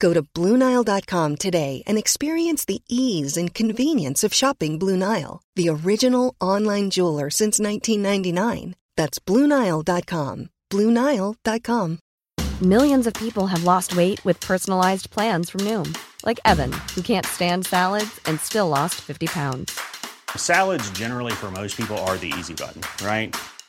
Go to BlueNile.com today and experience the ease and convenience of shopping Blue Nile, the original online jeweler since 1999. That's BlueNile.com. BlueNile.com. Millions of people have lost weight with personalized plans from Noom, like Evan, who can't stand salads and still lost 50 pounds. Salads, generally, for most people, are the easy button, right?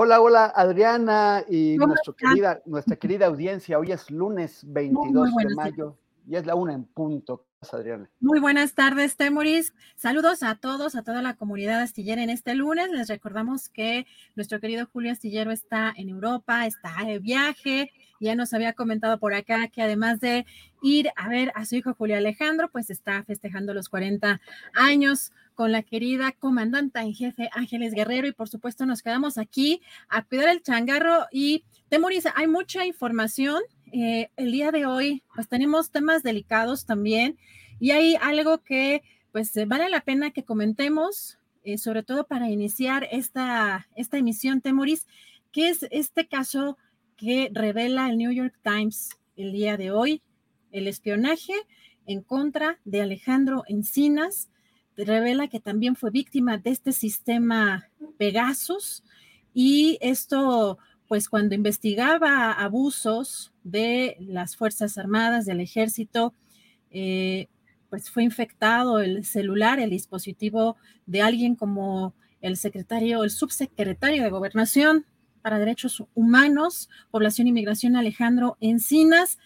Hola, hola Adriana y nuestra querida, nuestra querida audiencia. Hoy es lunes 22 de mayo y es la una en punto. Adriana. Muy buenas tardes, Temoris. Saludos a todos, a toda la comunidad astillera en este lunes. Les recordamos que nuestro querido Julio Astillero está en Europa, está de viaje. Ya nos había comentado por acá que además de ir a ver a su hijo Julio Alejandro, pues está festejando los 40 años con la querida comandante en jefe Ángeles Guerrero y por supuesto nos quedamos aquí a cuidar el changarro y Temoris, hay mucha información. Eh, el día de hoy pues tenemos temas delicados también y hay algo que pues vale la pena que comentemos, eh, sobre todo para iniciar esta, esta emisión Temoris, que es este caso que revela el New York Times el día de hoy, el espionaje en contra de Alejandro Encinas revela que también fue víctima de este sistema Pegasus y esto, pues cuando investigaba abusos de las Fuerzas Armadas, del ejército, eh, pues fue infectado el celular, el dispositivo de alguien como el secretario, el subsecretario de Gobernación para Derechos Humanos, Población y Migración, Alejandro Encinas.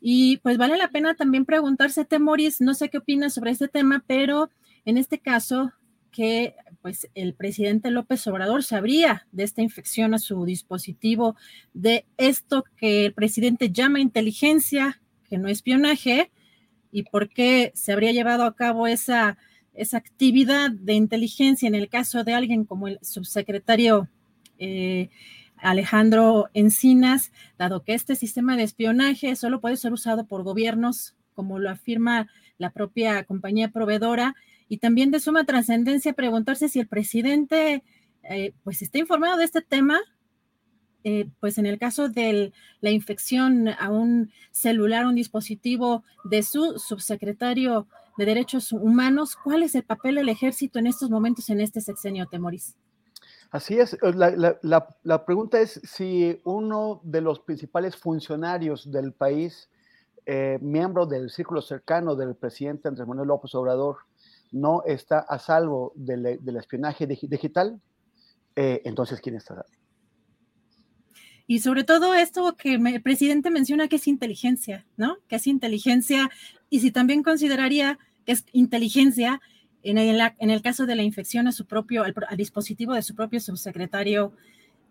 Y pues vale la pena también preguntarse, Temoris, no sé qué opinas sobre este tema, pero en este caso, que pues el presidente López Obrador sabría de esta infección a su dispositivo, de esto que el presidente llama inteligencia, que no espionaje, y por qué se habría llevado a cabo esa, esa actividad de inteligencia en el caso de alguien como el subsecretario eh, Alejandro Encinas, dado que este sistema de espionaje solo puede ser usado por gobiernos, como lo afirma la propia compañía proveedora, y también de suma trascendencia preguntarse si el presidente eh, pues está informado de este tema, eh, pues en el caso de la infección a un celular, un dispositivo de su subsecretario de Derechos Humanos, ¿cuál es el papel del ejército en estos momentos en este sexenio, Temoris? Así es, la, la, pregunta es si uno de los principales funcionarios del país, eh, miembro del círculo cercano del presidente Andrés Manuel López Obrador, no está a salvo del, espionaje digital, eh, entonces ¿quién está? Y sobre todo esto que el presidente menciona que es inteligencia, ¿no? Que es inteligencia, y si también consideraría que es inteligencia en el, en el caso de la infección a su propio, al, dispositivo de su propio subsecretario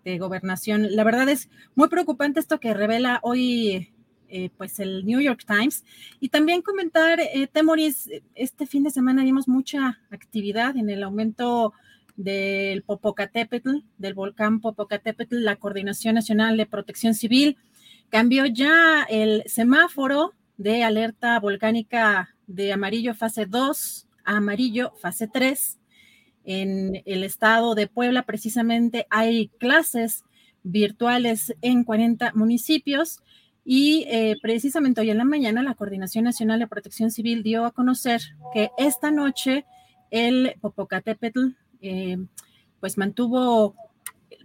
de gobernación. La verdad es muy preocupante esto que revela hoy eh, pues el New York Times. Y también comentar, eh, Temoris, este fin de semana vimos mucha actividad en el aumento del Popocatépetl, del volcán Popocatépetl, la Coordinación Nacional de Protección Civil cambió ya el semáforo de alerta volcánica de amarillo fase 2 a amarillo fase 3. En el estado de Puebla precisamente hay clases virtuales en 40 municipios. Y eh, precisamente hoy en la mañana la Coordinación Nacional de Protección Civil dio a conocer que esta noche el Popocatépetl eh, pues mantuvo,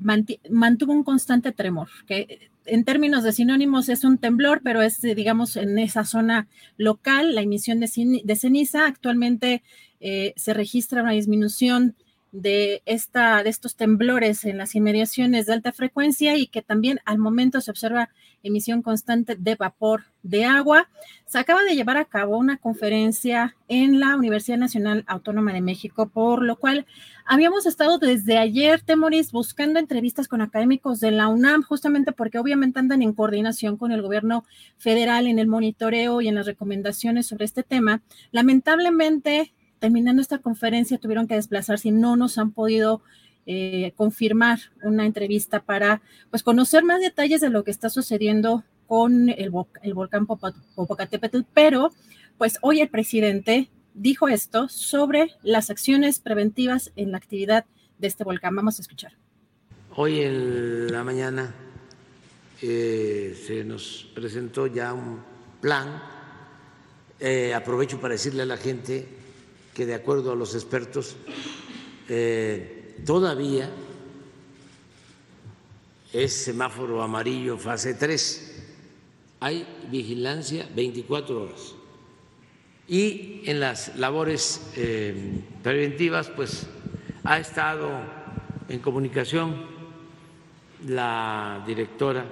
mantuvo un constante tremor, que en términos de sinónimos es un temblor, pero es, digamos, en esa zona local, la emisión de, ceniza. Actualmente eh, se registra una disminución de, esta, de estos temblores en las inmediaciones de alta frecuencia y que también al momento se observa emisión constante de vapor de agua. Se acaba de llevar a cabo una conferencia en la Universidad Nacional Autónoma de México, por lo cual habíamos estado desde ayer, Temoris, buscando entrevistas con académicos de la UNAM, justamente porque obviamente andan en coordinación con el gobierno federal en el monitoreo y en las recomendaciones sobre este tema. Lamentablemente, terminando esta conferencia tuvieron que desplazarse y no nos han podido eh, confirmar una entrevista para pues conocer más detalles de lo que está sucediendo con el, volcán Popocatépetl, pero pues hoy el presidente dijo esto sobre las acciones preventivas en la actividad de este volcán. Vamos a escuchar. Hoy en la mañana eh, se nos presentó ya un plan. Eh, aprovecho para decirle a la gente que de acuerdo a los expertos eh, todavía es semáforo amarillo fase 3. Hay vigilancia 24 horas. Y en las labores eh, preventivas, pues ha estado en comunicación la directora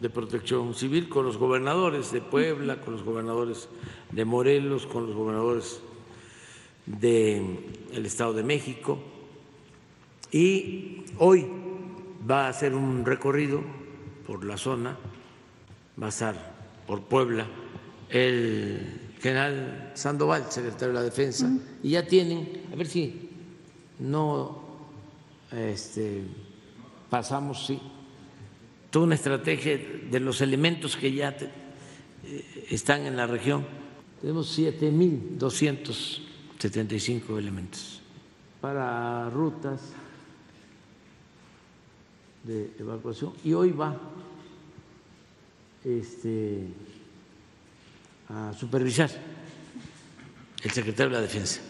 de Protección Civil con los gobernadores de Puebla, con los gobernadores de Morelos, con los gobernadores del Estado de México y hoy va a hacer un recorrido por la zona, va a estar por Puebla el general Sandoval, secretario de la Defensa, y ya tienen, a ver si no este, pasamos, sí, toda una estrategia de los elementos que ya eh, están en la región. Tenemos 7.200 75 elementos. Para rutas de evacuación y hoy va este, a supervisar el secretario de la Defensa.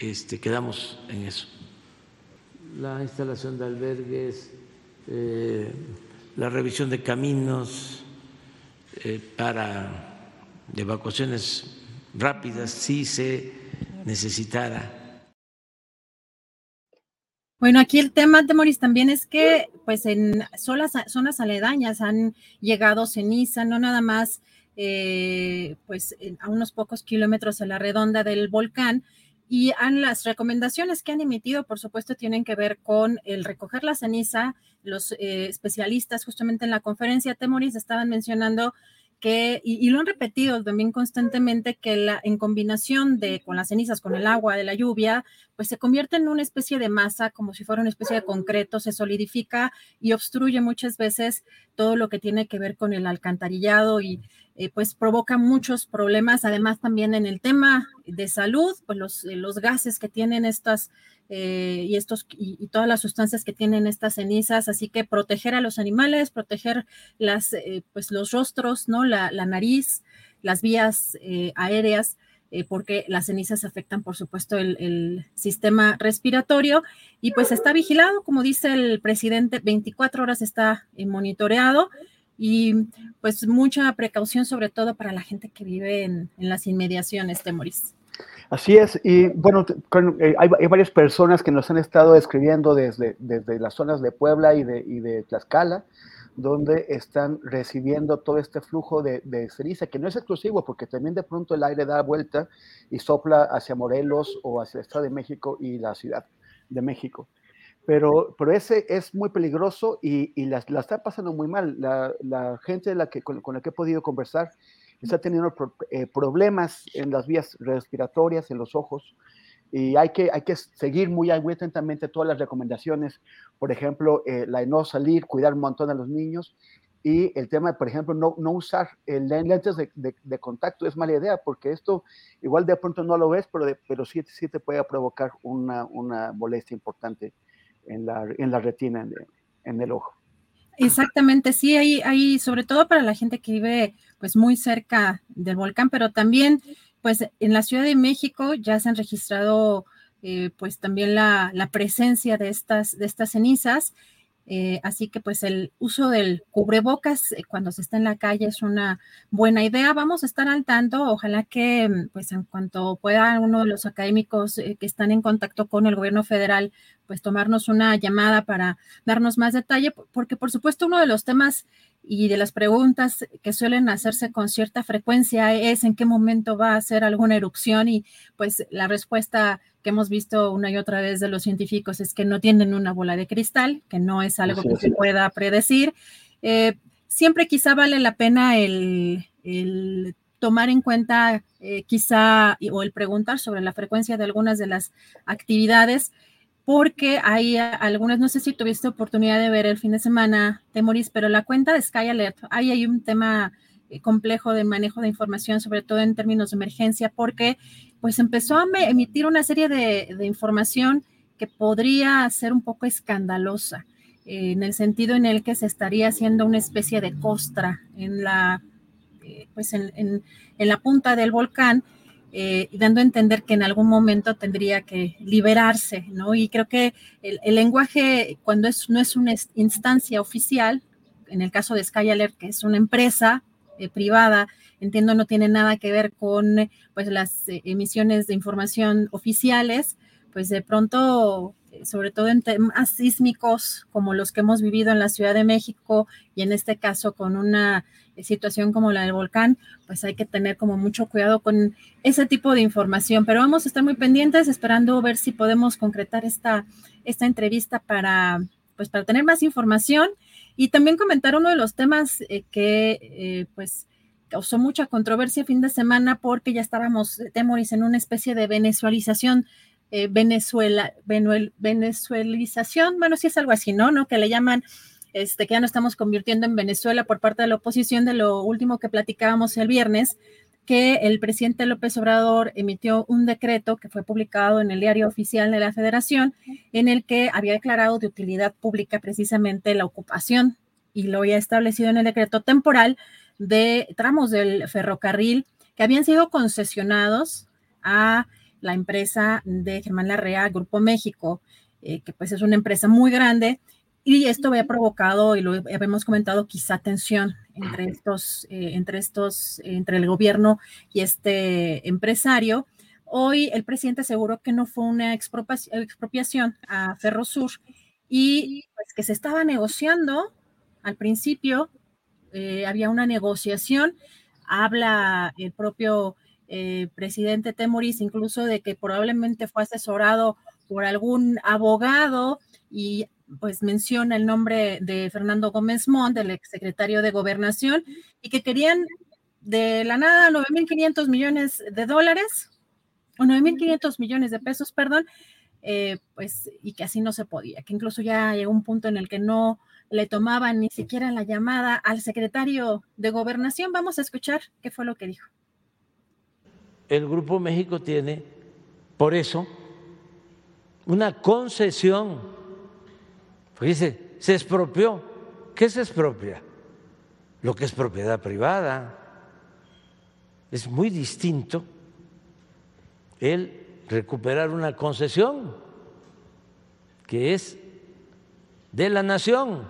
este, quedamos en eso. La instalación de albergues, eh, la revisión de caminos eh, para evacuaciones rápidas si se necesitara. Bueno, aquí el tema, de Moris también es que pues en zonas, zonas aledañas han llegado ceniza, no nada más eh, pues a unos pocos kilómetros de la redonda del volcán, y han, las recomendaciones que han emitido, por supuesto, tienen que ver con el recoger la ceniza. Los eh, especialistas justamente en la conferencia Temoris estaban mencionando que, y, lo han repetido también constantemente, que la, en combinación de, con las cenizas, con el agua de la lluvia, pues se convierte en una especie de masa, como si fuera una especie de concreto, se solidifica y obstruye muchas veces todo lo que tiene que ver con el alcantarillado y eh, pues provoca muchos problemas, además también en el tema de salud, pues los, eh, los gases que tienen estas eh, y, estos, y, todas las sustancias que tienen estas cenizas, así que proteger a los animales, proteger las, eh, pues los rostros, ¿no? La, nariz, las vías eh, aéreas, porque las cenizas afectan, por supuesto, el, sistema respiratorio y pues está vigilado, como dice el presidente, 24 horas está monitoreado y pues mucha precaución, sobre todo para la gente que vive en, en las inmediaciones, Temoris. Así es, y bueno, eh, hay, varias personas que nos han estado escribiendo desde, desde las zonas de Puebla y de, y de Tlaxcala, donde están recibiendo todo este flujo de, de, ceniza, que no es exclusivo, porque también de pronto el aire da vuelta y sopla hacia Morelos o hacia el Estado de México y la Ciudad de México. Pero, pero ese es muy peligroso y, y la, la, está pasando muy mal. La, la gente la que, con, con la que he podido conversar está teniendo eh, problemas en las vías respiratorias, en los ojos, y hay que, hay que seguir muy, atentamente todas las recomendaciones, por ejemplo, eh, la de no salir, cuidar un montón a los niños, y el tema, por ejemplo, no, no usar lentes de, de, contacto es mala idea, porque esto igual de pronto no lo ves, pero, pero sí, sí te puede provocar una, una molestia importante en la, en la retina, en, el ojo. Exactamente, sí, hay, hay, sobre todo para la gente que vive pues muy cerca del volcán, pero también pues en la Ciudad de México ya se han registrado eh, pues también la, la, presencia de estas, de estas cenizas eh, así que pues el uso del cubrebocas eh, cuando se está en la calle es una buena idea. Vamos a estar al tanto. Ojalá que mm, pues en cuanto pueda uno de los académicos eh, que están en contacto con el gobierno federal pues tomarnos una llamada para darnos más detalle, porque por supuesto uno de los temas y de las preguntas que suelen hacerse con cierta frecuencia es en qué momento va a hacer alguna erupción y pues la respuesta que hemos visto una y otra vez de los científicos es que no tienen una bola de cristal, que no es algo que se pueda predecir. Eh, siempre quizá vale la pena el, tomar en cuenta eh, quizá o el preguntar sobre la frecuencia de algunas de las actividades, porque hay algunas, no sé si tuviste oportunidad de ver el fin de semana, Temoris, pero la cuenta de Sky Alert, ahí hay un tema eh, complejo de manejo de información, sobre todo en términos de emergencia, porque pues empezó a emitir una serie de, información que podría ser un poco escandalosa, eh, en el sentido en el que se estaría haciendo una especie de costra en la, eh, pues en, la punta del volcán, dando a entender que en algún momento tendría que liberarse, ¿no? Y creo que el, lenguaje, cuando es, no es una instancia oficial, en el caso de Sky Alert, que es una empresa eh, privada, entiendo no tiene nada que ver con pues las eh, emisiones de información oficiales, pues de pronto, eh, sobre todo en temas sísmicos como los que hemos vivido en la Ciudad de México y en este caso con una situación como la del volcán, pues hay que tener como mucho cuidado con ese tipo de información. Pero vamos a estar muy pendientes, esperando ver si podemos concretar esta, esta entrevista para, pues, para tener más información y también comentar uno de los temas eh, que eh, pues causó mucha controversia el fin de semana porque ya estábamos, eh, Temoris, en una especie de venezualización, Venezuela, venezuelización, bueno, sí es algo así, ¿no? ¿no? Que le llaman, este, que ya no estamos convirtiendo en Venezuela por parte de la oposición de lo último que platicábamos el viernes, que el presidente López Obrador emitió un decreto que fue publicado en el diario oficial de la Federación, en el que había declarado de utilidad pública precisamente la ocupación y lo había establecido en el decreto temporal de tramos del ferrocarril que habían sido concesionados a la empresa de Germán Larrea, Grupo México, eh, que pues es una empresa muy grande y esto había provocado, y lo habíamos comentado, quizá tensión entre estos, eh, entre estos, entre el gobierno y este empresario. Hoy el presidente aseguró que no fue una expropiación a Ferrosur y pues, que se estaba negociando. Al principio, eh, había una negociación, habla el propio eh, presidente Temoris incluso de que probablemente fue asesorado por algún abogado y pues menciona el nombre de Fernando Gómez Montt, del exsecretario de Gobernación, y que querían de la nada 9.500 millones de dólares, o 9.500 millones de pesos, perdón, eh, pues, y que así no se podía, que incluso ya llegó un punto en el que no le tomaban ni siquiera la llamada al secretario de Gobernación. Vamos a escuchar qué fue lo que dijo. El Grupo México tiene, por eso, una concesión porque dice, se expropió. ¿Qué se expropia? Lo que es propiedad privada. Es muy distinto el recuperar una concesión que es de la nación.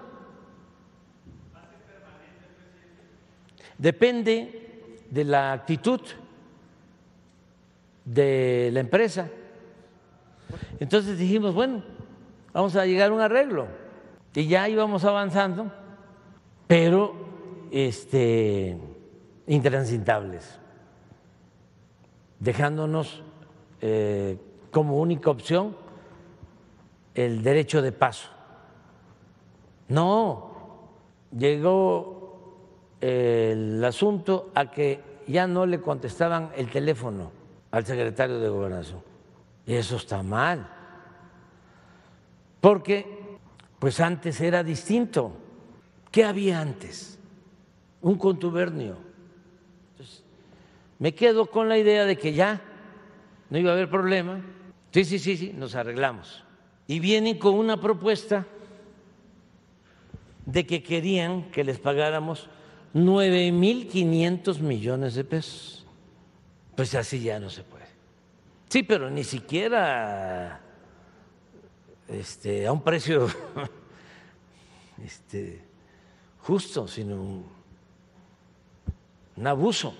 Depende de la actitud de la empresa. Entonces dijimos, bueno, vamos a llegar a un arreglo. Y ya íbamos avanzando, pero este, intransitables, dejándonos eh, como única opción el derecho de paso. No, llegó el asunto a que ya no le contestaban el teléfono al secretario de gobernación. Y eso está mal porque pues antes era distinto. ¿Qué había antes? Un contubernio. me quedo con la idea de que ya no iba a haber problema. Sí, sí, sí, sí, nos arreglamos. y vienen con una propuesta de que querían que les pagáramos 9.500 millones de pesos. Pues así ya no se puede. Sí, pero ni siquiera este, a un precio este, justo, sino un, un abuso.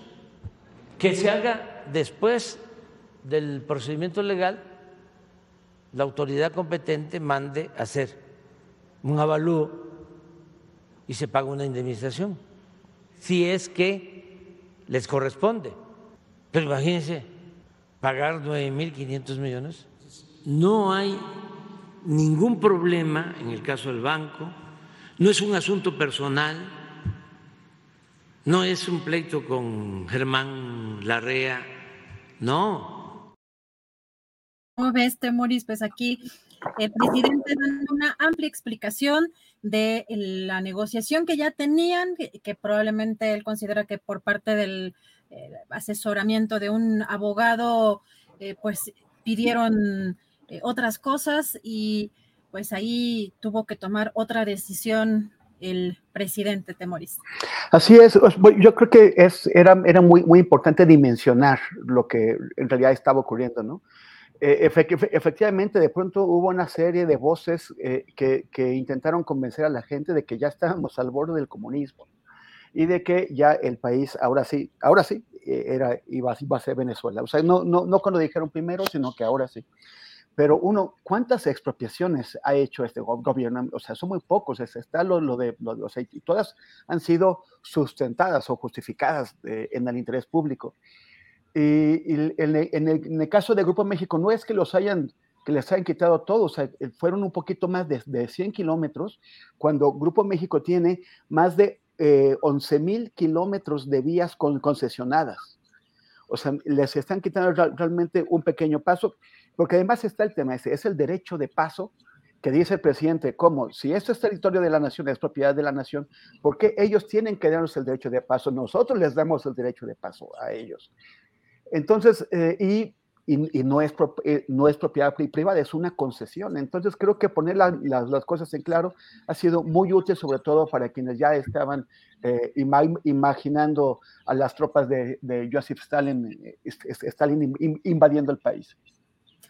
Que se haga después del procedimiento legal, la autoridad competente mande hacer un avalúo y se paga una indemnización, si es que les corresponde. Pero imagínense, pagar 9.500 millones, no hay ningún problema en el caso del banco, no es un asunto personal, no es un pleito con Germán Larrea, no. ¿Cómo ves, Temoris? Pues aquí el presidente dando una amplia explicación de la negociación que ya tenían, que, probablemente él considera que por parte del eh, asesoramiento de un abogado, eh, pues pidieron eh, otras cosas y pues ahí tuvo que tomar otra decisión el presidente Temoris. Así es, yo creo que es, era, era muy, muy importante dimensionar lo que en realidad estaba ocurriendo, ¿no? Eh, efectivamente, de pronto hubo una serie de voces eh, que, intentaron convencer a la gente de que ya estábamos al borde del comunismo y de que ya el país, ahora sí, ahora sí, eh, era, iba, a ser Venezuela. O sea, no, no, no cuando dijeron primero, sino que ahora sí. Pero uno, ¿cuántas expropiaciones ha hecho este gobierno? O sea, son muy pocos. Está lo, lo de, y todas han sido sustentadas o justificadas en el interés público. Y, en, el, caso de Grupo México, no es que los hayan que les hayan quitado todos, eh, fueron un poquito más de, de 100 kilómetros, cuando Grupo México tiene más de eh, 11 mil kilómetros de vías concesionadas. O sea, les están quitando realmente un pequeño paso, porque además está el tema ese, es el derecho de paso que dice el presidente, como si esto es territorio de la nación, es propiedad de la nación, ¿por qué ellos tienen que darnos el derecho de paso? Nosotros les damos el derecho de paso a ellos. Entonces, eh, y, no, es, eh, no es propiedad privada, es una concesión. Entonces, creo que poner las cosas en claro ha sido muy útil, sobre todo para quienes ya estaban eh, imaginando a las tropas de, de Joseph Stalin, Stalin invadiendo el país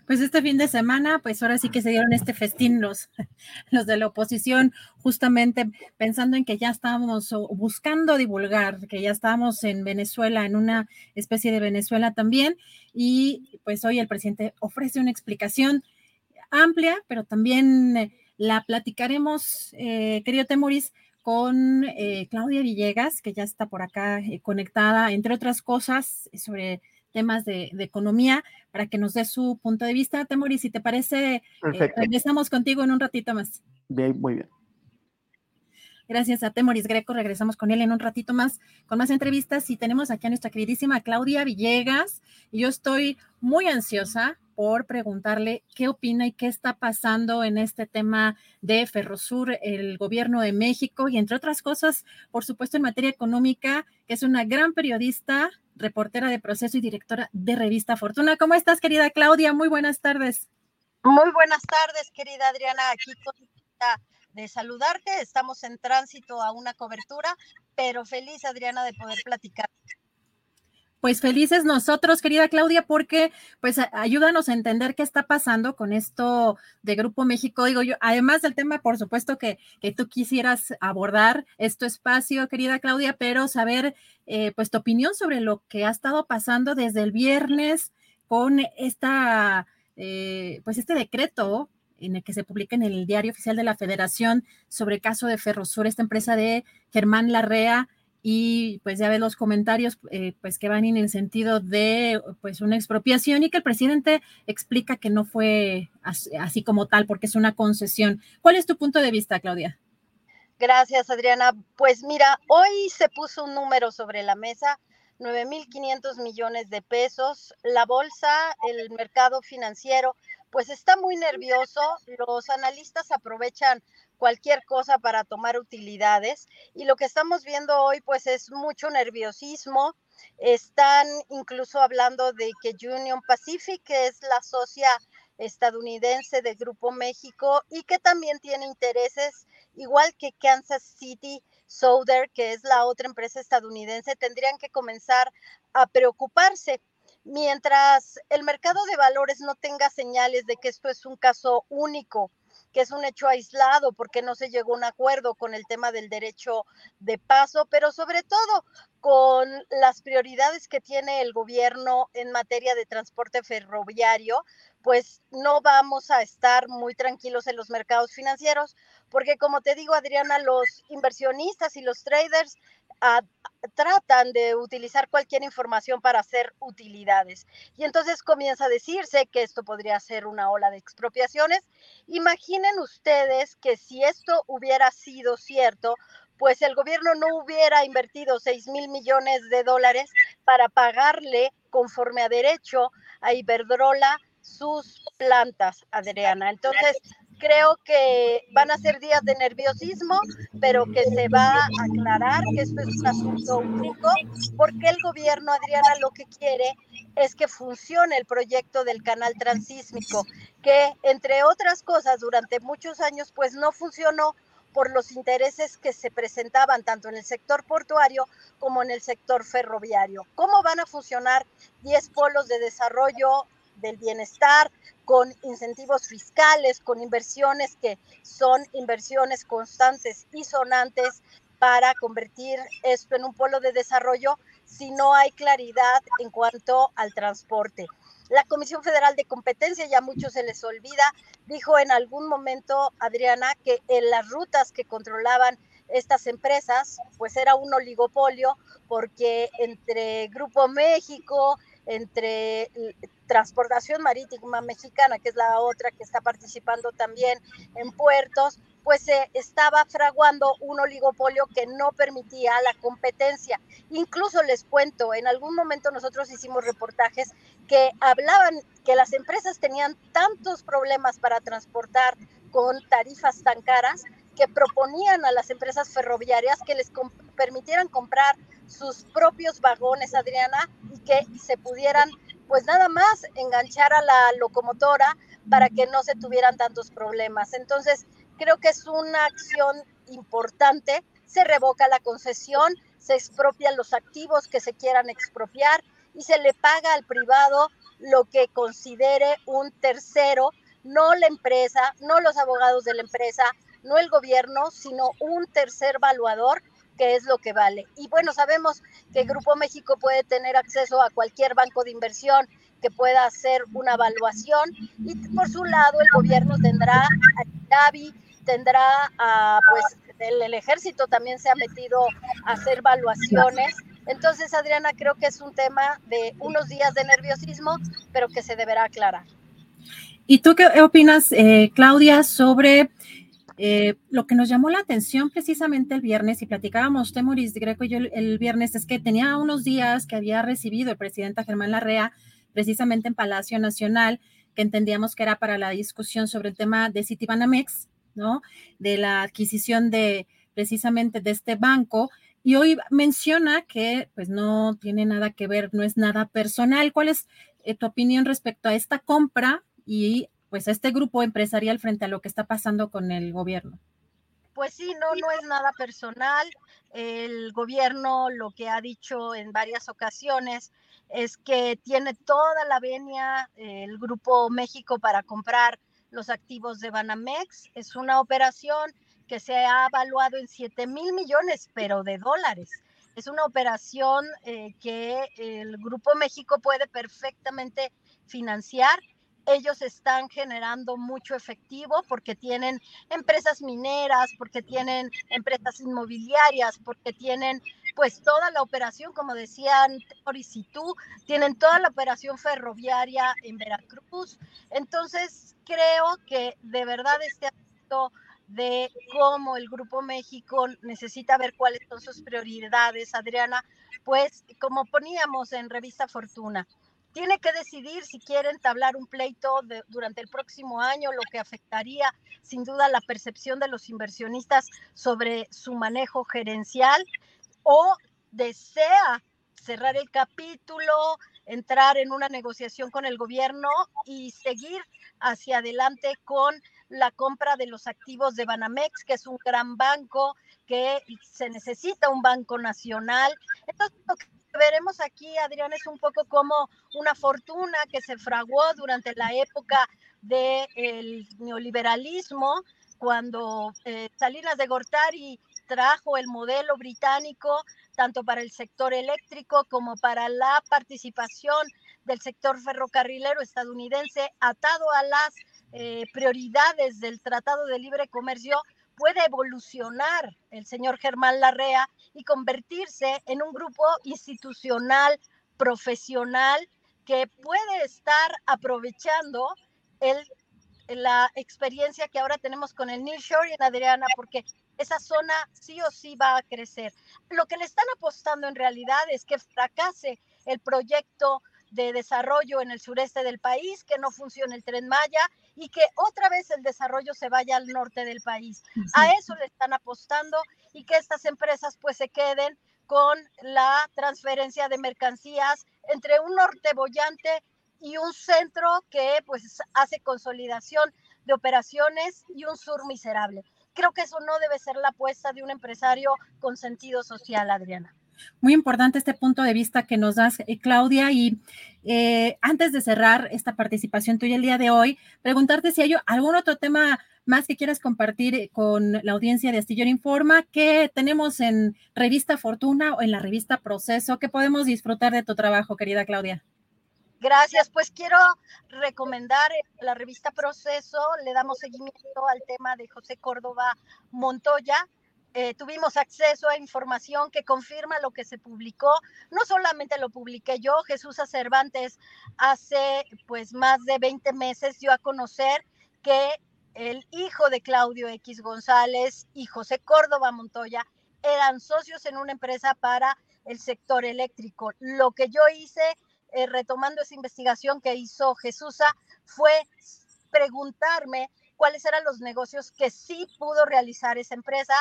pues este fin de semana, pues ahora sí que se dieron este festín los, los de la oposición, justamente pensando en que ya estábamos buscando divulgar, que ya estábamos en Venezuela, en una especie de Venezuela también, y pues hoy el presidente ofrece una explicación amplia, pero también eh, la platicaremos, eh, querido Temuris, con eh, Claudia Villegas, que ya está por acá conectada, entre otras cosas, sobre temas de, economía para que nos dé su punto de vista. Temoris, si te parece, eh, regresamos contigo en un ratito más. Bien, muy bien. Gracias a Temoris Greco. Regresamos con él en un ratito más con más entrevistas. Y tenemos aquí a nuestra queridísima Claudia Villegas. Y yo estoy muy ansiosa por preguntarle qué opina y qué está pasando en este tema de Ferrosur, el gobierno de México y entre otras cosas, por supuesto, en materia económica, que es una gran periodista, reportera de proceso y directora de revista Fortuna. ¿Cómo estás, querida Claudia? Muy buenas tardes. Muy buenas tardes, querida Adriana. Aquí de saludarte. Estamos en tránsito a una cobertura, pero feliz, Adriana, de poder platicar pues felices nosotros, querida Claudia, porque pues ayúdanos a entender qué está pasando con esto de Grupo México. Digo yo, además del tema, por supuesto, que, que tú quisieras abordar este espacio, querida Claudia, pero saber eh, pues tu opinión sobre lo que ha estado pasando desde el viernes con esta, eh, pues este decreto en el que se publica en el diario oficial de la Federación sobre el caso de Ferrosur, esta empresa de Germán Larrea, y pues ya ve los comentarios eh, pues que van en el sentido de pues una expropiación y que el presidente explica que no fue así, como tal porque es una concesión. ¿Cuál es tu punto de vista, Claudia? Gracias, Adriana. Pues mira, hoy se puso un número sobre la mesa, 9.500 millones de pesos. La bolsa, el mercado financiero, pues está muy nervioso. Los analistas aprovechan cualquier cosa para tomar utilidades. Y lo que estamos viendo hoy, pues es mucho nerviosismo. Están incluso hablando de que Union Pacific, que es la socia estadounidense de Grupo México y que también tiene intereses, igual que Kansas City Southern, que es la otra empresa estadounidense, tendrían que comenzar a preocuparse. Mientras el mercado de valores no tenga señales de que esto es un caso único, que es un hecho aislado porque no se llegó a un acuerdo con el tema del derecho de paso, pero sobre todo con las prioridades que tiene el gobierno en materia de transporte ferroviario, pues no vamos a estar muy tranquilos en los mercados financieros, porque como te digo, Adriana, los inversionistas y los traders tratan de utilizar cualquier información para hacer utilidades. Y entonces comienza a decirse que esto podría ser una ola de expropiaciones. Imaginen ustedes que si esto hubiera sido cierto, pues el gobierno no hubiera invertido 6 mil millones de dólares para pagarle conforme a derecho a Iberdrola sus plantas, Adriana. Entonces, creo que van a ser días de nerviosismo, pero que se va a aclarar que esto es un asunto único, porque el gobierno, Adriana, lo que quiere es que funcione el proyecto del canal transísmico, que entre otras cosas durante muchos años pues no funcionó por los intereses que se presentaban tanto en el sector portuario como en el sector ferroviario. ¿Cómo van a funcionar 10 polos de desarrollo del bienestar, con incentivos fiscales, con inversiones que son inversiones constantes y sonantes para convertir esto en un polo de desarrollo si no hay claridad en cuanto al transporte. La Comisión Federal de Competencia, ya mucho se les olvida, dijo en algún momento, Adriana, que en las rutas que controlaban estas empresas, pues era un oligopolio, porque entre Grupo México, entre Transportación Marítima Mexicana, que es la otra que está participando también en puertos, pues se estaba fraguando un oligopolio que no permitía la competencia. Incluso les cuento, en algún momento nosotros hicimos reportajes que hablaban que las empresas tenían tantos problemas para transportar con tarifas tan caras que proponían a las empresas ferroviarias que les permitieran comprar sus propios vagones, Adriana, y que se pudieran, pues nada más, enganchar a la locomotora para que no se tuvieran tantos problemas. Entonces, creo que es una acción importante. Se revoca la concesión, se expropian los activos que se quieran expropiar y se le paga al privado lo que considere un tercero, no la empresa, no los abogados de la empresa, no el gobierno, sino un tercer valuador que es lo que vale. Y bueno, sabemos que Grupo México puede tener acceso a cualquier banco de inversión que pueda hacer una evaluación y por su lado el gobierno tendrá a Gavi, tendrá a, pues el, el, ejército también se ha metido a hacer evaluaciones. Entonces, Adriana, creo que es un tema de unos días de nerviosismo, pero que se deberá aclarar. ¿Y tú qué opinas, eh, Claudia, sobre eh, lo que nos llamó la atención precisamente el viernes, y platicábamos Temoris Greco y yo el, viernes, es que tenía unos días que había recibido el presidente Germán Larrea, precisamente en Palacio Nacional, que entendíamos que era para la discusión sobre el tema de Citibanamex, ¿no? De la adquisición de precisamente de este banco. Y hoy menciona que pues no tiene nada que ver, no es nada personal. ¿Cuál es eh, tu opinión respecto a esta compra y pues este grupo empresarial frente a lo que está pasando con el gobierno? Pues sí, no, no es nada personal. El gobierno lo que ha dicho en varias ocasiones es que tiene toda la venia el Grupo México para comprar los activos de Banamex. Es una operación que se ha evaluado en 7 mil millones, pero de dólares. Es una operación eh, que el Grupo México puede perfectamente financiar ellos están generando mucho efectivo porque tienen empresas mineras, porque tienen empresas inmobiliarias, porque tienen pues toda la operación, como decían Boris y tú, tienen toda la operación ferroviaria en Veracruz. Entonces, creo que de verdad este aspecto de cómo el Grupo México necesita ver cuáles son sus prioridades, Adriana, pues como poníamos en Revista Fortuna, tiene que decidir si quiere entablar un pleito durante el próximo año, lo que afectaría sin duda la percepción de los inversionistas sobre su manejo gerencial o desea cerrar el capítulo, entrar en una negociación con el gobierno y seguir hacia adelante con la compra de los activos de Banamex, que es un gran banco, que se necesita un banco nacional. Entonces, lo que veremos aquí, Adrián, es un poco como una fortuna que se fraguó durante la época del neoliberalismo, cuando eh, Salinas de Gortari trajo el modelo británico tanto para el sector eléctrico como para la participación del sector ferrocarrilero estadounidense atado a las eh, prioridades del Tratado de Libre Comercio, puede evolucionar el señor Germán Larrea y convertirse en un grupo institucional, profesional, que puede estar aprovechando el, la experiencia que ahora tenemos con el Nearshore en Adriana, porque esa zona sí o sí va a crecer. Lo que le están apostando en realidad es que fracase el proyecto de desarrollo en el sureste del país, que no funcione el tren Maya y que otra vez el desarrollo se vaya al norte del país. A eso le están apostando y que estas empresas pues se queden con la transferencia de mercancías entre un norte bollante y un centro que pues hace consolidación de operaciones y un sur miserable. Creo que eso no debe ser la apuesta de un empresario con sentido social, Adriana. Muy importante este punto de vista que nos das, eh, Claudia. Y eh, antes de cerrar esta participación tuya el día de hoy, preguntarte si hay algún otro tema más que quieras compartir eh, con la audiencia de Astillero Informa, que tenemos en Revista Fortuna o en la revista Proceso, que podemos disfrutar de tu trabajo, querida Claudia. Gracias, pues quiero recomendar la revista Proceso, le damos seguimiento al tema de José Córdoba Montoya, eh, tuvimos acceso a información que confirma lo que se publicó. No solamente lo publiqué yo, Jesús Cervantes hace pues más de 20 meses dio a conocer que el hijo de Claudio X González y José Córdoba Montoya eran socios en una empresa para el sector eléctrico. Lo que yo hice, eh, retomando esa investigación que hizo Jesús, fue preguntarme cuáles eran los negocios que sí pudo realizar esa empresa,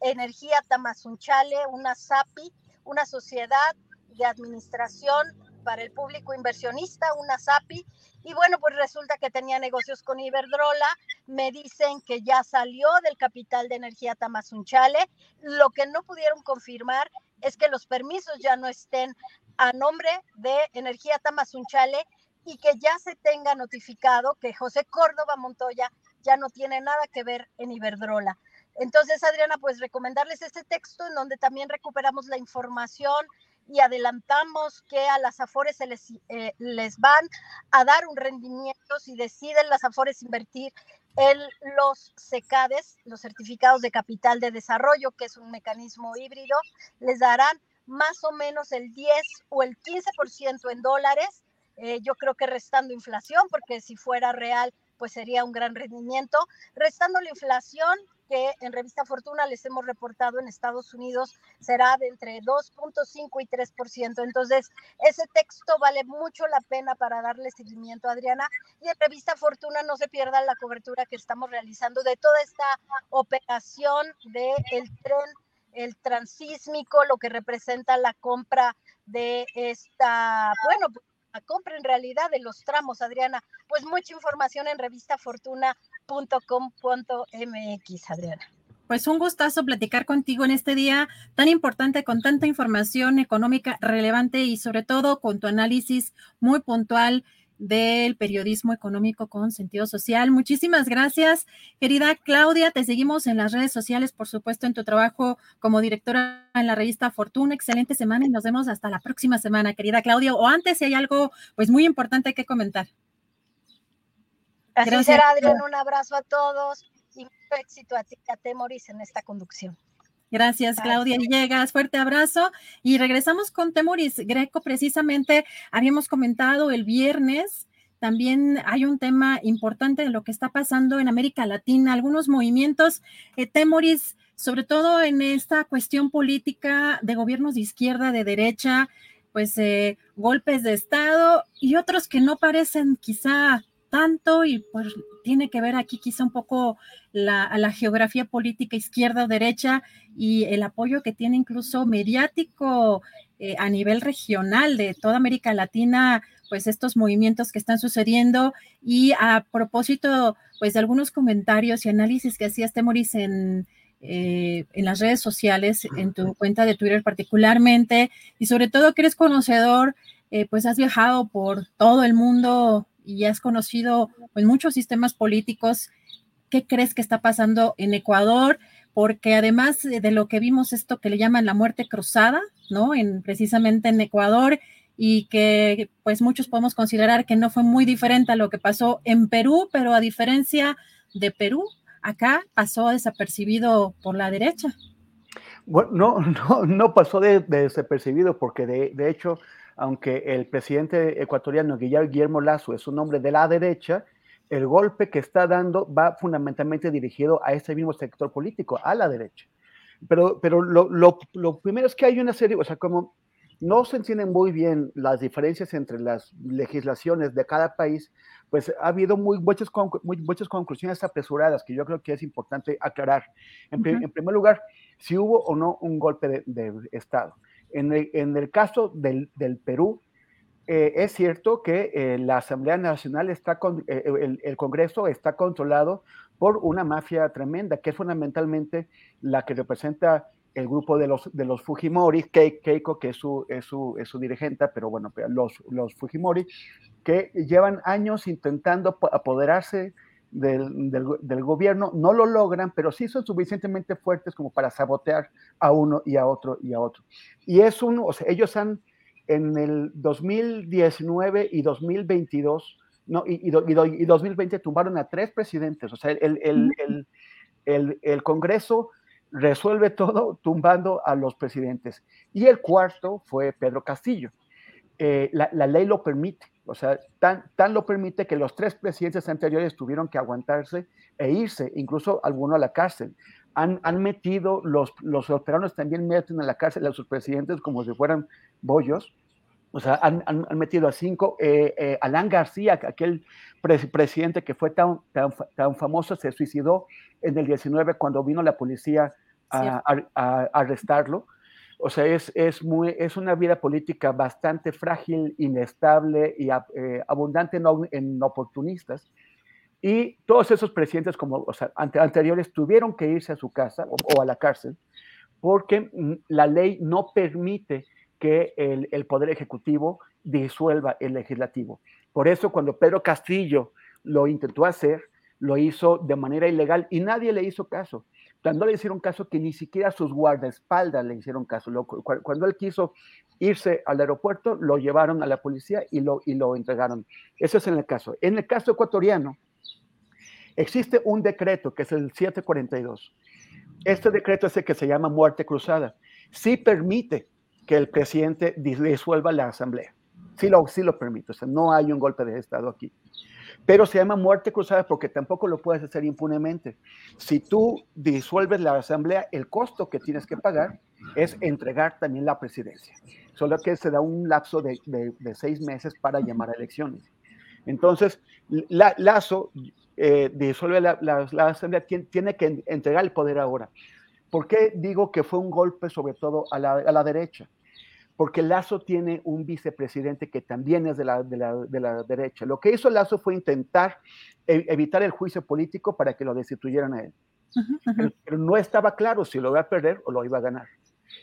Energía Tamazunchale, una SAPI, una sociedad de administración para el público inversionista, una SAPI, y bueno, pues resulta que tenía negocios con Iberdrola, me dicen que ya salió del capital de energía Tamazunchale, lo que no pudieron confirmar es que los permisos ya no estén a nombre de energía Tamazunchale y que ya se tenga notificado que José Córdoba Montoya ya no tiene nada que ver en Iberdrola. Entonces, Adriana, pues recomendarles este texto en donde también recuperamos la información y adelantamos que a las AFORES se les, eh, les van a dar un rendimiento si deciden las AFORES invertir en los SECADES, los certificados de capital de desarrollo, que es un mecanismo híbrido, les darán más o menos el 10 o el 15% en dólares. Eh, yo creo que restando inflación, porque si fuera real, pues sería un gran rendimiento. Restando la inflación, que en Revista Fortuna les hemos reportado en Estados Unidos será de entre 2.5 y 3%. Entonces, ese texto vale mucho la pena para darle seguimiento, Adriana. Y en Revista Fortuna no se pierda la cobertura que estamos realizando de toda esta operación del el tren el transísmico, lo que representa la compra de esta, bueno, la compra en realidad de los tramos, Adriana. Pues mucha información en revistafortuna.com.mx, Adriana. Pues un gustazo platicar contigo en este día tan importante, con tanta información económica relevante y sobre todo con tu análisis muy puntual del periodismo económico con sentido social. Muchísimas gracias, querida Claudia. Te seguimos en las redes sociales, por supuesto, en tu trabajo como directora en la revista Fortuna. Excelente semana y nos vemos hasta la próxima semana, querida Claudia. O antes, si hay algo pues muy importante que comentar. Así gracias. será, Adrián. Un abrazo a todos y mucho éxito a ti, a Temoris, en esta conducción. Gracias, Claudia Villegas. Fuerte abrazo. Y regresamos con Temoris Greco. Precisamente habíamos comentado el viernes. También hay un tema importante de lo que está pasando en América Latina, algunos movimientos, eh, Temoris, sobre todo en esta cuestión política de gobiernos de izquierda, de derecha, pues eh, golpes de Estado y otros que no parecen quizá tanto y pues tiene que ver aquí quizá un poco la, la geografía política izquierda-derecha y el apoyo que tiene incluso mediático eh, a nivel regional de toda América Latina, pues estos movimientos que están sucediendo. Y a propósito, pues de algunos comentarios y análisis que hacías, Temoris, en, eh, en las redes sociales, en tu cuenta de Twitter particularmente, y sobre todo que eres conocedor, eh, pues has viajado por todo el mundo y has conocido pues, muchos sistemas políticos. ¿Qué crees que está pasando en Ecuador? Porque además de lo que vimos, esto que le llaman la muerte cruzada, ¿no? En, precisamente en Ecuador, y que pues muchos podemos considerar que no fue muy diferente a lo que pasó en Perú, pero a diferencia de Perú, acá pasó desapercibido por la derecha. Bueno, no, no, no pasó de, desapercibido porque de, hecho, aunque el presidente ecuatoriano Guillermo Lazo es un hombre de la derecha, el golpe que está dando va fundamentalmente dirigido a ese mismo sector político, a la derecha. Pero, pero lo, lo, lo primero es que hay una serie, o sea, como no se entienden muy bien las diferencias entre las legislaciones de cada país, pues ha habido muy muchas, muy, muchas conclusiones apresuradas que yo creo que es importante aclarar. En, en primer lugar, si hubo o no un golpe de, de Estado. En el, caso del, Perú, eh, es cierto que eh, la Asamblea Nacional está con, eh, el, Congreso está controlado por una mafia tremenda, que es fundamentalmente la que representa el grupo de los, Fujimori, Keiko, que es su, es dirigente, pero bueno, los, los Fujimori, que llevan años intentando apoderarse del, del, del, gobierno, no lo logran, pero sí son suficientemente fuertes como para sabotear a uno y a otro y a otro. Y es uno, o sea, ellos han, en el 2019 y 2022, no, y, y, y 2020 tumbaron a tres presidentes, o sea, el, el, el, el, el Congreso resuelve todo tumbando a los presidentes. Y el cuarto fue Pedro Castillo. Eh, la, la, ley lo permite, o sea, tan, tan, lo permite que los tres presidentes anteriores tuvieron que aguantarse e irse, incluso alguno a la cárcel. Han, han metido, los, los peruanos también meten a la cárcel a sus presidentes como si fueran bollos. O sea, han, han, han metido a cinco. Eh, eh, Alan García, aquel pre presidente que fue tan, tan, tan, famoso, se suicidó en el 19 cuando vino la policía a, a, a arrestarlo. O sea, es, es, muy, es una vida política bastante frágil, inestable y eh, abundante en, oportunistas. Y todos esos presidentes como o sea, ante, anteriores tuvieron que irse a su casa o, o, a la cárcel porque mm, la ley no permite que el, el, Poder Ejecutivo disuelva el Legislativo. Por eso cuando Pedro Castillo lo intentó hacer, lo hizo de manera ilegal y nadie le hizo caso. No le hicieron caso que ni siquiera sus guardaespaldas le hicieron caso. Cuando él quiso irse al aeropuerto, lo llevaron a la policía y lo, y lo entregaron. Eso es en el caso. En el caso ecuatoriano, existe un decreto que es el 742. Este decreto es el que se llama muerte cruzada. Sí permite que el presidente disuelva la asamblea. Sí lo, sí lo permite. O sea, no hay un golpe de Estado aquí pero se llama muerte cruzada porque tampoco lo puedes hacer impunemente. Si tú disuelves la asamblea, el costo que tienes que pagar es entregar también la presidencia, solo que se da un lapso de, de, seis meses para llamar a elecciones. Entonces, la, Lazo eh, disuelve la, la, la asamblea, tiene, tiene, que entregar el poder ahora. ¿Por qué digo que fue un golpe sobre todo a la, a la derecha? Porque Lazo tiene un vicepresidente que también es de la, de la, de la derecha. Lo que hizo Lazo fue intentar e evitar el juicio político para que lo destituyeran a él. Uh -huh. pero, pero, no estaba claro si lo iba a perder o lo iba a ganar.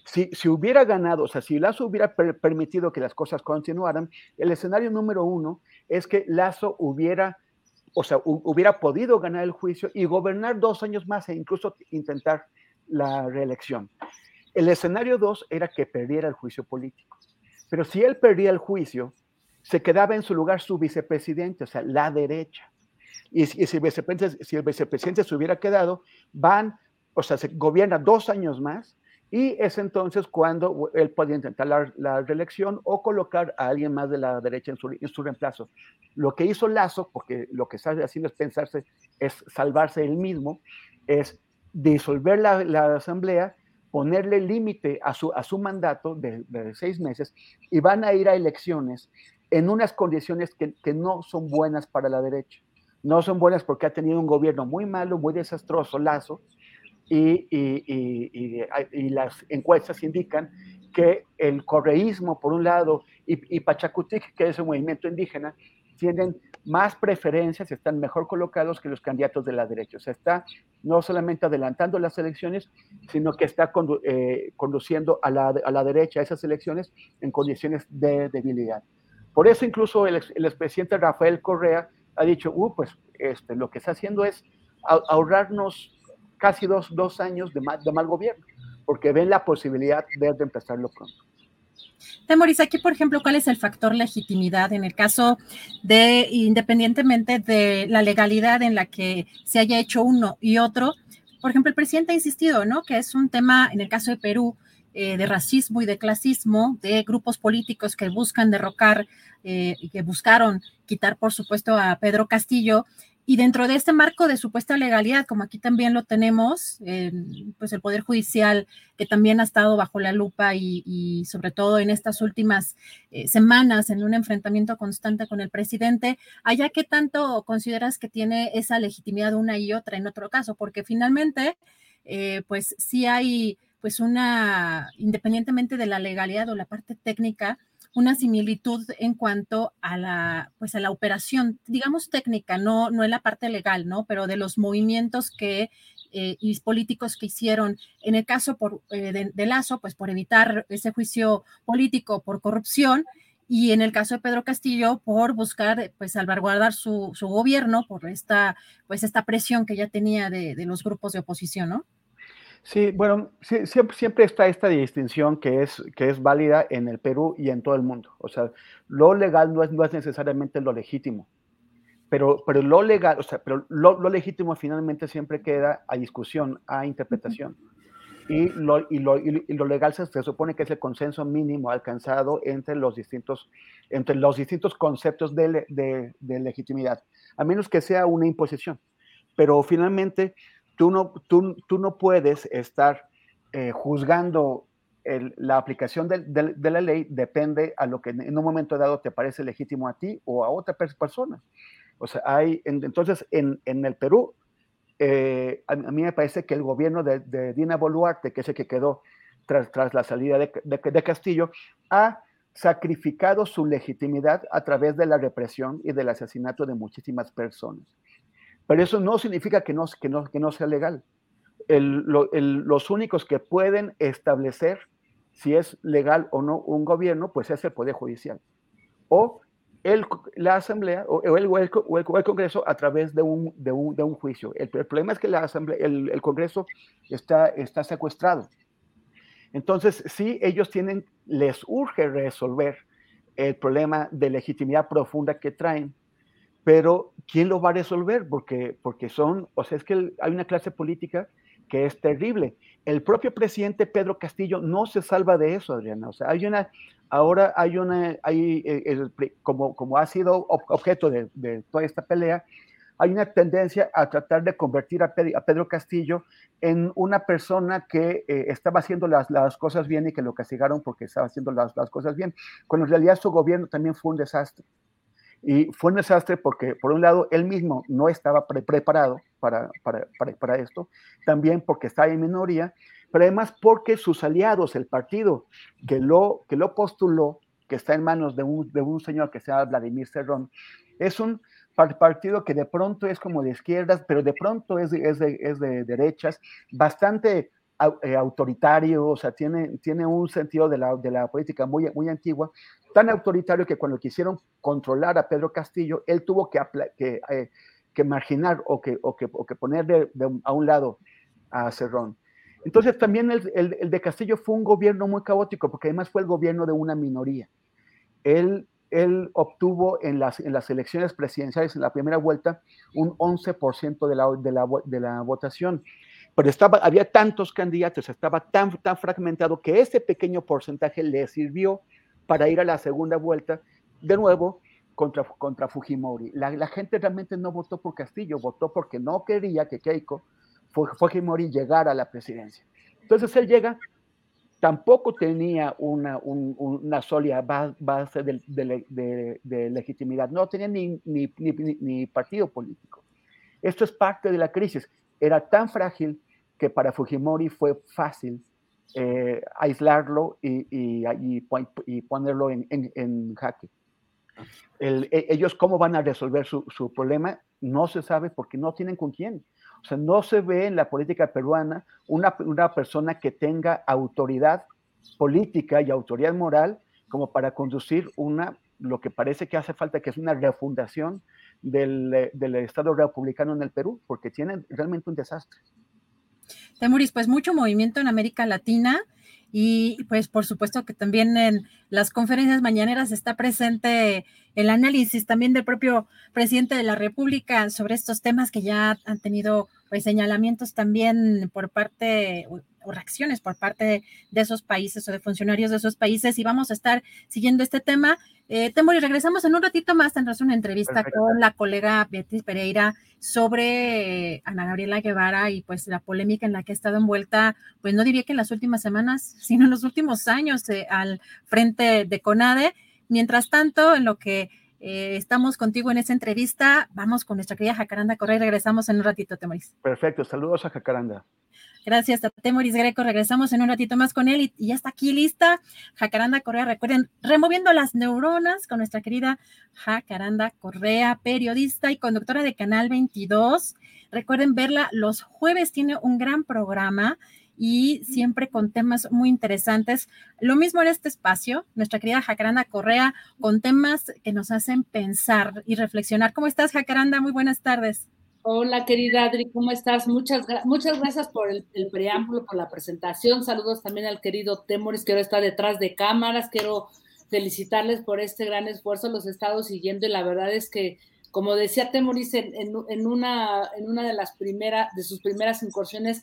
Si, si hubiera ganado, o sea, si Lazo hubiera per permitido que las cosas continuaran, el escenario número uno es que Lazo hubiera, o sea, hubiera podido ganar el juicio y gobernar dos años más e incluso intentar la reelección. El escenario 2 era que perdiera el juicio político. Pero si él perdía el juicio, se quedaba en su lugar su vicepresidente, o sea, la derecha. Y, si, el vicepresidente, se hubiera quedado, van, o sea, se gobierna dos años más y es entonces cuando él podía intentar la, la reelección o colocar a alguien más de la derecha en su, en reemplazo. Lo que hizo Lazo, porque lo que está haciendo es pensarse, es salvarse él mismo, es disolver la asamblea ponerle límite a su, a su mandato de, de, seis meses y van a ir a elecciones en unas condiciones que, que no son buenas para la derecha. No son buenas porque ha tenido un gobierno muy malo, muy desastroso, Lazo, y, y, las encuestas indican que el correísmo, por un lado, y, Pachacutic, que es un movimiento indígena, tienen más preferencias, están mejor colocados que los candidatos de la derecha. O sea, está no solamente adelantando las elecciones, sino que está eh, conduciendo a la, a la, derecha esas elecciones en condiciones de debilidad. Por eso incluso el, el expresidente Rafael Correa ha dicho, uh, pues este, lo que está haciendo es ahorrarnos casi dos, dos años de mal, de mal gobierno, porque ven la posibilidad de, de empezarlo pronto. Temoris, aquí, por ejemplo, ¿cuál es el factor legitimidad en el caso de, independientemente de la legalidad en la que se haya hecho uno y otro? Por ejemplo, el presidente ha insistido, ¿no? Que es un tema, en el caso de Perú, eh, de racismo y de clasismo, de grupos políticos que buscan derrocar eh, que buscaron quitar, por supuesto, a Pedro Castillo y dentro de este marco de supuesta legalidad, como aquí también lo tenemos, pues el Poder Judicial, que también ha estado bajo la lupa y, sobre todo en estas últimas eh, semanas en un enfrentamiento constante con el presidente, allá qué tanto consideras que tiene esa legitimidad una y otra en otro caso, porque finalmente, eh, pues sí hay pues una, independientemente de la legalidad o la parte técnica, una similitud en cuanto a la, pues a la operación, digamos técnica, no, no en la parte legal, ¿no? Pero de los movimientos que eh, y políticos que hicieron, en el caso por, eh, de, Lazo, pues por evitar ese juicio político por corrupción, y en el caso de Pedro Castillo por buscar pues salvaguardar su, su gobierno por esta pues esta presión que ya tenía de, de los grupos de oposición, ¿no? Sí, bueno, siempre, está esta distinción que es, que es válida en el Perú y en todo el mundo. O sea, lo legal no es, no es necesariamente lo legítimo, pero, pero lo legal, o sea, pero lo, legítimo finalmente siempre queda a discusión, a interpretación. Y lo, y lo, y lo legal se, supone que es el consenso mínimo alcanzado entre los distintos, entre los distintos conceptos de, de legitimidad, a menos que sea una imposición. Pero finalmente tú no, tú, tú no puedes estar eh, juzgando la aplicación de, de, la ley, depende a lo que en un momento dado te parece legítimo a ti o a otra persona. O sea, hay, entonces en, en, el Perú, eh, a, mí me parece que el gobierno de, Dina Boluarte, que es el que quedó tras, tras la salida de, de Castillo, ha sacrificado su legitimidad a través de la represión y del asesinato de muchísimas personas. Pero eso no significa que no, que no, que no sea legal. los únicos que pueden establecer si es legal o no un gobierno, pues es el Poder Judicial. O el, la Asamblea o el, o, el, o el, Congreso a través de un, de un, de un juicio. El, problema es que la Asamblea, el, Congreso está, está secuestrado. Entonces, sí, ellos tienen, les urge resolver el problema de legitimidad profunda que traen pero ¿quién lo va a resolver? Porque, porque son, o sea, es que hay una clase política que es terrible. El propio presidente Pedro Castillo no se salva de eso, Adriana. O sea, hay una, ahora hay una, hay, eh, como, como ha sido objeto de, de, toda esta pelea, hay una tendencia a tratar de convertir a, Pedro Castillo en una persona que eh, estaba haciendo las, las, cosas bien y que lo castigaron porque estaba haciendo las, las cosas bien, cuando en realidad su gobierno también fue un desastre. Y fue un desastre porque, por un lado, él mismo no estaba preparado para, para, para, esto, también porque estaba en minoría, pero además porque sus aliados, el partido que lo, que lo postuló, que está en manos de un, de un señor que se llama Vladimir Cerrón, es un partido que de pronto es como de izquierdas, pero de pronto es es de, es de derechas, bastante eh, autoritario, o sea, tiene, tiene un sentido de la, de la política muy, muy antigua, tan autoritario que cuando quisieron controlar a Pedro Castillo, él tuvo que, que, eh, que marginar o que, o que, o que poner de, a un lado a Cerrón. Entonces también el, el, el, de Castillo fue un gobierno muy caótico, porque además fue el gobierno de una minoría. Él, él obtuvo en las, en las elecciones presidenciales en la primera vuelta un 11% de la, de, la, de la votación pero estaba, había tantos candidatos, estaba tan, tan fragmentado que ese pequeño porcentaje le sirvió para ir a la segunda vuelta de nuevo contra, contra Fujimori. La, gente realmente no votó por Castillo, votó porque no quería que Keiko Fujimori llegara a la presidencia. Entonces él llega tampoco tenía una, una sólida base de, legitimidad, no tenía ni, ni, partido político. Esto es parte de la crisis. Era tan frágil que para Fujimori fue fácil eh, aislarlo y, y, ponerlo en, en, jaque. E, ellos cómo van a resolver su, su, problema no se sabe porque no tienen con quién. O sea, no se ve en la política peruana una, una persona que tenga autoridad política y autoridad moral como para conducir una, lo que parece que hace falta, que es una refundación del, del Estado republicano en el Perú, porque tienen realmente un desastre. Temuris, pues mucho movimiento en América Latina y pues por supuesto que también en las conferencias mañaneras está presente el análisis también del propio presidente de la República sobre estos temas que ya han tenido pues señalamientos también por parte o reacciones por parte de, esos países o de funcionarios de esos países y vamos a estar siguiendo este tema. Eh, y regresamos en un ratito más, tendrás una entrevista con la colega Beatriz Pereira sobre eh, Ana Gabriela Guevara y pues la polémica en la que ha estado envuelta, pues no diría que en las últimas semanas, sino en los últimos años eh, al frente de CONADE. Mientras tanto, en lo que eh, estamos contigo en esta entrevista, vamos con nuestra querida Jacaranda Correa y regresamos en un ratito, Temoris. Perfecto, saludos a Jacaranda. Gracias a Temoris Greco. Regresamos en un ratito más con él y, ya está aquí lista Jacaranda Correa. Recuerden, removiendo las neuronas con nuestra querida Jacaranda Correa, periodista y conductora de Canal 22. Recuerden verla los jueves, tiene un gran programa y siempre con temas muy interesantes. Lo mismo en este espacio, nuestra querida Jacaranda Correa, con temas que nos hacen pensar y reflexionar. ¿Cómo estás, Jacaranda? Muy buenas tardes. Hola, querida Adri, ¿cómo estás? Muchas, muchas gracias por el, preámbulo, por la presentación. Saludos también al querido Temoris, que ahora está detrás de cámaras. Quiero felicitarles por este gran esfuerzo. Los he estado siguiendo y la verdad es que, como decía Temoris en, en, una, en una de las primeras, de sus primeras incursiones,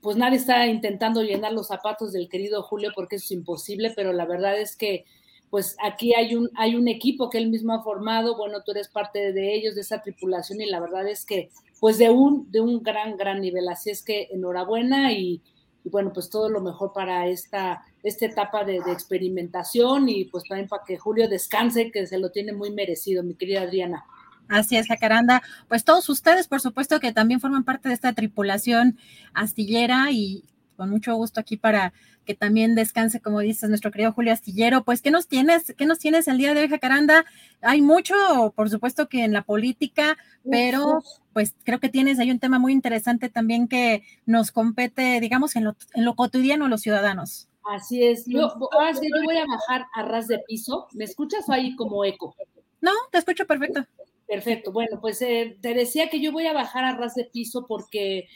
pues nadie está intentando llenar los zapatos del querido Julio porque eso es imposible, pero la verdad es que pues aquí hay un, hay un equipo que él mismo ha formado, bueno, tú eres parte de ellos, de esa tripulación, y la verdad es que, pues de un, de un gran, gran nivel. Así es que enhorabuena y, bueno, pues todo lo mejor para esta, esta etapa de, de, experimentación y pues también para que Julio descanse, que se lo tiene muy merecido, mi querida Adriana. Así es, Jacaranda. Pues todos ustedes, por supuesto, que también forman parte de esta tripulación astillera y con mucho gusto aquí para que también descanse, como dices, nuestro querido Julio Astillero. Pues, ¿qué nos tienes? ¿Qué nos tienes el día de hoy, Jacaranda? Hay mucho, por supuesto, que en la política, pero pues creo que tienes ahí un tema muy interesante también que nos compete, digamos, en lo, en lo cotidiano a los ciudadanos. Así es. Yo, ahora sí, yo voy a bajar a ras de piso. ¿Me escuchas o ahí como eco? No, te escucho perfecto. Perfecto. Bueno, pues eh, te decía que yo voy a bajar a ras de piso porque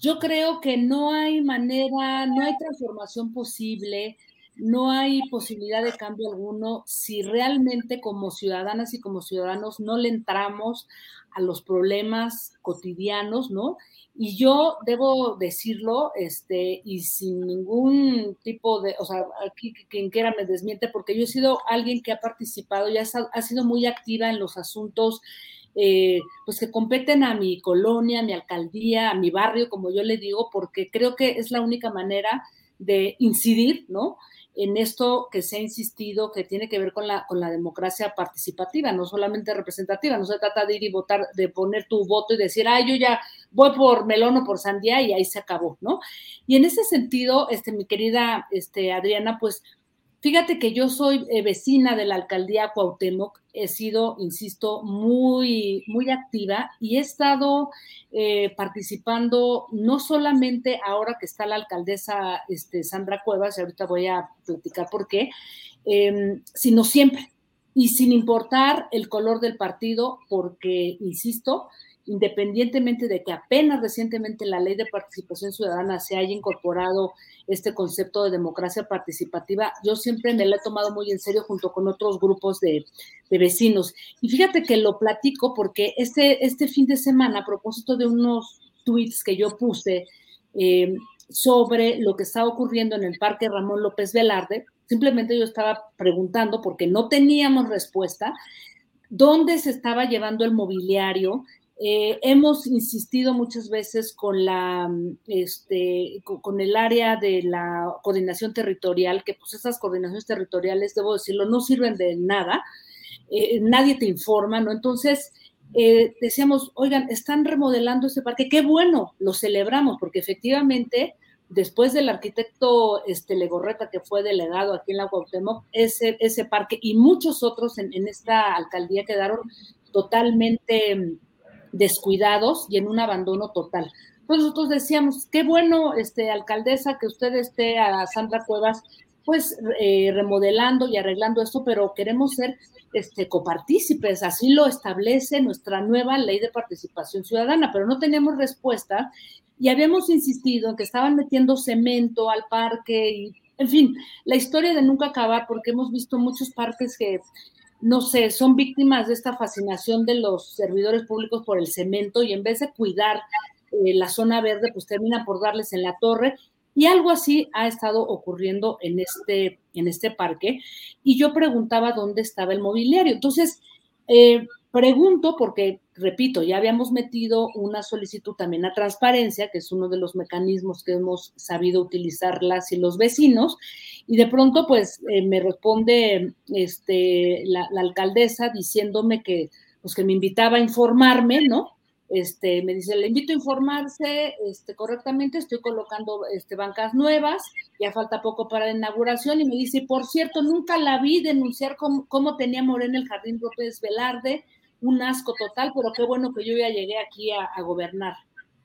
yo creo que no hay manera, no hay transformación posible, no hay posibilidad de cambio alguno si realmente como ciudadanas y como ciudadanos no le entramos a los problemas cotidianos, ¿no? Y yo debo decirlo, este, y sin ningún tipo de, o sea, aquí quien quiera me desmiente, porque yo he sido alguien que ha participado y ha, sido muy activa en los asuntos eh, pues que competen a mi colonia, a mi alcaldía, a mi barrio, como yo le digo, porque creo que es la única manera de incidir, ¿no? En esto que se ha insistido, que tiene que ver con la, con la democracia participativa, no solamente representativa, no se trata de ir y votar, de poner tu voto y decir, ay, yo ya voy por melón o por sandía y ahí se acabó, ¿no? Y en ese sentido, este, mi querida este, Adriana, pues Fíjate que yo soy eh, vecina de la alcaldía Cuauhtémoc, he sido, insisto, muy, muy activa y he estado eh, participando no solamente ahora que está la alcaldesa este, Sandra Cuevas, y ahorita voy a platicar por qué, em, sino siempre y sin importar el color del partido, porque, insisto, independientemente de que apenas recientemente la ley de participación ciudadana se haya incorporado este concepto de democracia participativa, yo siempre me lo he tomado muy en serio junto con otros grupos de, vecinos. Y fíjate que lo platico porque este, este fin de semana, a propósito de unos tweets que yo puse eh, sobre lo que está ocurriendo en el Parque Ramón López Velarde, simplemente yo estaba preguntando porque no teníamos respuesta, dónde se estaba llevando el mobiliario Eh, hemos insistido muchas veces con la este, con, el área de la coordinación territorial, que pues esas coordinaciones territoriales, debo decirlo, no sirven de nada, eh, nadie te informa, ¿no? Entonces, eh, decíamos, oigan, están remodelando ese parque, qué bueno, lo celebramos, porque efectivamente, después del arquitecto este, Legorreta, que fue delegado aquí en la Cuauhtémoc, ese, ese parque y muchos otros en, en esta alcaldía quedaron totalmente descuidados y en un abandono total. Entonces nosotros decíamos, qué bueno, este, alcaldesa, que usted esté a Sandra Cuevas, pues eh, remodelando y arreglando esto, pero queremos ser este, copartícipes, así lo establece nuestra nueva ley de participación ciudadana, pero no teníamos respuesta y habíamos insistido en que estaban metiendo cemento al parque y, en fin, la historia de nunca acabar, porque hemos visto muchos parques que no sé, son víctimas de esta fascinación de los servidores públicos por el cemento y en vez de cuidar eh, la zona verde, pues terminan por darles en la torre. Y algo así ha estado ocurriendo en este, en este parque. Y yo preguntaba dónde estaba el mobiliario. Entonces, eh, Pregunto porque, repito, ya habíamos metido una solicitud también a transparencia, que es uno de los mecanismos que hemos sabido utilizar las y los vecinos, y de pronto pues eh, me responde este, la, alcaldesa diciéndome que, pues, que me invitaba a informarme, ¿no? Este, me dice, le invito a informarse este, correctamente, estoy colocando este, bancas nuevas, ya falta poco para la inauguración, y me dice, por cierto, nunca la vi denunciar cómo, cómo tenía Morena el Jardín López Velarde, un asco total, pero qué bueno que yo ya llegué aquí a, gobernar,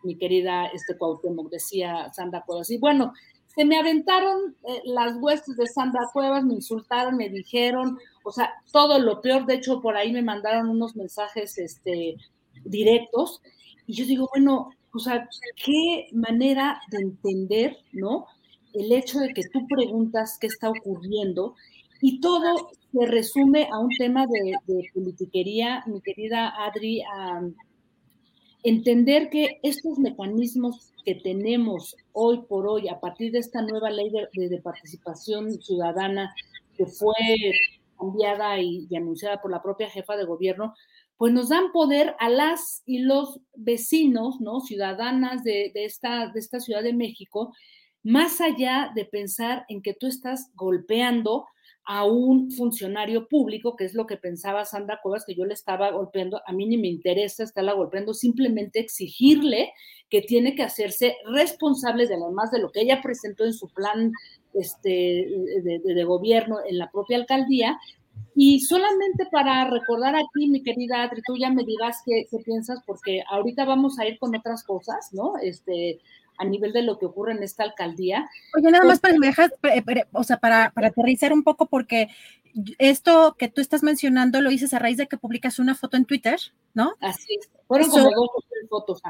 mi querida este Cuauhtémoc, decía Sandra Cuevas. Y bueno, se me aventaron eh, las huestes de Sandra Cuevas, me insultaron, me dijeron, o sea, todo lo peor, de hecho, por ahí me mandaron unos mensajes este, directos, y yo digo, bueno, o sea, qué manera de entender, ¿no? El hecho de que tú preguntas qué está ocurriendo y todo se resume a un tema de, politiquería, mi querida Adri, a entender que estos mecanismos que tenemos hoy por hoy, a partir de esta nueva ley de, participación ciudadana que fue cambiada y, anunciada por la propia jefa de gobierno, pues nos dan poder a las y los vecinos, ¿no? Ciudadanas de, esta, de esta Ciudad de México, más allá de pensar en que tú estás golpeando a un funcionario público, que es lo que pensaba Sandra Cuevas, que yo le estaba golpeando, a mí ni me interesa estarla golpeando, simplemente exigirle que tiene que hacerse responsable de además de lo que ella presentó en su plan este, de, gobierno en la propia alcaldía. Y solamente para recordar aquí, mi querida Adri, tú ya me dirás qué, qué piensas, porque ahorita vamos a ir con otras cosas, ¿no? Este, a nivel de lo que ocurre en esta alcaldía. Oye, nada más para, me dejas, o sea, para, para aterrizar un poco, porque esto que tú estás mencionando lo dices a raíz de que publicas una foto en Twitter, ¿no? Así es. Fueron como dos o tres fotos.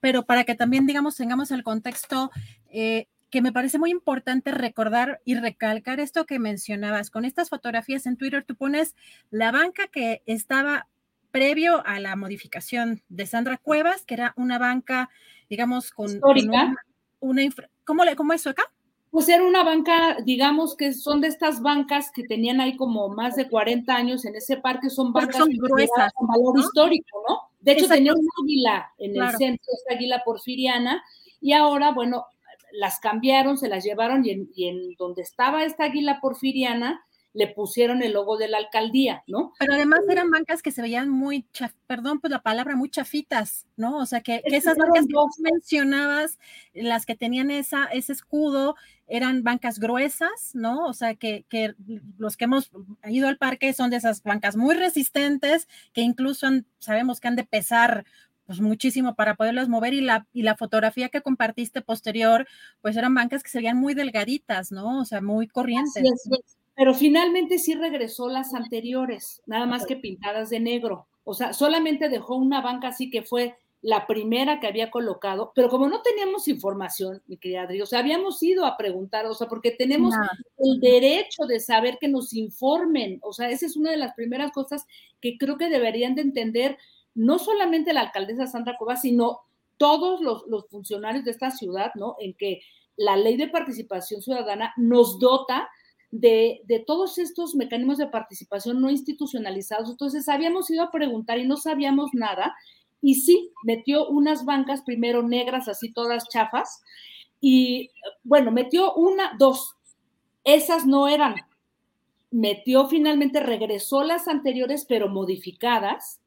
pero para que también, digamos, tengamos el contexto, eh, que me parece muy importante recordar y recalcar esto que mencionabas. Con estas fotografías en Twitter, tú pones la banca que estaba previo a la modificación de Sandra Cuevas, que era una banca digamos, con, Histórica. una, ¿cómo, le, ¿Cómo es eso acá? Pues era una banca, digamos que son de estas bancas que tenían ahí como más de 40 años en ese parque, son bancas son gruesas, con valor histórico, ¿no? De hecho, tenía un águila en el centro, esta águila porfiriana, y ahora, bueno, las cambiaron, se las llevaron, y en, y en donde estaba esta águila porfiriana, le pusieron el logo de la alcaldía, ¿no? Pero además eran bancas que se veían muy, perdón, pues la palabra, muy chafitas, ¿no? O sea, que, esas bancas que vos mencionabas, las que tenían esa, ese escudo, eran bancas gruesas, ¿no? O sea, que, que los que hemos ido al parque son de esas bancas muy resistentes, que incluso sabemos que han de pesar pues muchísimo para poderlas mover y la, y la fotografía que compartiste posterior, pues eran bancas que se veían muy delgaditas, ¿no? O sea, muy corrientes pero finalmente sí regresó las anteriores, nada más que pintadas de negro. O sea, solamente dejó una banca así que fue la primera que había colocado, pero como no teníamos información, mi querida Adri, o sea, habíamos ido a preguntar, o sea, porque tenemos el derecho de saber que nos informen, o sea, esa es una de las primeras cosas que creo que deberían de entender no solamente la alcaldesa Sandra Cuevas, sino todos los, los funcionarios de esta ciudad, ¿no? En que la ley de participación ciudadana nos dota de, todos estos mecanismos de participación no institucionalizados. Entonces, habíamos ido a preguntar y no sabíamos nada. y sí, metió unas bancas primero negras, así todas chafas, y bueno, metió una, dos, esas no eran. Metió finalmente, regresó las anteriores, pero modificadas,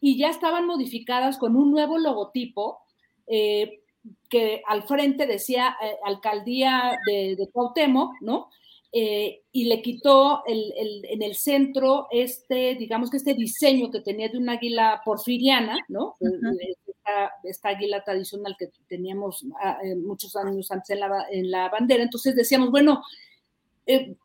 y ya estaban modificadas con un nuevo logotipo eh, que al frente decía eh, alcaldía de, de Cuauhtémoc, ¿no? Eh, y le quitó en el centro este, digamos que este diseño que tenía de una águila porfiriana, ¿no? esta, águila tradicional que teníamos ah, muchos años antes en la, en la, bandera. Entonces decíamos, bueno,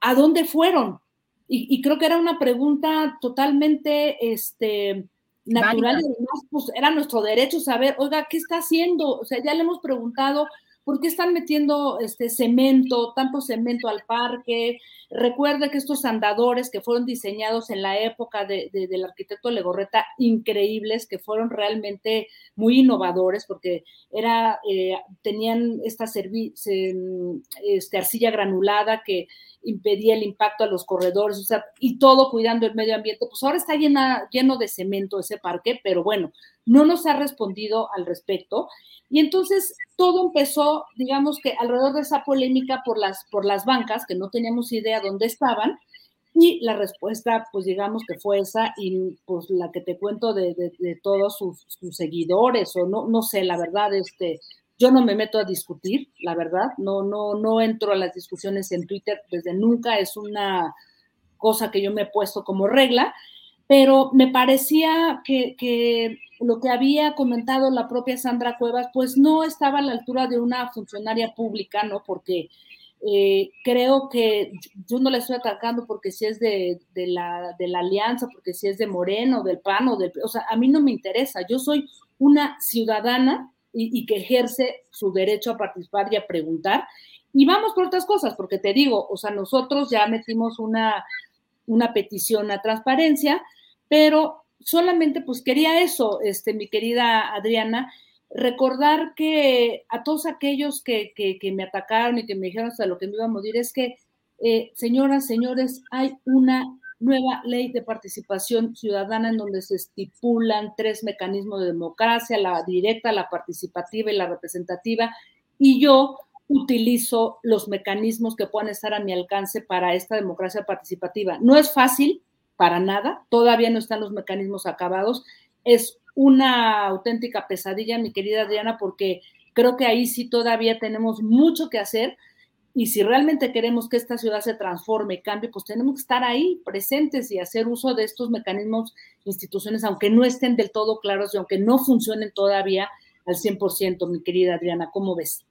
¿a dónde fueron? Y, y, creo que era una pregunta totalmente, este, natural y además pues era nuestro derecho saber, oiga, ¿qué está haciendo? O sea, ya le hemos preguntado ¿Por qué están metiendo este cemento, tanto cemento al parque? Recuerde que estos andadores que fueron diseñados en la época del arquitecto Legorreta, increíbles, que fueron realmente muy innovadores, porque era, eh, tenían esta este, arcilla granulada que impedía el impacto a los corredores, o sea, y todo cuidando el medio ambiente. Pues ahora está lleno de cemento ese parque, pero bueno, no nos ha respondido al respecto. Y entonces todo empezó, digamos que alrededor de esa polémica por las, por las bancas, que no teníamos idea dónde estaban, y la respuesta, pues digamos que fue esa, y pues la que te cuento de, todos sus, seguidores, o no, no sé, la verdad, este, yo no me meto a discutir, la verdad, no, no, no entro a las discusiones en Twitter desde nunca, es una cosa que yo me he puesto como regla, pero me parecía que, lo que había comentado la propia Sandra Cuevas, pues no estaba a la altura de una funcionaria pública, ¿no? Porque eh, creo que yo no le estoy atacando porque si es de, la, de la alianza, porque si es de Moreno, del PAN o del... O sea, a mí no me interesa, yo soy una ciudadana y, y que ejerce su derecho a participar y a preguntar. Y vamos por otras cosas, porque te digo, o sea, nosotros ya metimos una, una petición a transparencia, pero solamente pues quería eso, este, mi querida Adriana, recordar que a todos aquellos que, me atacaron y que me dijeron hasta lo que me iba a morir es que, eh, señoras, señores, hay una nueva ley de participación ciudadana en donde se estipulan tres mecanismos de democracia, la directa, la participativa y la representativa, y yo utilizo los mecanismos que puedan estar a mi alcance para esta democracia participativa. No es fácil, para nada, todavía no están los mecanismos acabados. Es una auténtica pesadilla, mi querida Adriana, porque creo que ahí sí todavía tenemos mucho que hacer y si realmente queremos que esta ciudad se transforme cambie, pues tenemos que estar ahí presentes y hacer uso de estos mecanismos, instituciones, aunque no estén del todo claros y aunque no funcionen todavía al 100%, mi querida Adriana, ¿cómo ves?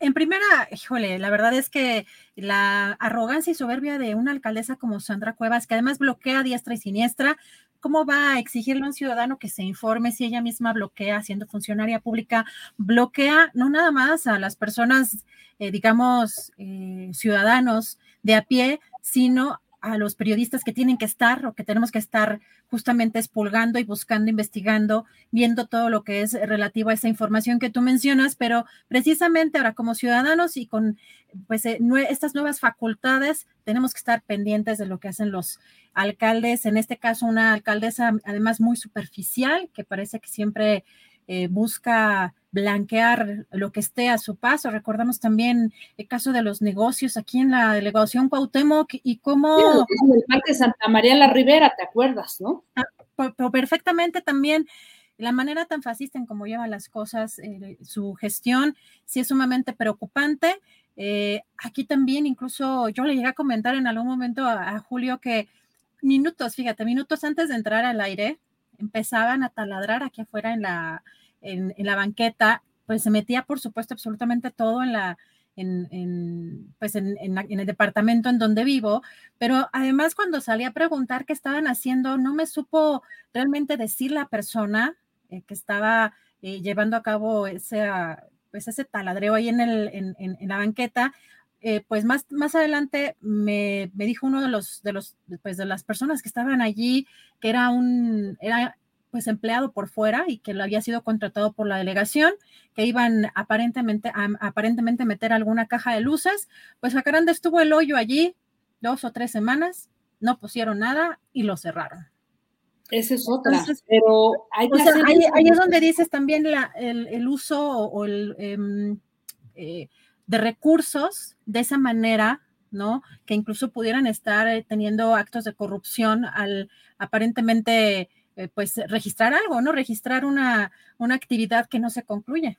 En primera, híjole, la verdad es que la arrogancia y soberbia de una alcaldesa como Sandra Cuevas, que además bloquea diestra y siniestra, ¿cómo va a exigirle a un ciudadano que se informe si ella misma bloquea, siendo funcionaria pública, bloquea no nada más a las personas, eh, digamos, eh, ciudadanos de a pie, sino a los periodistas que tienen que estar o que tenemos que estar justamente expulgando y buscando, investigando, viendo todo lo que es relativo a esa información que tú mencionas, pero precisamente ahora como ciudadanos y con pues eh, estas nuevas facultades tenemos que estar pendientes de lo que hacen los alcaldes, en este caso una alcaldesa además muy superficial que parece que siempre eh, busca blanquear lo que esté a su paso. Recordamos también el caso de los negocios aquí en la delegación Cuauhtémoc y cómo... en el Parque Santa María la Ribera, ¿te acuerdas, no? Ah, pero perfectamente también la manera tan fascista en cómo lleva las cosas, eh, su gestión, sí es sumamente preocupante. Eh, aquí también incluso yo le llegué a comentar en algún momento a Julio que minutos, fíjate, minutos antes de entrar al aire, empezaban a taladrar aquí afuera en la, en, la banqueta, pues se metía, por supuesto, absolutamente todo en la, en, pues en, el departamento en donde vivo, pero además cuando salí a preguntar qué estaban haciendo, no me supo realmente decir la persona eh, que estaba eh, llevando a cabo ese, pues ese taladreo ahí en, el, en, la banqueta. Eh, pues más, más adelante me, me, dijo uno de los, de los, pues de las personas que estaban allí, que era un, era pues empleado por fuera y que lo había sido contratado por la delegación, que iban aparentemente a, aparentemente meter alguna caja de luces, pues a grande estuvo el hoyo allí dos o tres semanas, no pusieron nada y lo cerraron. Esa es otra, pero hay que ahí, es donde dices también el, uso o, el em, eh, de recursos de esa manera, ¿no? Que incluso pudieran estar eh, teniendo actos de corrupción al aparentemente, eh, pues, registrar algo, ¿no? Registrar una, una actividad que no se concluye.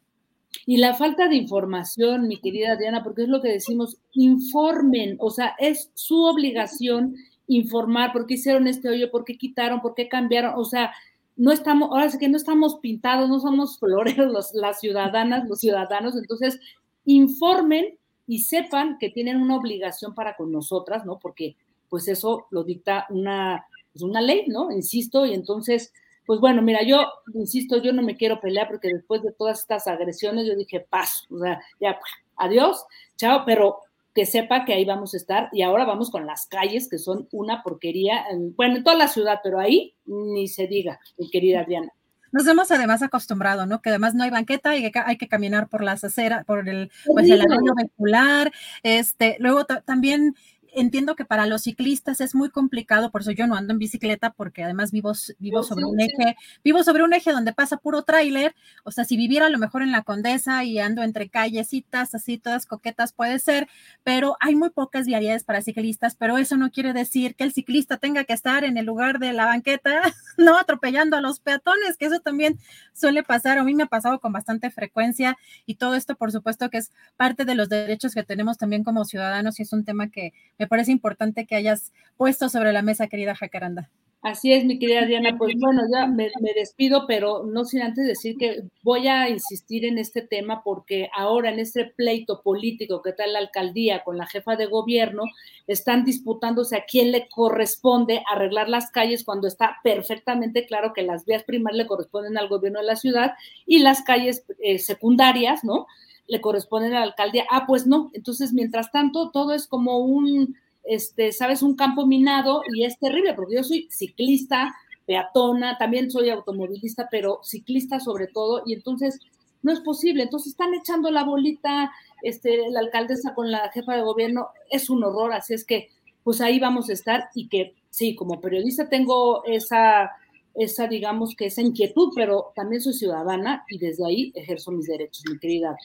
Y la falta de información, mi querida Diana, porque es lo que decimos, informen, o sea, es su obligación informar por qué hicieron este hoyo, por qué quitaron, por qué cambiaron, o sea, no estamos, ahora sí que no estamos pintados, no somos floreros las ciudadanas, los ciudadanos, entonces informen y sepan que tienen una obligación para con nosotras, ¿no? Porque pues eso lo dicta una, pues, una ley, ¿no? Insisto, y entonces, pues bueno, mira, yo, insisto, yo no me quiero pelear porque después de todas estas agresiones yo dije, paso, o sea, ya, pues, adiós, chao, pero que sepa que ahí vamos a estar y ahora vamos con las calles que son una porquería, bueno, en toda la ciudad, pero ahí ni se diga, mi querida Diana. Nos hemos además acostumbrado, ¿no? Que además no hay banqueta y que hay que caminar por las aceras, por el, pues el anillo vehicular. Este, luego también entiendo que para los ciclistas es muy complicado, por eso yo no ando en bicicleta, porque además vivo, vivo sobre un eje, vivo sobre un eje donde pasa puro tráiler, o sea, si viviera a lo mejor en la Condesa y ando entre callecitas, así todas coquetas puede ser, pero hay muy pocas vialidades para ciclistas, pero eso no quiere decir que el ciclista tenga que estar en el lugar de la banqueta, no atropellando a los peatones, que eso también suele pasar, a mí me ha pasado con bastante frecuencia y todo esto, por supuesto, que es parte de los derechos que tenemos también como ciudadanos y es un tema que me parece importante que hayas puesto sobre la mesa, querida Jacaranda. Así es, mi querida Diana. Pues bueno, ya me, despido, pero no sin antes decir que voy a insistir en este tema porque ahora en este pleito político que está la alcaldía con la jefa de gobierno, están disputándose a quién le corresponde arreglar las calles cuando está perfectamente claro que las vías primarias le corresponden al gobierno de la ciudad y las calles eh, secundarias, ¿no? Le corresponde a la alcaldía. Ah, pues no. Entonces, mientras tanto, todo es como un, este, sabes, un campo minado y es terrible, porque yo soy ciclista, peatona, también soy automovilista, pero ciclista sobre todo, y entonces no es posible. Entonces están echando la bolita, este, la alcaldesa con la jefa de gobierno, es un horror, así es que pues ahí vamos a estar y que sí, como periodista tengo esa, esa digamos que esa inquietud, pero también soy ciudadana y desde ahí ejerzo mis derechos, mi querida.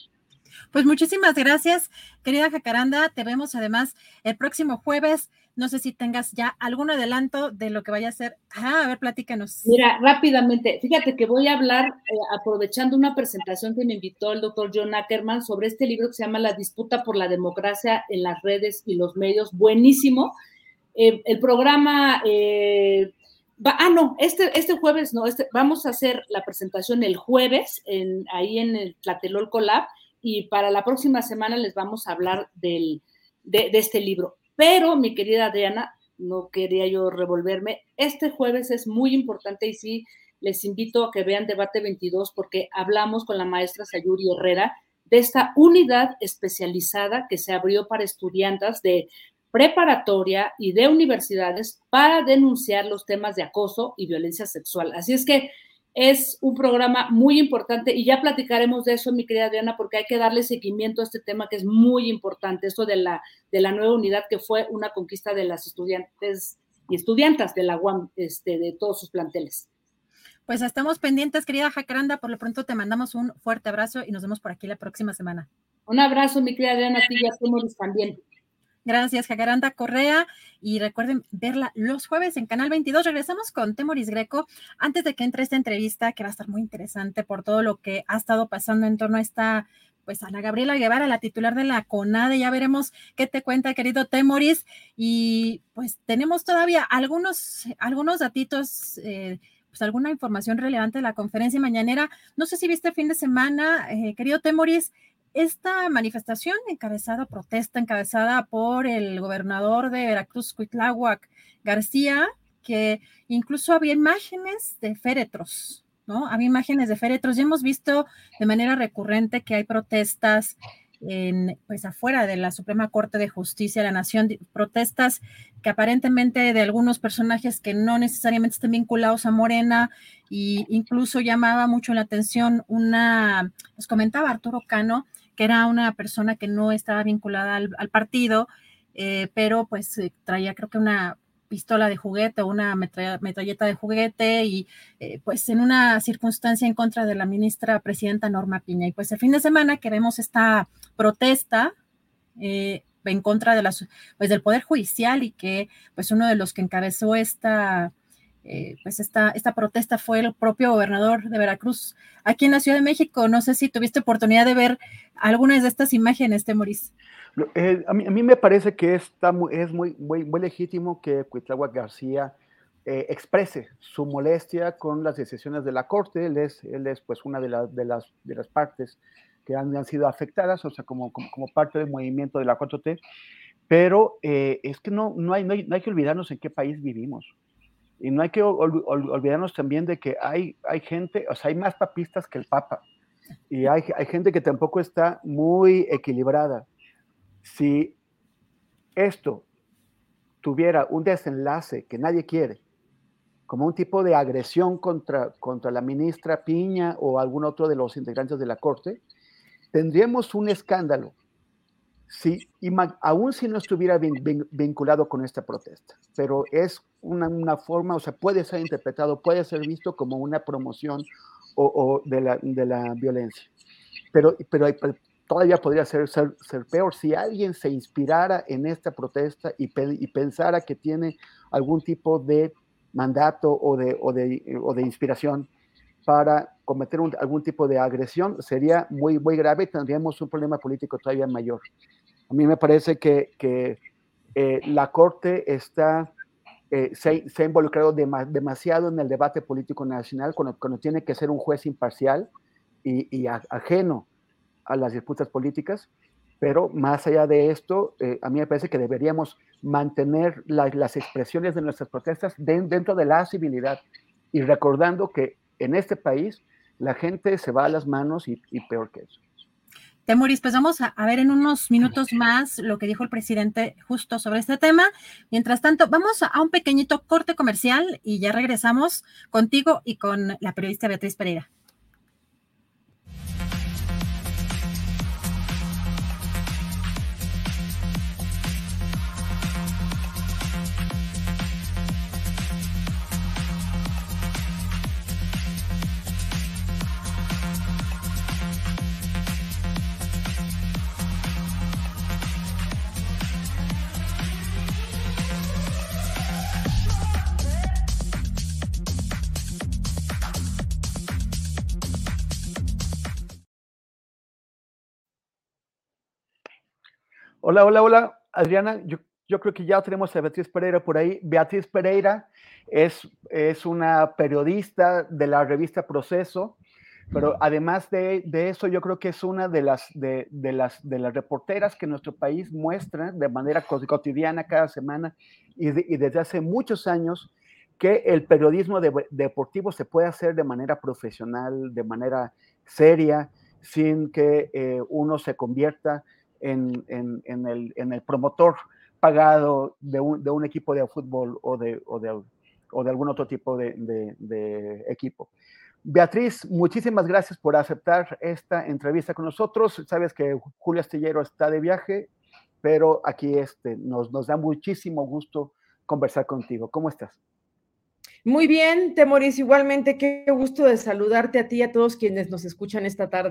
Pues muchísimas gracias, querida Jacaranda. Te vemos además el próximo jueves. No sé si tengas ya algún adelanto de lo que vaya a ser. Ah, a ver, platícanos. Mira, rápidamente, fíjate que voy a hablar, eh, aprovechando una presentación que me invitó el doctor John Ackerman sobre este libro que se llama La disputa por la democracia en las redes y los medios. Buenísimo. Eh, el programa eh, ah, no, este, este jueves no, este, vamos a hacer la presentación el jueves en, ahí en el Tlatelolco Lab y para la próxima semana les vamos a hablar del, de, este libro. Pero, mi querida Adriana, no quería yo revolverme, este jueves es muy importante y sí, les invito a que vean Debate 22 porque hablamos con la maestra Sayuri Herrera de esta unidad especializada que se abrió para estudiantes de preparatoria y de universidades para denunciar los temas de acoso y violencia sexual. Así es que es un programa muy importante y ya platicaremos de eso, mi querida Diana, porque hay que darle seguimiento a este tema que es muy importante, esto de la, de la nueva unidad que fue una conquista de las estudiantes y estudiantas de la UAM, este, de todos sus planteles. Pues estamos pendientes, querida Jacaranda, por lo pronto te mandamos un fuerte abrazo y nos vemos por aquí la próxima semana. Un abrazo, mi querida Diana, a ti y a también. Gracias, Jacaranda Correa. Y recuerden verla los jueves en Canal 22. Regresamos con Temoris Greco. Antes de que entre esta entrevista, que va a estar muy interesante por todo lo que ha estado pasando en torno a esta, pues Ana Gabriela Guevara, la titular de la CONADE. Ya veremos qué te cuenta, querido Temoris. Y pues tenemos todavía algunos, algunos datitos. Eh, pues alguna información relevante de la conferencia mañanera. No sé si viste fin de semana, eh, querido Temoris, esta manifestación encabezada, protesta encabezada por el gobernador de Veracruz, Cuitláhuac García, que incluso había imágenes de féretros, ¿no? Había imágenes de féretros. Ya hemos visto de manera recurrente que hay protestas en, pues afuera de la Suprema Corte de Justicia de la Nación, protestas que aparentemente de algunos personajes que no necesariamente están vinculados a Morena, e incluso llamaba mucho la atención una, nos comentaba Arturo Cano, que era una persona que no estaba vinculada al, partido, eh, pero pues eh, traía creo que una pistola de juguete o una metralleta de juguete y eh, pues en una circunstancia en contra de la ministra presidenta Norma Piña. Y pues el fin de semana que vemos esta protesta en contra de las, pues del Poder Judicial y que pues uno de los que encabezó esta, eh, pues esta, esta protesta fue el propio gobernador de Veracruz aquí en la Ciudad de México. No sé si tuviste oportunidad de ver algunas de estas imágenes, Temoris. Eh, a, mí, a, mí, me parece que está es muy, muy, legítimo que Cuitláhuac García eh, exprese su molestia con las decisiones de la Corte. Él es, él es pues una de, de, las, de las partes que han, han, sido afectadas, o sea, como, como, como parte del movimiento de la 4T. Pero eh, es que no, no, hay, no, hay, no hay que olvidarnos en qué país vivimos. Y no hay que olvidarnos también de que hay, hay gente, o sea, hay más papistas que el Papa. Y hay, hay gente que tampoco está muy equilibrada. Si esto tuviera un desenlace que nadie quiere, como un tipo de agresión contra, contra la ministra Piña o algún otro de los integrantes de la Corte, tendríamos un escándalo Sí, y aún si no estuviera vinculado con esta protesta, pero es una, una, forma, o sea, puede ser interpretado, puede ser visto como una promoción o, de, la, de, la, violencia. Pero, pero, todavía podría ser, ser, peor si alguien se inspirara en esta protesta y, y pensara que tiene algún tipo de mandato o de, o de, o de inspiración para cometer algún tipo de agresión, sería muy, muy grave y tendríamos un problema político todavía mayor. A mí me parece que, eh, la Corte está, eh, se, ha involucrado demasiado en el debate político nacional cuando, cuando, tiene que ser un juez imparcial y, ajeno a las disputas políticas. Pero más allá de esto, eh, a mí me parece que deberíamos mantener la, las expresiones de nuestras protestas de, dentro de la civilidad y recordando que en este país la gente se va a las manos y, y peor que eso. Temuris, pues vamos a, a, ver en unos minutos más lo que dijo el presidente justo sobre este tema. Mientras tanto, vamos a, a un pequeñito corte comercial y ya regresamos contigo y con la periodista Beatriz Pereira. Hola, hola, hola, Adriana. Yo, creo que ya tenemos a Beatriz Pereira por ahí. Beatriz Pereira es, es una periodista de la revista Proceso, pero además de, de eso, yo creo que es una de las, de, de, las, de las reporteras que nuestro país muestra de manera cotidiana cada semana y, y desde hace muchos años que el periodismo deportivo se puede hacer de manera profesional, de manera seria, sin que eh, uno se convierta en, el, promotor pagado de un, equipo de fútbol o de, algún otro tipo de, de, equipo. Beatriz, muchísimas gracias por aceptar esta entrevista con nosotros. Sabes que Julio Astillero está de viaje, pero aquí este, nos, nos da muchísimo gusto conversar contigo. ¿Cómo estás? Muy bien, Temoris, igualmente qué gusto de saludarte a ti y a todos quienes nos escuchan esta tarde.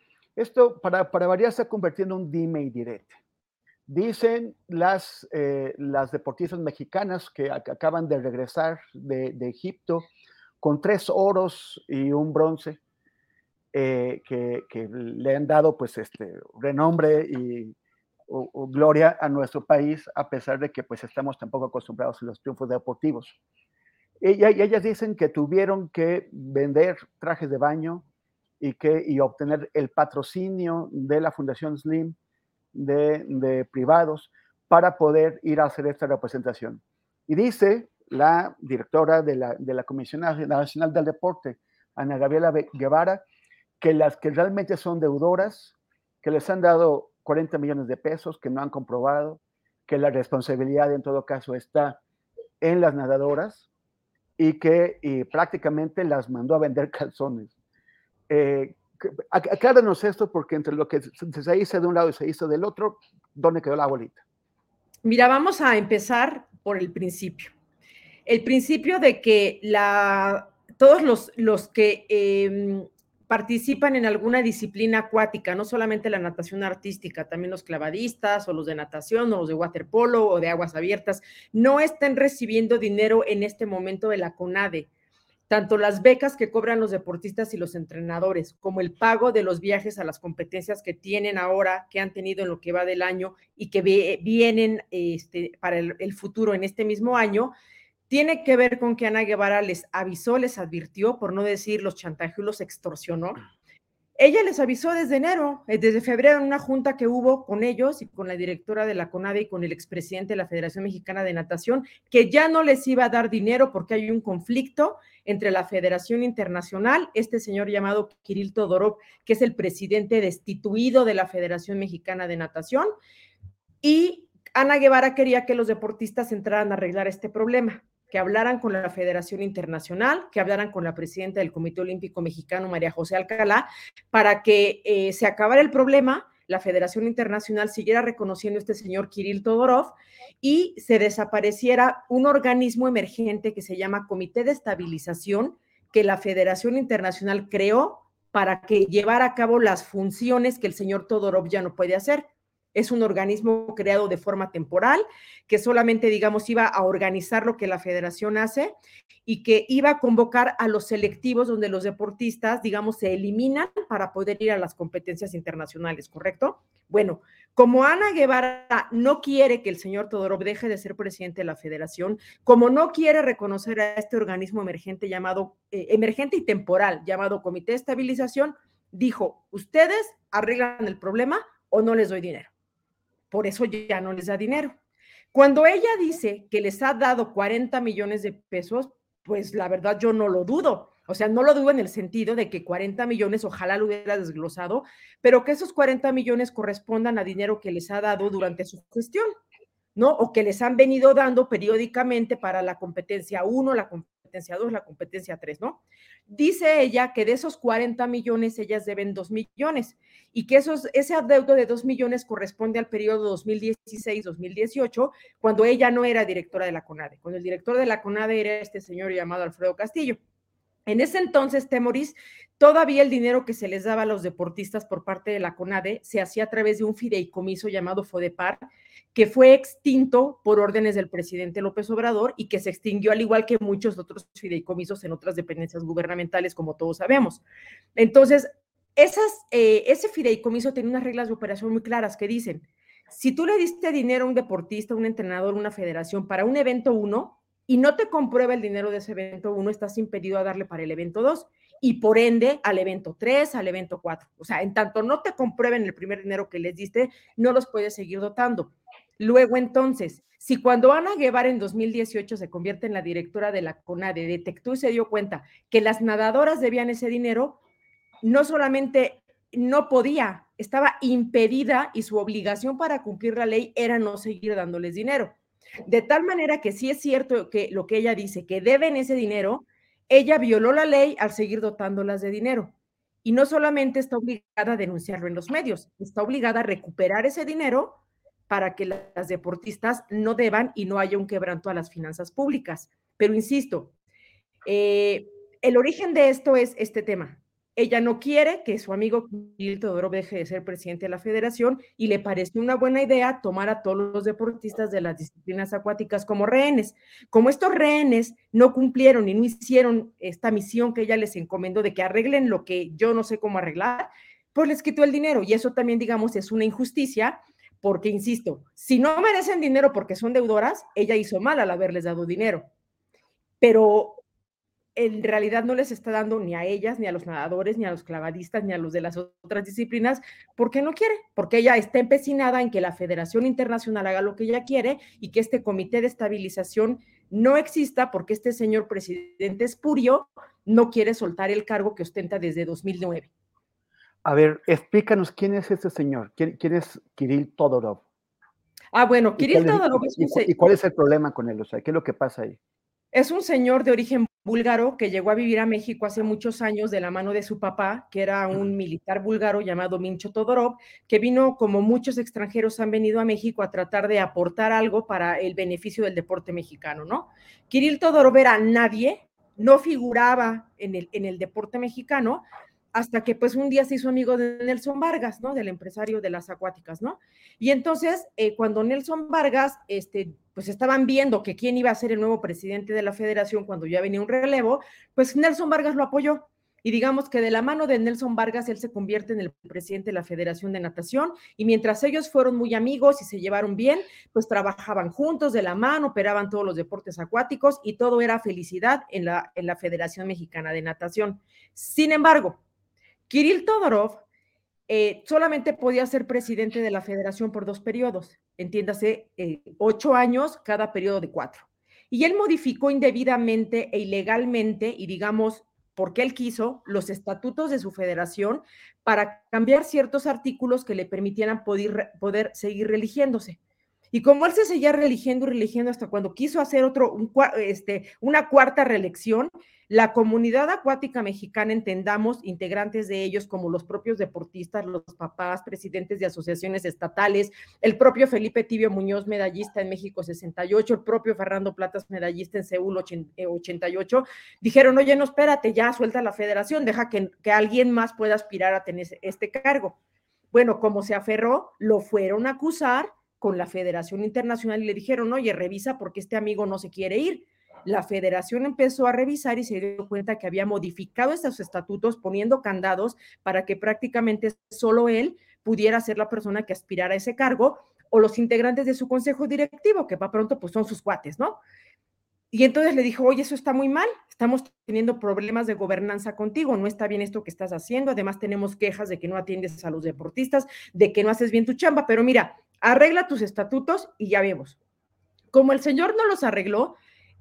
esto para, para variar se ha convertido en un dime y direte. Dicen las, eh, las deportistas mexicanas que acaban de regresar de, de, Egipto con tres oros y un bronce, eh, que, que, le han dado pues este renombre y o, o gloria a nuestro país, a pesar de que pues estamos tampoco acostumbrados a los triunfos deportivos. Y, y ellas dicen que tuvieron que vender trajes de baño y, que, y obtener el patrocinio de la Fundación Slim de, de, privados para poder ir a hacer esta representación. Y dice la directora de la, de la Comisión Nacional del Deporte, Ana Gabriela Guevara, que las que realmente son deudoras, que les han dado 40 millones de pesos, que no han comprobado, que la responsabilidad en todo caso está en las nadadoras y que prácticamente las mandó a vender calzones. Eh, acláranos esto porque entre lo que se hizo de un lado y se hizo del otro, ¿dónde quedó la bolita? Mira, vamos a empezar por el principio. El principio de que la, todos los, los que eh, participan en alguna disciplina acuática, no solamente la natación artística, también los clavadistas o los de natación o los de waterpolo o de aguas abiertas, no estén recibiendo dinero en este momento de la CONADE. Tanto las becas que cobran los deportistas y los entrenadores, como el pago de los viajes a las competencias que tienen ahora, que han tenido en lo que va del año y que vienen este, para el, futuro en este mismo año, tiene que ver con que Ana Guevara les avisó, les advirtió, por no decir los chantajeos, los extorsionó. Ella les avisó desde enero, eh, desde febrero, en una junta que hubo con ellos y con la directora de la CONADE y con el expresidente de la Federación Mexicana de Natación, que ya no les iba a dar dinero porque hay un conflicto entre la Federación Internacional, este señor llamado Kirill Todorov, que es el presidente destituido de la Federación Mexicana de Natación, y Ana Guevara quería que los deportistas entraran a arreglar este problema que hablaran con la Federación Internacional, que hablaran con la presidenta del Comité Olímpico Mexicano, María José Alcalá, para que eh, se acabara el problema, la Federación Internacional siguiera reconociendo a este señor Kirill Todorov y se desapareciera un organismo emergente que se llama Comité de Estabilización, que la Federación Internacional creó para que llevara a cabo las funciones que el señor Todorov ya no puede hacer es un organismo creado de forma temporal que solamente, digamos, iba a organizar lo que la federación hace y que iba a convocar a los selectivos donde los deportistas, digamos, se eliminan para poder ir a las competencias internacionales, ¿correcto? Bueno, como Ana Guevara no quiere que el señor Todorov deje de ser presidente de la federación, como no quiere reconocer a este organismo emergente llamado, eh, emergente y temporal, llamado Comité de Estabilización, dijo, ustedes arreglan el problema o no les doy dinero por eso ya no les da dinero. Cuando ella dice que les ha dado 40 millones de pesos, pues la verdad yo no lo dudo. O sea, no lo dudo en el sentido de que 40 millones, ojalá lo hubiera desglosado, pero que esos 40 millones correspondan a dinero que les ha dado durante su gestión, ¿no? O que les han venido dando periódicamente para la competencia 1, la competencia 2, la competencia 3, ¿no? Dice ella que de esos 40 millones ellas deben 2 millones y que esos, ese adeudo de 2 millones corresponde al periodo 2016-2018, cuando ella no era directora de la CONADE, cuando el director de la CONADE era este señor llamado Alfredo Castillo. En ese entonces, Temoris, todavía el dinero que se les daba a los deportistas por parte de la CONADE se hacía a través de un fideicomiso llamado FODEPAR, que fue extinto por órdenes del presidente López Obrador y que se extinguió al igual que muchos otros fideicomisos en otras dependencias gubernamentales, como todos sabemos. Entonces, eh, ese fideicomiso tiene unas reglas de operación muy claras que dicen, si tú le diste dinero a un deportista, un entrenador, una federación para un evento 1 y no te comprueba el dinero de ese evento 1, estás impedido a darle para el evento 2 y por ende al evento 3, al evento 4. O sea, en tanto no te comprueben el primer dinero que les diste, no los puedes seguir dotando. Luego, entonces, si cuando Ana Guevara en 2018 se convierte en la directora de la CONADE, detectó y se dio cuenta que las nadadoras debían ese dinero, no solamente no podía, estaba impedida y su obligación para cumplir la ley era no seguir dándoles dinero. De tal manera que sí es cierto que lo que ella dice, que deben ese dinero, ella violó la ley al seguir dotándolas de dinero. Y no solamente está obligada a denunciarlo en los medios, está obligada a recuperar ese dinero para que las deportistas no deban y no haya un quebranto a las finanzas públicas. Pero insisto, eh, el origen de esto es este tema. Ella no quiere que su amigo Kirill Todorov deje de ser presidente de la federación y le pareció una buena idea tomar a todos los deportistas de las disciplinas acuáticas como rehenes. Como estos rehenes no cumplieron y no hicieron esta misión que ella les encomendó de que arreglen lo que yo no sé cómo arreglar, pues les quitó el dinero y eso también, digamos, es una injusticia porque, insisto, si no merecen dinero porque son deudoras, ella hizo mal al haberles dado dinero. Pero en realidad no les está dando ni a ellas, ni a los nadadores, ni a los clavadistas, ni a los de las otras disciplinas, porque no quiere, porque ella está empecinada en que la Federación Internacional haga lo que ella quiere y que este comité de estabilización no exista porque este señor presidente espurio no quiere soltar el cargo que ostenta desde 2009. A ver, explícanos quién es este señor, quién, es Kirill Todorov. Ah, bueno, Kirill Todorov es un... ¿Y cuál es el problema con él? O sea, ¿qué es lo que pasa ahí? Es un señor de origen búlgaro que llegó a vivir a México hace muchos años de la mano de su papá, que era un militar búlgaro llamado Mincho Todorov, que vino como muchos extranjeros han venido a México a tratar de aportar algo para el beneficio del deporte mexicano, ¿no? Kirill Todorov era nadie, no figuraba en el, en el deporte mexicano, hasta que pues un día se hizo amigo de Nelson Vargas, ¿no? Del empresario de las acuáticas, ¿no? Y entonces, eh, cuando Nelson Vargas, este, pues estaban viendo que quién iba a ser el nuevo presidente de la federación cuando ya venía un relevo, pues Nelson Vargas lo apoyó. Y digamos que de la mano de Nelson Vargas, él se convierte en el presidente de la Federación de Natación. Y mientras ellos fueron muy amigos y se llevaron bien, pues trabajaban juntos de la mano, operaban todos los deportes acuáticos y todo era felicidad en la, en la Federación Mexicana de Natación. Sin embargo, Kirill Todorov eh, solamente podía ser presidente de la federación por dos periodos, entiéndase, eh, ocho años cada periodo de cuatro. Y él modificó indebidamente e ilegalmente, y digamos, porque él quiso, los estatutos de su federación para cambiar ciertos artículos que le permitieran poder, poder seguir religiéndose. Y como él se seguía religiendo y religiendo hasta cuando quiso hacer otro, este, una cuarta reelección, la comunidad acuática mexicana, entendamos, integrantes de ellos como los propios deportistas, los papás, presidentes de asociaciones estatales, el propio Felipe Tibio Muñoz, medallista en México 68, el propio Fernando Platas, medallista en Seúl 88, eh, dijeron, oye, no, espérate, ya suelta la federación, deja que, que alguien más pueda aspirar a tener este cargo. Bueno, como se aferró, lo fueron a acusar con la Federación Internacional y le dijeron, oye, revisa porque este amigo no se quiere ir la federación empezó a revisar y se dio cuenta que había modificado estos estatutos poniendo candados para que prácticamente solo él pudiera ser la persona que aspirara a ese cargo o los integrantes de su consejo directivo, que para pronto pues son sus cuates, ¿no? Y entonces le dijo, oye, eso está muy mal, estamos teniendo problemas de gobernanza contigo, no está bien esto que estás haciendo, además tenemos quejas de que no atiendes a los deportistas, de que no haces bien tu chamba, pero mira, arregla tus estatutos y ya vemos. Como el señor no los arregló,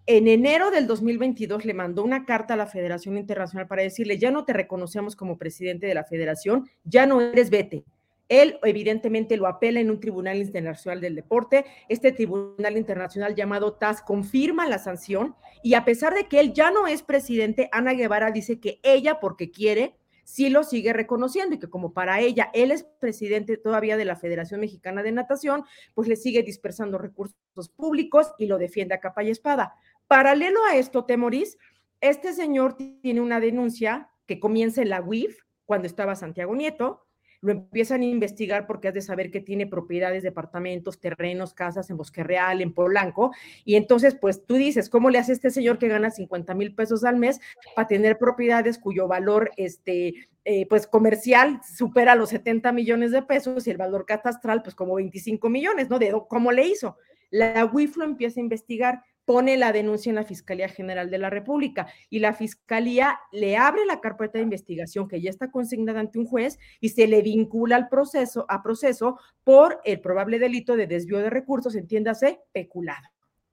en enero del 2022 le mandó una carta a la Federación Internacional para decirle, ya no te reconocemos como presidente de la federación, ya no eres vete. Él evidentemente lo apela en un tribunal internacional del deporte. Este tribunal internacional llamado TAS confirma la sanción y a pesar de que él ya no es presidente, Ana Guevara dice que ella, porque quiere, sí lo sigue reconociendo y que como para ella él es presidente todavía de la Federación Mexicana de Natación, pues le sigue dispersando recursos públicos y lo defiende a capa y espada. Paralelo a esto, Temoris, este señor tiene una denuncia que comienza en la UIF cuando estaba Santiago Nieto, lo empiezan a investigar porque has de saber que tiene propiedades, departamentos, terrenos, casas en Bosque Real, en Polanco, y entonces pues tú dices, ¿cómo le hace este señor que gana 50 mil pesos al mes para tener propiedades cuyo valor este, eh, pues comercial supera los 70 millones de pesos y el valor catastral pues como 25 millones, ¿no? De cómo le hizo. La UIF lo empieza a investigar pone la denuncia en la Fiscalía General de la República y la Fiscalía le abre la carpeta de investigación que ya está consignada ante un juez y se le vincula al proceso, a proceso por el probable delito de desvío de recursos, entiéndase, peculado.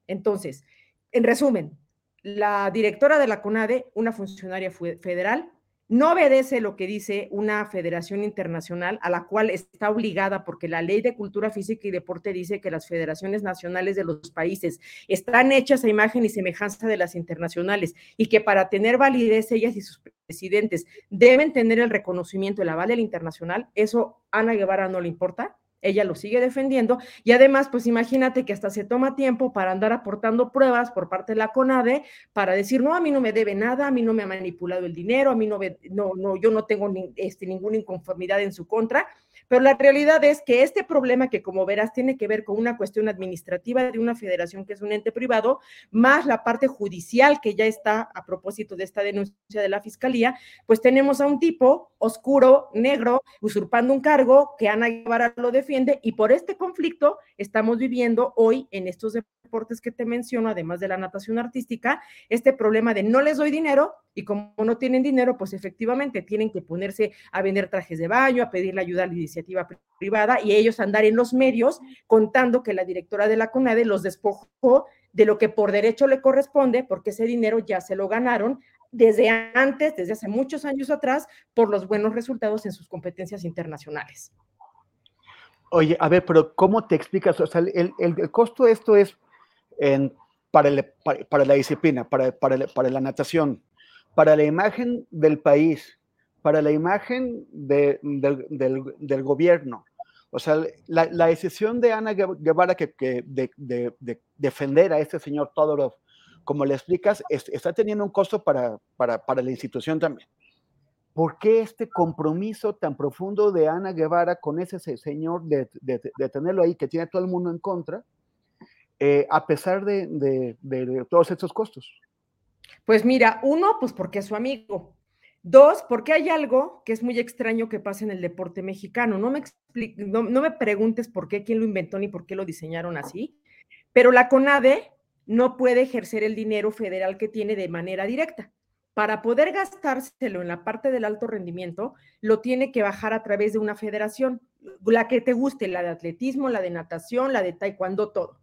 Entonces, en resumen, la directora de la CONADE, una funcionaria federal, no obedece lo que dice una federación internacional a la cual está obligada porque la ley de cultura física y deporte dice que las federaciones nacionales de los países están hechas a imagen y semejanza de las internacionales y que para tener validez ellas y sus presidentes deben tener el reconocimiento, el aval del internacional, eso a Ana Guevara no le importa. Ella lo sigue defendiendo y además, pues imagínate que hasta se toma tiempo para andar aportando pruebas por parte de la CONADE para decir, no, a mí no me debe nada, a mí no me ha manipulado el dinero, a mí no, no, no yo no tengo este, ninguna inconformidad en su contra, pero la realidad es que este problema que como verás tiene que ver con una cuestión administrativa de una federación que es un ente privado, más la parte judicial que ya está a propósito de esta denuncia de la fiscalía, pues tenemos a un tipo oscuro, negro, usurpando un cargo que Ana Guevara lo defiende y por este conflicto estamos viviendo hoy en estos deportes que te menciono, además de la natación artística, este problema de no les doy dinero y como no tienen dinero, pues efectivamente tienen que ponerse a vender trajes de baño, a pedir la ayuda a la iniciativa privada y ellos andar en los medios contando que la directora de la CONADE los despojó de lo que por derecho le corresponde, porque ese dinero ya se lo ganaron desde antes, desde hace muchos años atrás, por los buenos resultados en sus competencias internacionales. Oye, a ver, pero ¿cómo te explicas? O sea, el, el, costo de esto es en, para, para, la disciplina, para, para, para, la natación, para la imagen del país, para la imagen de, del, del, gobierno. O sea, la, la, decisión de Ana Guevara que, que de, de, defender a este señor Todorov, como le explicas, está teniendo un costo para, para, para la institución también. ¿Por qué este compromiso tan profundo de Ana Guevara con ese señor de, de, de, tenerlo ahí, que tiene todo el mundo en contra, eh, a pesar de, todos estos costos? Pues mira, uno, pues porque es su amigo. Dos, porque hay algo que es muy extraño que pasa en el deporte mexicano. No me, no, no me preguntes por qué, quién lo inventó ni por qué lo diseñaron así, pero la CONADE no puede ejercer el dinero federal que tiene de manera directa para poder gastárselo en la parte del alto rendimiento, lo tiene que bajar a través de una federación, la que te guste, la de atletismo, la de natación, la de taekwondo, todo.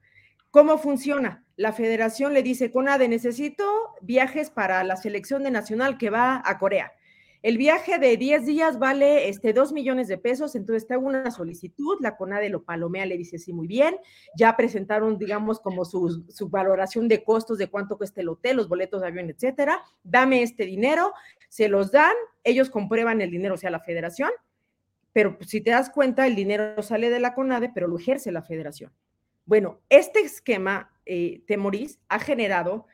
¿Cómo funciona? La federación le dice, CONADE, necesito viajes para la selección de nacional que va a Corea. El viaje de 10 días vale este, 2 millones de pesos, entonces te hago una solicitud, la CONADE lo palomea, le dice sí, muy bien, ya presentaron, digamos, como su, su valoración de costos de cuánto cuesta el hotel, los boletos de avión, etcétera, dame este dinero, se los dan, ellos comprueban el dinero, o sea, la federación, pero si te das cuenta, el dinero sale de la CONADE, pero lo ejerce la federación. Bueno, este esquema, eh, Temorís, ha generado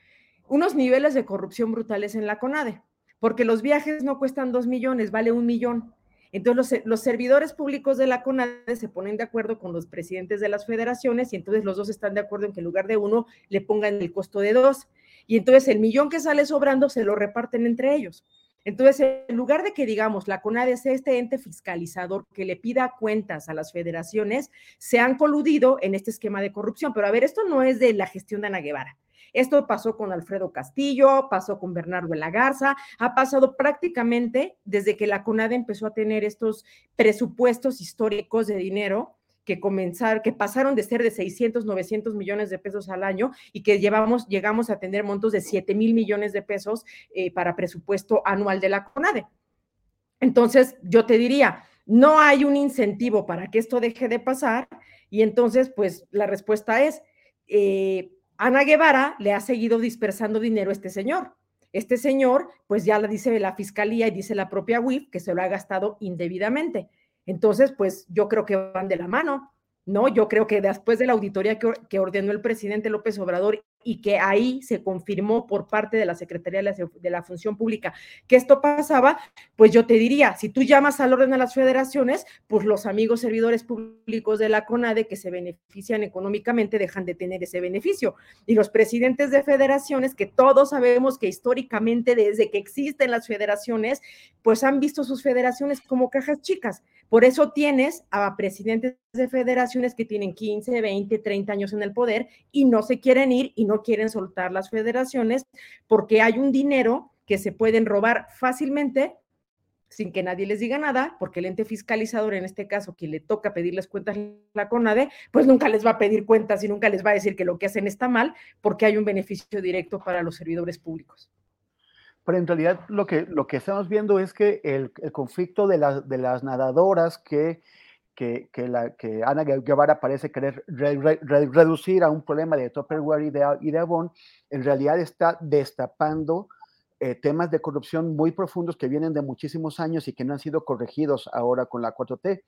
unos niveles de corrupción brutales en la CONADE porque los viajes no cuestan dos millones, vale un millón. Entonces los, servidores públicos de la CONADE se ponen de acuerdo con los presidentes de las federaciones y entonces los dos están de acuerdo en que en lugar de uno le pongan el costo de dos. Y entonces el millón que sale sobrando se lo reparten entre ellos. Entonces, en lugar de que digamos la CONADE sea este ente fiscalizador que le pida cuentas a las federaciones, se han coludido en este esquema de corrupción. Pero a ver, esto no es de la gestión de Ana Guevara. Esto pasó con Alfredo Castillo, pasó con Bernardo la Garza, ha pasado prácticamente desde que la CONADE empezó a tener estos presupuestos históricos de dinero que comenzar, que pasaron de ser de 600, 900 millones de pesos al año y que llevamos, llegamos a tener montos de 7 mil millones de pesos eh, para presupuesto anual de la CONADE. Entonces, yo te diría, no hay un incentivo para que esto deje de pasar y entonces, pues la respuesta es, eh, Ana Guevara le ha seguido dispersando dinero a este señor. Este señor, pues ya lo dice la fiscalía y dice la propia WIF que se lo ha gastado indebidamente. Entonces, pues yo creo que van de la mano. ¿no? Yo creo que después de la auditoría que, ordenó el presidente López Obrador y que ahí se confirmó por parte de la Secretaría de la, Función Pública que esto pasaba, pues yo te diría, si tú llamas al orden a las federaciones, pues los amigos servidores públicos de la CONADE que se benefician económicamente dejan de tener ese beneficio. Y los presidentes de federaciones, que todos sabemos que históricamente desde que existen las federaciones, pues han visto sus federaciones como cajas chicas. Por eso tienes a presidentes de federaciones que tienen 15, 20, 30 años en el poder y no se quieren ir y no quieren soltar las federaciones porque hay un dinero que se pueden robar fácilmente sin que nadie les diga nada, porque el ente fiscalizador, en este caso, quien le toca pedirles cuentas la CONADE, pues nunca les va a pedir cuentas y nunca les va a decir que lo que hacen está mal, porque hay un beneficio directo para los servidores públicos. Pero en realidad lo que, lo que estamos viendo es que el, conflicto de, de, las nadadoras que, que, que, la, que Ana Guevara parece querer reducir a un problema de Tupperware y de, y de Avon, en realidad está destapando eh, temas de corrupción muy profundos que vienen de muchísimos años y que no han sido corregidos ahora con la 4T.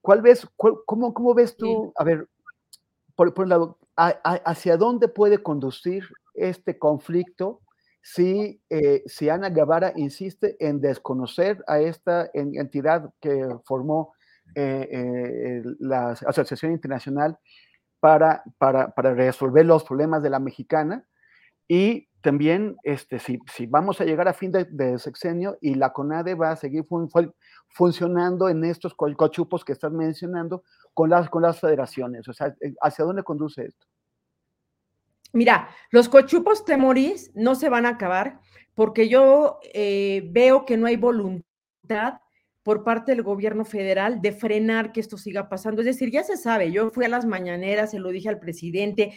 ¿Cuál ves, cómo, cómo, ves tú, a ver, por, por un lado, hacia dónde puede conducir este conflicto si, eh, si Ana Guevara insiste en desconocer a esta entidad que formó eh, eh, la Asociación Internacional para, para, para, resolver los problemas de la mexicana y también este, si, si vamos a llegar a fin de, sexenio y la CONADE va a seguir funcionando en estos cochupos que estás mencionando con las, con las federaciones, o sea, ¿hacia dónde conduce esto? Mira, los cochupos temorís no se van a acabar porque yo eh, veo que no hay voluntad por parte del gobierno federal de frenar que esto siga pasando. Es decir, ya se sabe, yo fui a las mañaneras, se lo dije al presidente,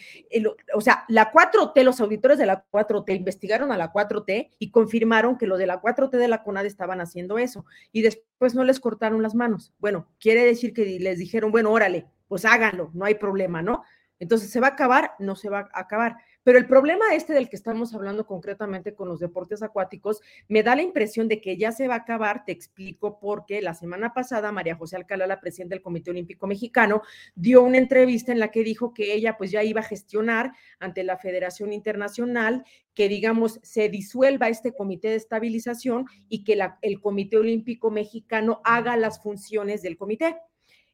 o sea, la 4T, los auditores de la 4T investigaron a la 4T y confirmaron que lo de la 4T de la CONAD estaban haciendo eso y después no les cortaron las manos. Bueno, quiere decir que les dijeron, bueno, órale, pues háganlo, no hay problema, ¿no? Entonces, ¿se va a acabar? No se va a acabar. Pero el problema este del que estamos hablando concretamente con los deportes acuáticos, me da la impresión de que ya se va a acabar, te explico porque la semana pasada María José Alcalá, la presidenta del Comité Olímpico Mexicano, dio una entrevista en la que dijo que ella pues ya iba a gestionar ante la Federación Internacional que digamos se disuelva este comité de estabilización y que el Comité Olímpico Mexicano haga las funciones del comité.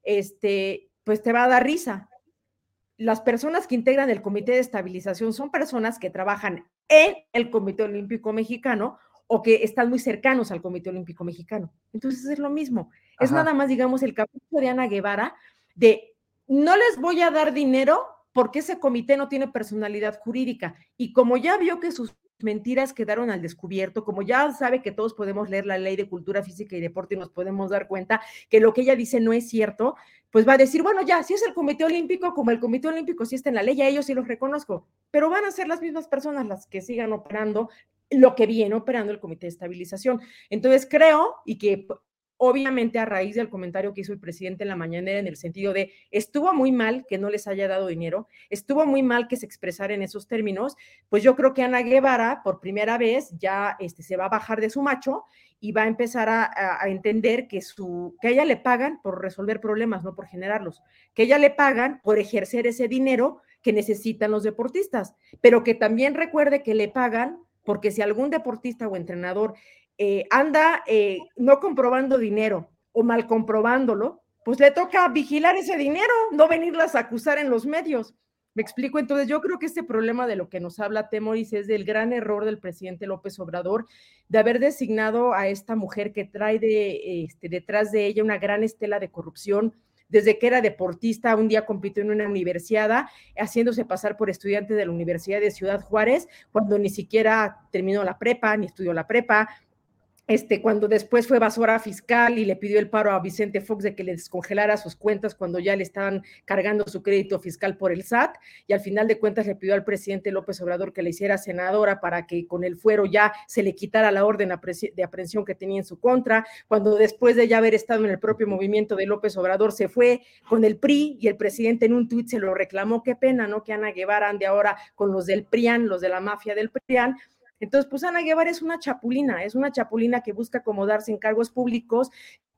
Este, pues te va a dar risa, las personas que integran el Comité de Estabilización son personas que trabajan en el Comité Olímpico Mexicano o que están muy cercanos al Comité Olímpico Mexicano. Entonces es lo mismo. Es nada más, digamos, el capítulo de Ana Guevara de no les voy a dar dinero porque ese comité no tiene personalidad jurídica. Y como ya vio que sus mentiras quedaron al descubierto, como ya sabe que todos podemos leer la ley de cultura física y deporte y nos podemos dar cuenta que lo que ella dice no es cierto, pues va a decir, bueno, ya, si es el Comité Olímpico, como el Comité Olímpico sí está en la ley, a ellos sí los reconozco, pero van a ser las mismas personas las que sigan operando lo que viene operando el Comité de Estabilización. Entonces creo, y que obviamente a raíz del comentario que hizo el presidente en la mañanera en el sentido de estuvo muy mal que no les haya dado dinero, estuvo muy mal que se expresara en esos términos, pues yo creo que Ana Guevara por primera vez ya este, se va a bajar de su macho y va a empezar a, entender que, su, que a ella le pagan por resolver problemas, no por generarlos, que ella le pagan por ejercer ese dinero que necesitan los deportistas, pero que también recuerde que le pagan porque si algún deportista o entrenador eh, anda eh, no comprobando dinero o mal comprobándolo, pues le toca vigilar ese dinero, no venirlas a acusar en los medios. Me explico, entonces yo creo que este problema de lo que nos habla Temoris es del gran error del presidente López Obrador de haber designado a esta mujer que trae de, este, detrás de ella una gran estela de corrupción, desde que era deportista, un día compitió en una universidad, haciéndose pasar por estudiante de la Universidad de Ciudad Juárez, cuando ni siquiera terminó la prepa, ni estudió la prepa, este, cuando después fue evasora fiscal y le pidió el paro a Vicente Fox de que le descongelara sus cuentas cuando ya le estaban cargando su crédito fiscal por el SAT, y al final de cuentas le pidió al presidente López Obrador que le hiciera senadora para que con el fuero ya se le quitara la orden de aprehensión que tenía en su contra, cuando después de ya haber estado en el propio movimiento de López Obrador se fue con el PRI y el presidente en un tuit se lo reclamó, qué pena, ¿no? Que Ana Guevara ande ahora con los del PRIAN, los de la mafia del PRIAN, entonces, pues Ana Guevara es una chapulina, es una chapulina que busca acomodarse en cargos públicos,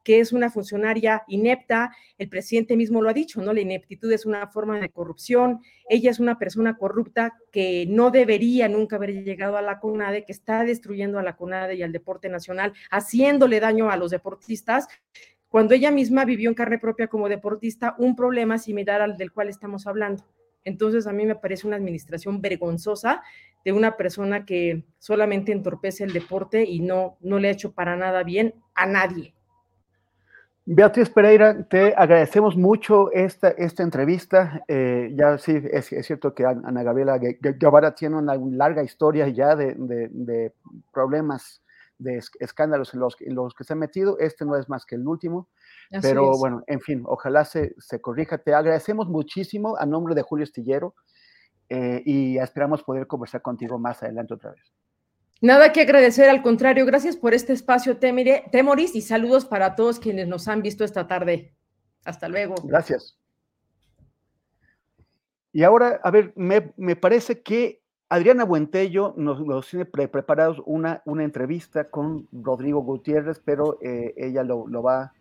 que es una funcionaria inepta. El presidente mismo lo ha dicho, ¿no? La ineptitud es una forma de corrupción. Ella es una persona corrupta que no debería nunca haber llegado a la CONADE, que está destruyendo a la CONADE y al deporte nacional, haciéndole daño a los deportistas cuando ella misma vivió en carne propia como deportista un problema similar al del cual estamos hablando. Entonces a mí me parece una administración vergonzosa de una persona que solamente entorpece el deporte y no, no le ha hecho para nada bien a nadie. Beatriz Pereira, te agradecemos mucho esta, esta entrevista. Eh, ya sí, es, cierto que Ana Gabriela Guevara tiene una larga historia ya de, problemas, de escándalos en los, en los, que se ha metido. Este no es más que el último. Pero bueno, en fin, ojalá se, se corrija. Te agradecemos muchísimo a nombre de Julio Estillero. Eh, y esperamos poder conversar contigo más adelante otra vez. Nada que agradecer, al contrario, gracias por este espacio, Temoris, y saludos para todos quienes nos han visto esta tarde. Hasta luego. Gracias. Y ahora, a ver, me, me parece que Adriana Buentello nos, tiene preparados una, una entrevista con Rodrigo Gutiérrez, pero eh, ella lo, lo, va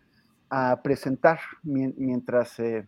a presentar mientras... Eh,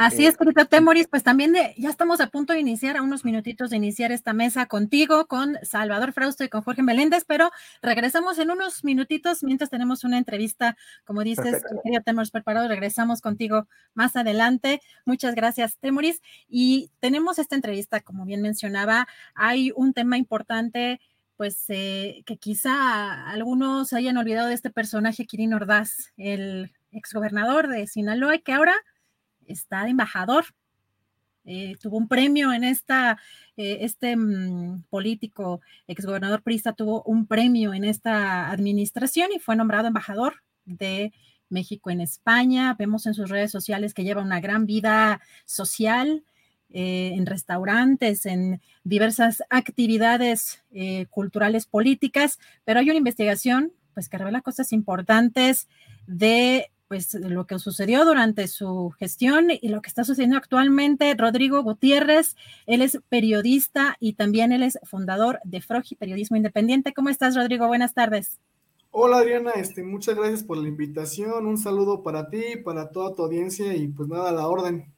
Así es, querido Temoris, pues también ya estamos a punto de iniciar, a unos minutitos de iniciar esta mesa contigo, con Salvador Frausto y con Jorge Meléndez, pero regresamos en unos minutitos mientras tenemos una entrevista, como dices, querido Temoris preparado, regresamos contigo más adelante. Muchas gracias, Temoris. Y tenemos esta entrevista, como bien mencionaba, hay un tema importante pues eh, que quizá algunos hayan olvidado de este personaje, Kirin Ordaz, el exgobernador de Sinaloa, que ahora está de embajador. Eh, tuvo un premio en esta, eh, este mm, político exgobernador Prista tuvo un premio en esta administración y fue nombrado embajador de México en España. Vemos en sus redes sociales que lleva una gran vida social, eh, en restaurantes, en diversas actividades culturales políticas, pero hay una investigación pues que revela cosas importantes de pues lo que sucedió durante su gestión y lo que está sucediendo actualmente. Rodrigo Gutiérrez, él es periodista y también él es fundador de Frogi Periodismo Independiente. ¿Cómo estás, Rodrigo? Buenas tardes. Hola Adriana, este, muchas gracias por la invitación, un saludo para ti, para toda tu audiencia y pues nada, a la orden.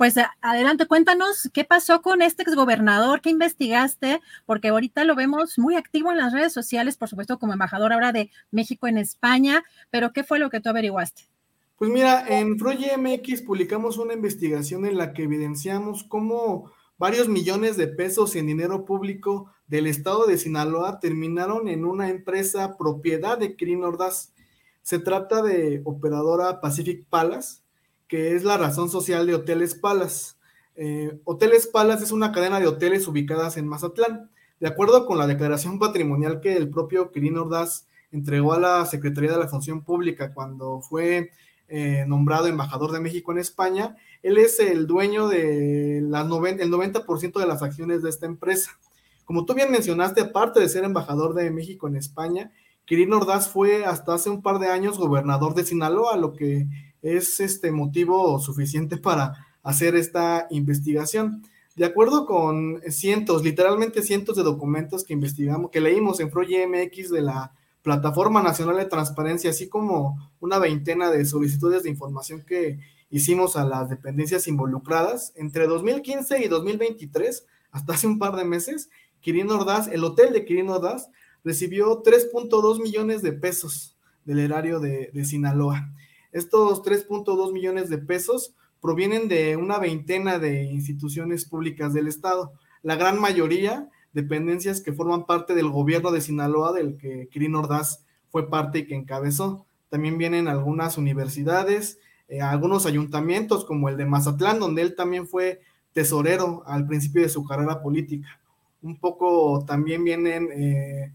Pues adelante, cuéntanos qué pasó con este exgobernador, qué investigaste, porque ahorita lo vemos muy activo en las redes sociales, por supuesto, como embajador ahora de México en España, pero ¿qué fue lo que tú averiguaste? Pues mira, en Proye MX publicamos una investigación en la que evidenciamos cómo varios millones de pesos en dinero público del estado de Sinaloa terminaron en una empresa propiedad de Kirin Ordaz. Se trata de operadora Pacific Palace, que es la razón social de Hoteles Palas. Eh, Hoteles Palas es una cadena de hoteles ubicadas en Mazatlán. De acuerdo con la declaración patrimonial que el propio Quirino Ordaz entregó a la Secretaría de la Función Pública cuando fue eh, nombrado embajador de México en España, él es el dueño de las el 90% de las acciones de esta empresa. Como tú bien mencionaste, aparte de ser embajador de México en España, Quirino Ordaz fue hasta hace un par de años gobernador de Sinaloa, lo que es este motivo suficiente para hacer esta investigación. De acuerdo con cientos, literalmente cientos de documentos que investigamos, que leímos en MX de la Plataforma Nacional de Transparencia, así como una veintena de solicitudes de información que hicimos a las dependencias involucradas, entre 2015 y 2023, hasta hace un par de meses, Quirino Ordaz, el hotel de Quirino Ordaz, recibió 3.2 millones de pesos del erario de, de Sinaloa. Estos 3.2 millones de pesos provienen de una veintena de instituciones públicas del Estado, la gran mayoría dependencias que forman parte del gobierno de Sinaloa, del que Kirin Ordaz fue parte y que encabezó. También vienen algunas universidades, eh, algunos ayuntamientos como el de Mazatlán, donde él también fue tesorero al principio de su carrera política. Un poco también vienen eh,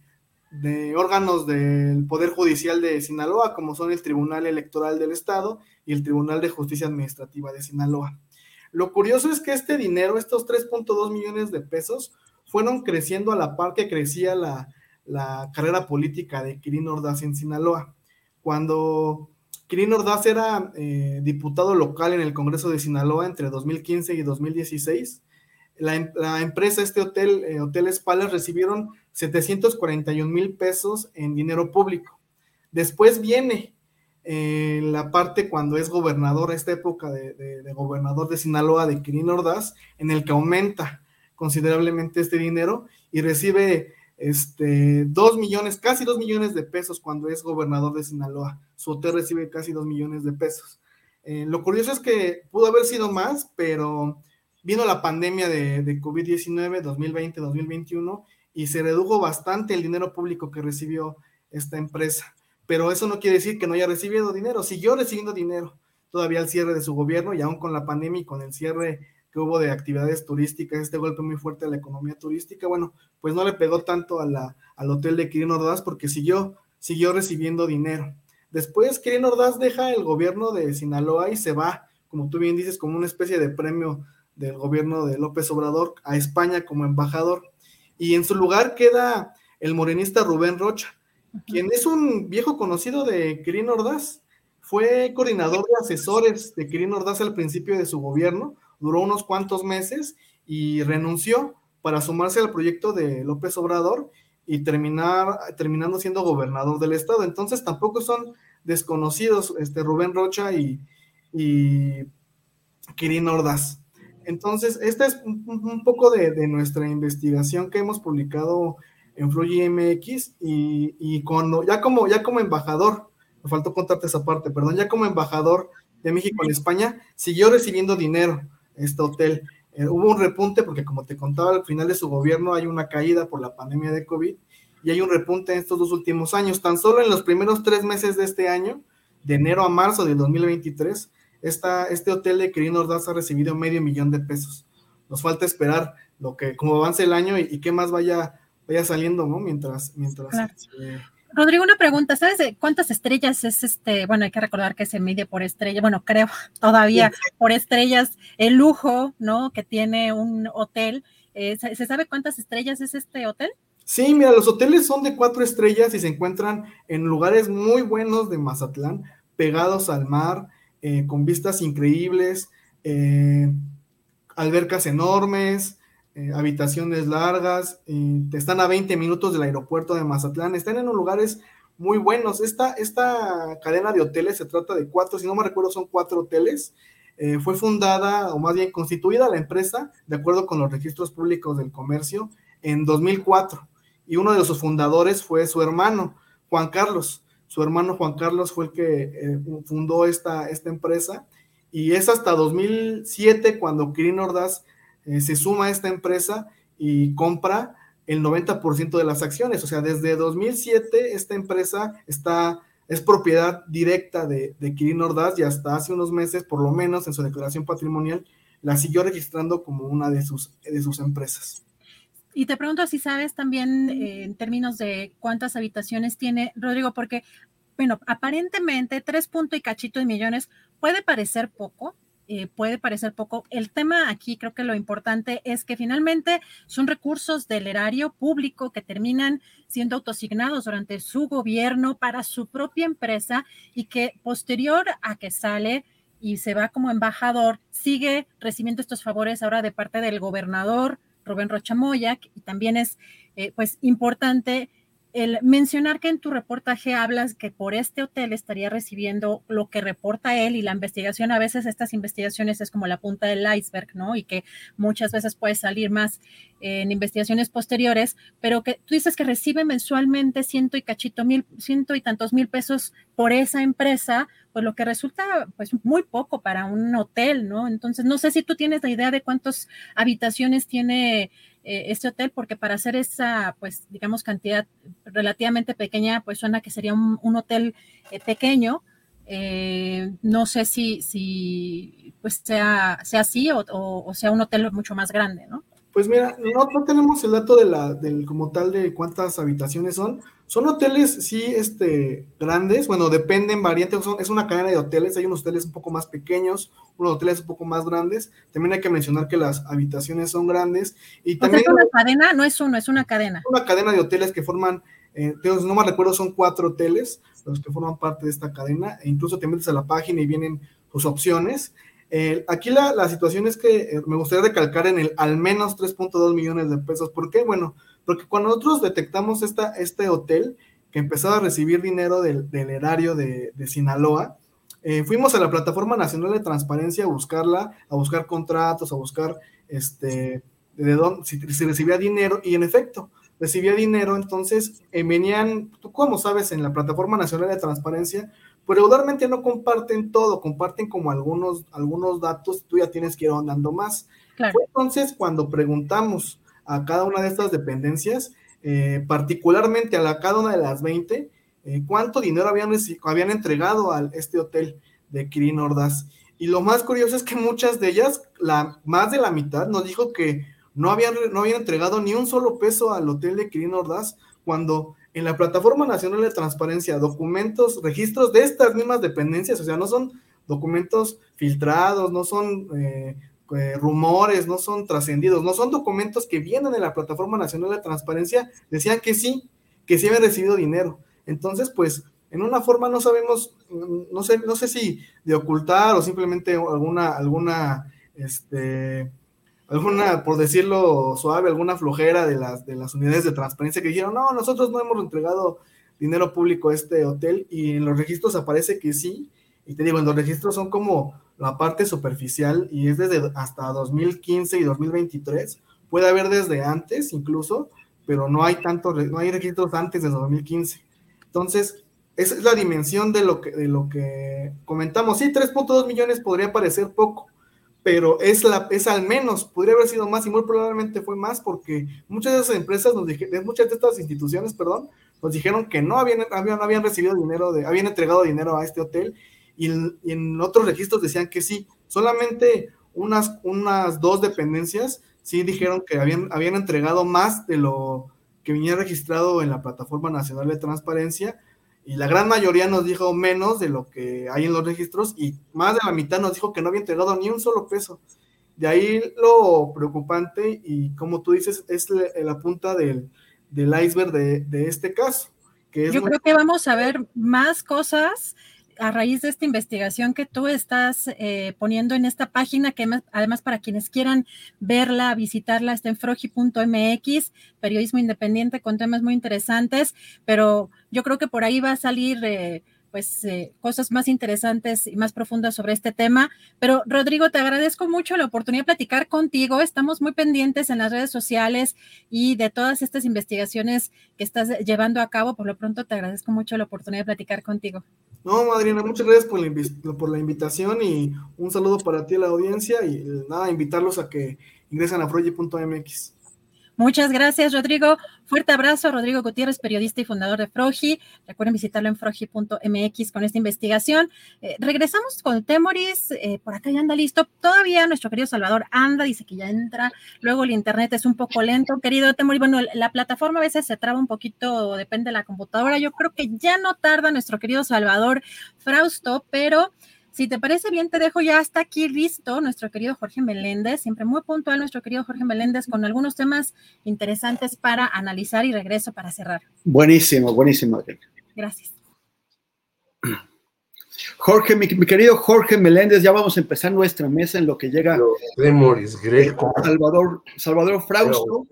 de órganos del Poder Judicial de Sinaloa, como son el Tribunal Electoral del Estado y el Tribunal de Justicia Administrativa de Sinaloa. Lo curioso es que este dinero, estos 3.2 millones de pesos, fueron creciendo a la par que crecía la, carrera política de Kirin Ordaz en Sinaloa. Cuando Kirin Ordaz era eh, diputado local en el Congreso de Sinaloa entre 2015 y 2016, la, la empresa, este hotel, eh, Hoteles recibieron 741 mil pesos en dinero público. Después viene eh, la parte cuando es gobernador, esta época de, gobernador de Sinaloa, de Kirin Ordaz, en el que aumenta considerablemente este dinero y recibe este, 2 millones, casi 2 millones de pesos cuando es gobernador de Sinaloa. Su hotel recibe casi 2 millones de pesos. Eh, lo curioso es que pudo haber sido más, pero vino la pandemia de, de COVID-19 2020-2021 y se redujo bastante el dinero público que recibió esta empresa. Pero eso no quiere decir que no haya recibido dinero, siguió recibiendo dinero todavía al cierre de su gobierno y aún con la pandemia y con el cierre que hubo de actividades turísticas, este golpe muy fuerte a la economía turística, bueno, pues no le pegó tanto a la, al hotel de Quirino Ordaz porque siguió, siguió recibiendo dinero. Después Quirino Ordaz deja el gobierno de Sinaloa y se va, como tú bien dices, como una especie de premio del gobierno de López Obrador a España como embajador y en su lugar queda el morenista Rubén Rocha, quien es un viejo conocido de Kirin Ordaz. Fue coordinador de asesores de Kirin Ordaz al principio de su gobierno, duró unos cuantos meses y renunció para sumarse al proyecto de López Obrador y terminar terminando siendo gobernador del estado. Entonces tampoco son desconocidos, este, Rubén Rocha y, y Kirin Ordaz. Entonces, esta es un, poco de, nuestra investigación que hemos publicado en Fluye MX y, cuando, ya, como, ya como embajador, me faltó contarte esa parte, perdón, ya como embajador de México en España, siguió recibiendo dinero este hotel. Eh, hubo un repunte porque como te contaba, al final de su gobierno hay una caída por la pandemia de COVID y hay un repunte en estos dos últimos años. Tan solo en los primeros tres meses de este año, de enero a marzo del 2023, este hotel de Quirino Ordaz ha recibido medio millón de pesos. Nos falta esperar lo que, como avance el año y, qué más vaya, vaya saliendo, ¿no? Mientras, mientras. Rodrigo, una pregunta, ¿sabes cuántas estrellas es este? Bueno, hay que recordar que se mide por estrella, bueno, creo todavía por estrellas el lujo, ¿no? Que tiene un hotel. Eh, ¿Se sabe cuántas estrellas es este hotel? Sí, mira, los hoteles son de cuatro estrellas y se encuentran en lugares muy buenos de Mazatlán, pegados al mar, eh, con vistas increíbles, eh, albercas enormes, eh, habitaciones largas, están a 20 minutos del aeropuerto de Mazatlán, están en lugares muy buenos. Esta, esta cadena de hoteles se trata de cuatro, si no me recuerdo, son cuatro hoteles. fue fundada, o más bien constituida la empresa, de acuerdo con los registros públicos del comercio, en 2004. Y uno de sus fundadores fue su hermano, Juan Carlos. Su hermano Juan Carlos fue el que eh, fundó esta, esta empresa y es hasta 2007 cuando Kirin Ordaz eh, se suma a esta empresa y compra el 90% de las acciones. O sea, desde 2007 esta empresa está, es propiedad directa de, Kirin Ordaz y hasta hace unos meses, por lo menos en su declaración patrimonial, la siguió registrando como una de sus, de sus empresas. Y te pregunto si sabes también eh, en términos de cuántas habitaciones tiene Rodrigo, porque, bueno, aparentemente tres punto y cachito de millones puede parecer poco, eh, puede parecer poco. El tema aquí creo que lo importante es que finalmente son recursos del erario público que terminan siendo autosignados durante su gobierno para su propia empresa y que posterior a que sale y se va como embajador, sigue recibiendo estos favores ahora de parte del gobernador Rubén Rochamoya, y también es eh, pues importante el mencionar que en tu reportaje hablas que por este hotel estaría recibiendo lo que reporta él y la investigación, a veces estas investigaciones es como la punta del iceberg, ¿no? Y que muchas veces puede salir más en investigaciones posteriores, pero que tú dices que recibe mensualmente ciento y cachito mil, ciento y tantos mil pesos por esa empresa, pues lo que resulta pues muy poco para un hotel, ¿no? Entonces, no sé si tú tienes la idea de cuántas habitaciones tiene eh, este hotel, porque para hacer esa, pues, digamos, cantidad relativamente pequeña, pues suena que sería un, hotel eh, pequeño. Eh, no sé si, si pues sea, sea así o, o, sea un hotel mucho más grande, ¿no? Pues mira, no, no tenemos el dato de la, del, como tal de cuántas habitaciones son. Son hoteles, sí, este, grandes. Bueno, dependen, variantes. Son, es una cadena de hoteles. Hay unos hoteles un poco más pequeños, unos hoteles un poco más grandes. También hay que mencionar que las habitaciones son grandes. Y también. es una cadena, no es uno, es una cadena. Una cadena de hoteles que forman, eh, no me recuerdo, son cuatro hoteles los que forman parte de esta cadena. E incluso te metes a la página y vienen sus opciones. Eh, aquí la, situación es que eh, me gustaría recalcar en el al menos 3.2 millones de pesos. ¿Por qué? Bueno, porque cuando nosotros detectamos esta, este hotel que empezaba a recibir dinero del, erario de, Sinaloa, eh, fuimos a la Plataforma Nacional de Transparencia a buscarla, a buscar contratos, a buscar este, de dónde, si, recibía dinero, y en efecto, recibía dinero, entonces venían, tú como sabes, en la Plataforma Nacional de Transparencia, pero regularmente no comparten todo, comparten como algunos, algunos datos, tú ya tienes que ir andando más. entonces cuando preguntamos a cada una de estas dependencias, eh, particularmente a la, cada una de las 20, eh, cuánto dinero habían, habían entregado a este hotel de Kirin Ordaz. Y lo más curioso es que muchas de ellas, la, más de la mitad, nos dijo que no habían, no habían entregado ni un solo peso al hotel de Kirin Ordaz, cuando en la Plataforma Nacional de Transparencia documentos, registros de estas mismas dependencias, o sea, no son documentos filtrados, no son eh, eh, rumores, no son trascendidos, no son documentos que vienen de la Plataforma Nacional de Transparencia, decían que sí, que sí habían recibido dinero. Entonces, pues, en una forma no sabemos, no sé, no sé si de ocultar o simplemente alguna, alguna, este, alguna, por decirlo suave, alguna flojera de las, de las unidades de transparencia que dijeron, no, nosotros no hemos entregado dinero público este hotel y en los registros aparece que sí. Y te digo, en los registros son como la parte superficial y es desde hasta 2015 y 2023. Puede haber desde antes incluso, pero no hay tanto, no hay registros antes de 2015. Entonces, esa es la dimensión de lo que, de lo que comentamos. Sí, 3.2 millones podría parecer poco, pero es, la, es al menos, podría haber sido más y muy probablemente fue más porque muchas de esas empresas, nos dijeron, muchas de estas instituciones, perdón, nos dijeron que no habían, habían, habían recibido dinero, de, habían entregado dinero a este hotel y, en otros registros decían que sí, solamente unas, unas dos dependencias sí dijeron que habían, habían entregado más de lo que venía registrado en la Plataforma Nacional de Transparencia, y la gran mayoría nos dijo menos de lo que hay en los registros y más de la mitad nos dijo que no había entregado ni un solo peso. De ahí lo preocupante y como tú dices, es la, punta del, iceberg de, este caso. Que Yo creo que vamos a ver más cosas a raíz de esta investigación que tú estás eh, poniendo en esta página, que además para quienes quieran verla, visitarla, está en frogi.mx, periodismo independiente con temas muy interesantes, pero yo creo que por ahí va a salir... Eh, pues eh, cosas más interesantes y más profundas sobre este tema. Pero Rodrigo, te agradezco mucho la oportunidad de platicar contigo. Estamos muy pendientes en las redes sociales y de todas estas investigaciones que estás llevando a cabo. Por lo pronto, te agradezco mucho la oportunidad de platicar contigo. No, Madrina, muchas gracias por la, invitación y un saludo para ti a la audiencia y nada, invitarlos a que ingresen a froji.mx. Muchas gracias, Rodrigo. Fuerte abrazo, Rodrigo Gutiérrez, periodista y fundador de Frogi. Recuerden visitarlo en frogi.mx con esta investigación. Eh, regresamos con Temoris. Eh, por acá ya anda listo. Todavía nuestro querido Salvador anda, dice que ya entra. Luego el internet es un poco lento. Querido Temoris, bueno, la plataforma a veces se traba un poquito, depende de la computadora. Yo creo que ya no tarda nuestro querido Salvador Frausto, pero si te parece bien, te dejo ya hasta aquí listo nuestro querido Jorge Meléndez, siempre muy puntual nuestro querido Jorge Meléndez con algunos temas interesantes para analizar y regreso para cerrar. Buenísimo, buenísimo. Gracias. Jorge, mi, querido Jorge Meléndez, ya vamos a empezar nuestra mesa en lo que llega Moris Greco. Salvador, Salvador Frausto.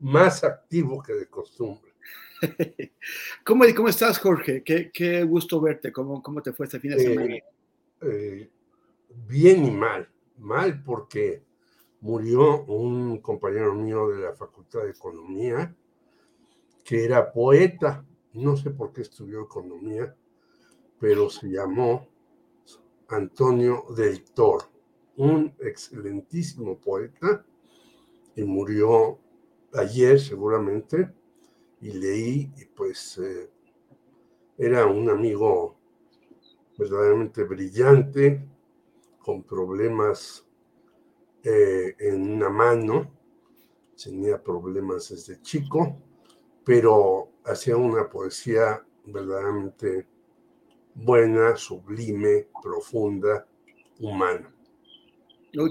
Más activo que de costumbre. ¿Cómo, ¿Cómo estás, Jorge? Qué, qué gusto verte. ¿Cómo, ¿Cómo te fue este fin de semana? Eh, bien y mal. Mal porque murió un compañero mío de la Facultad de Economía que era poeta. No sé por qué estudió economía, pero se llamó Antonio del Toro, un excelentísimo poeta y murió ayer seguramente y leí y pues eh, era un amigo verdaderamente brillante, con problemas eh, en una mano, tenía problemas desde chico, pero hacía una poesía verdaderamente buena, sublime, profunda, humana.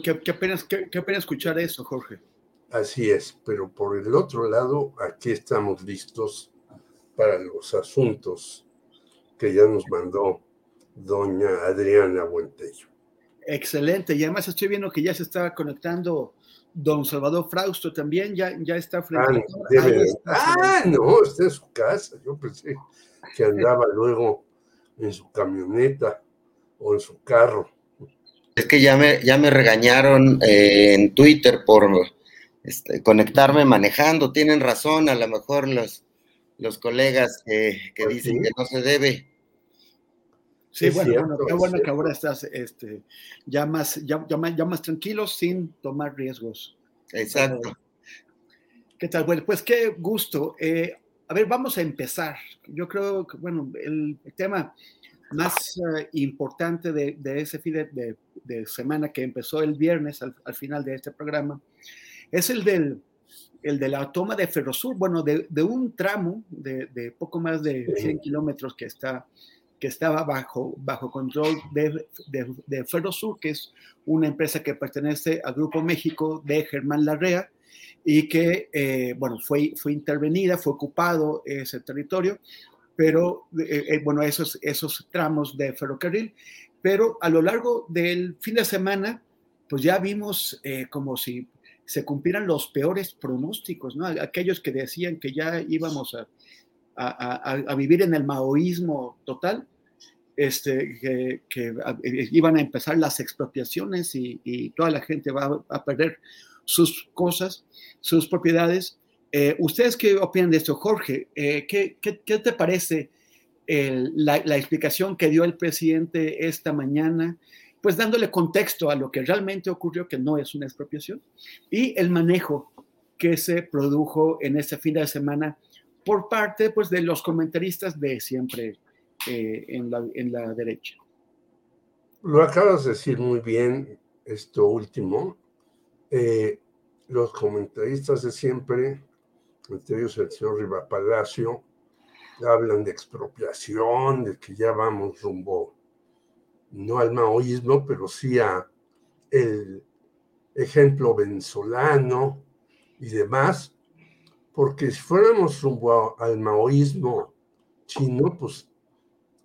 Qué, qué, pena, qué, qué pena escuchar eso, Jorge. Así es, pero por el otro lado, aquí estamos listos para los asuntos que ya nos mandó doña Adriana Buentello. Excelente, y además estoy viendo que ya se está conectando don Salvador Frausto también, ya, ya está frente ah, ah, no, está en su casa. Yo pensé que andaba luego en su camioneta o en su carro. Es que ya me, ya me regañaron eh, en Twitter por este, conectarme manejando. Tienen razón, a lo mejor los, los colegas que, pues dicen que no se debe. Sí, bueno, qué bueno que ahora estás este, ya, más, ya, ya, más, tranquilo sin tomar riesgos. Exacto. ¿Qué tal? Bueno, pues qué gusto. Eh, a ver, vamos a empezar. Yo creo que, bueno, el, tema más eh, importante de, de, ese fin de, de, semana que empezó el viernes al, al final de este programa es el, del, el de la toma de Ferrosur, bueno, de, un tramo de, poco más de 100 kilómetros que, está, que estaba bajo, bajo control de, de, Ferrosur, que es una empresa que pertenece al Grupo México de Germán Larrea y que, eh, bueno, fue, fue intervenida, fue ocupado ese territorio, pero, eh, eh, bueno, esos, esos tramos de ferrocarril, pero a lo largo del fin de semana, pues ya vimos como si se cumplieran los peores pronósticos, ¿no? Aquellos que decían que ya íbamos a, a, vivir en el maoísmo total, este, que, iban a empezar las expropiaciones y, toda la gente va a perder sus cosas, sus propiedades. Eh, ¿Ustedes qué opinan de esto, Jorge? Eh, ¿qué, te parece la, la, explicación que dio el presidente esta mañana? Pues dándole contexto a lo que realmente ocurrió, que no es una expropiación, y el manejo que se produjo en este fin de semana por parte pues, de los comentaristas de siempre eh, en, la, en la derecha. Lo acabas de decir muy bien, esto último. Eh, los comentaristas de siempre, entre ellos el señor Riva Palacio, hablan de expropiación, de que ya vamos rumbo, no al maoísmo, pero sí a el ejemplo venezolano y demás, porque si fuéramos rumbo al maoísmo chino, pues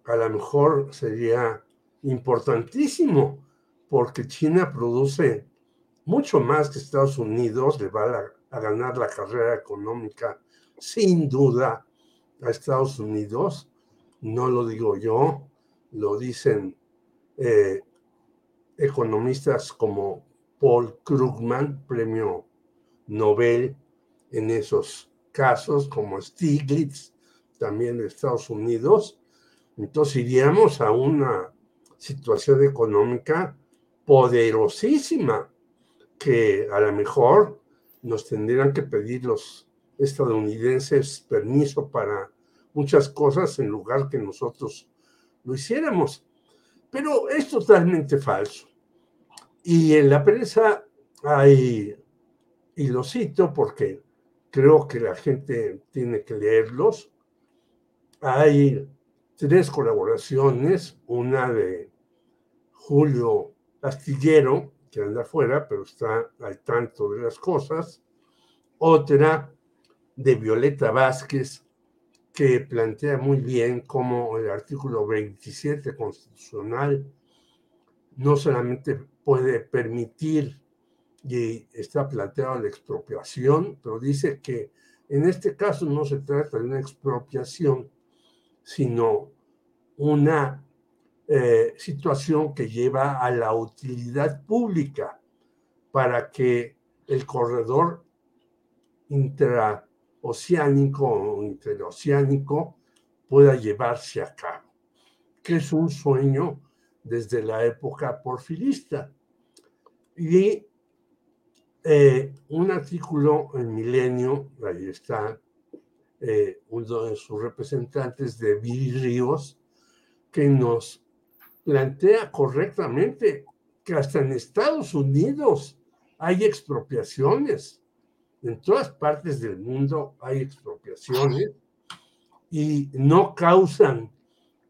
a lo mejor sería importantísimo, porque China produce mucho más que Estados Unidos, le va a, ganar la carrera económica sin duda a Estados Unidos, no lo digo yo, lo dicen eh, economistas como Paul Krugman, premio Nobel en esos casos, como Stiglitz, también de Estados Unidos. Entonces iríamos a una situación económica poderosísima que a lo mejor nos tendrían que pedir los estadounidenses permiso para muchas cosas en lugar que nosotros lo hiciéramos. Pero es totalmente falso. Y en la prensa hay y lo cito porque creo que la gente tiene que leerlos. Hay tres colaboraciones, una de Julio Astillero, que anda afuera, pero está al tanto de las cosas, otra de Violeta Vázquez, que plantea muy bien cómo el artículo 27 constitucional no solamente puede permitir y está planteada la expropiación, pero dice que en este caso no se trata de una expropiación, sino una eh, situación que lleva a la utilidad pública para que el corredor intraoceánico o interoceánico pueda llevarse a cabo, que es un sueño desde la época porfirista. Y eh, un artículo en Milenio, ahí está eh, uno de sus representantes de Viri Ríos, que nos plantea correctamente que hasta en Estados Unidos hay expropiaciones. En todas partes del mundo hay expropiaciones y no causan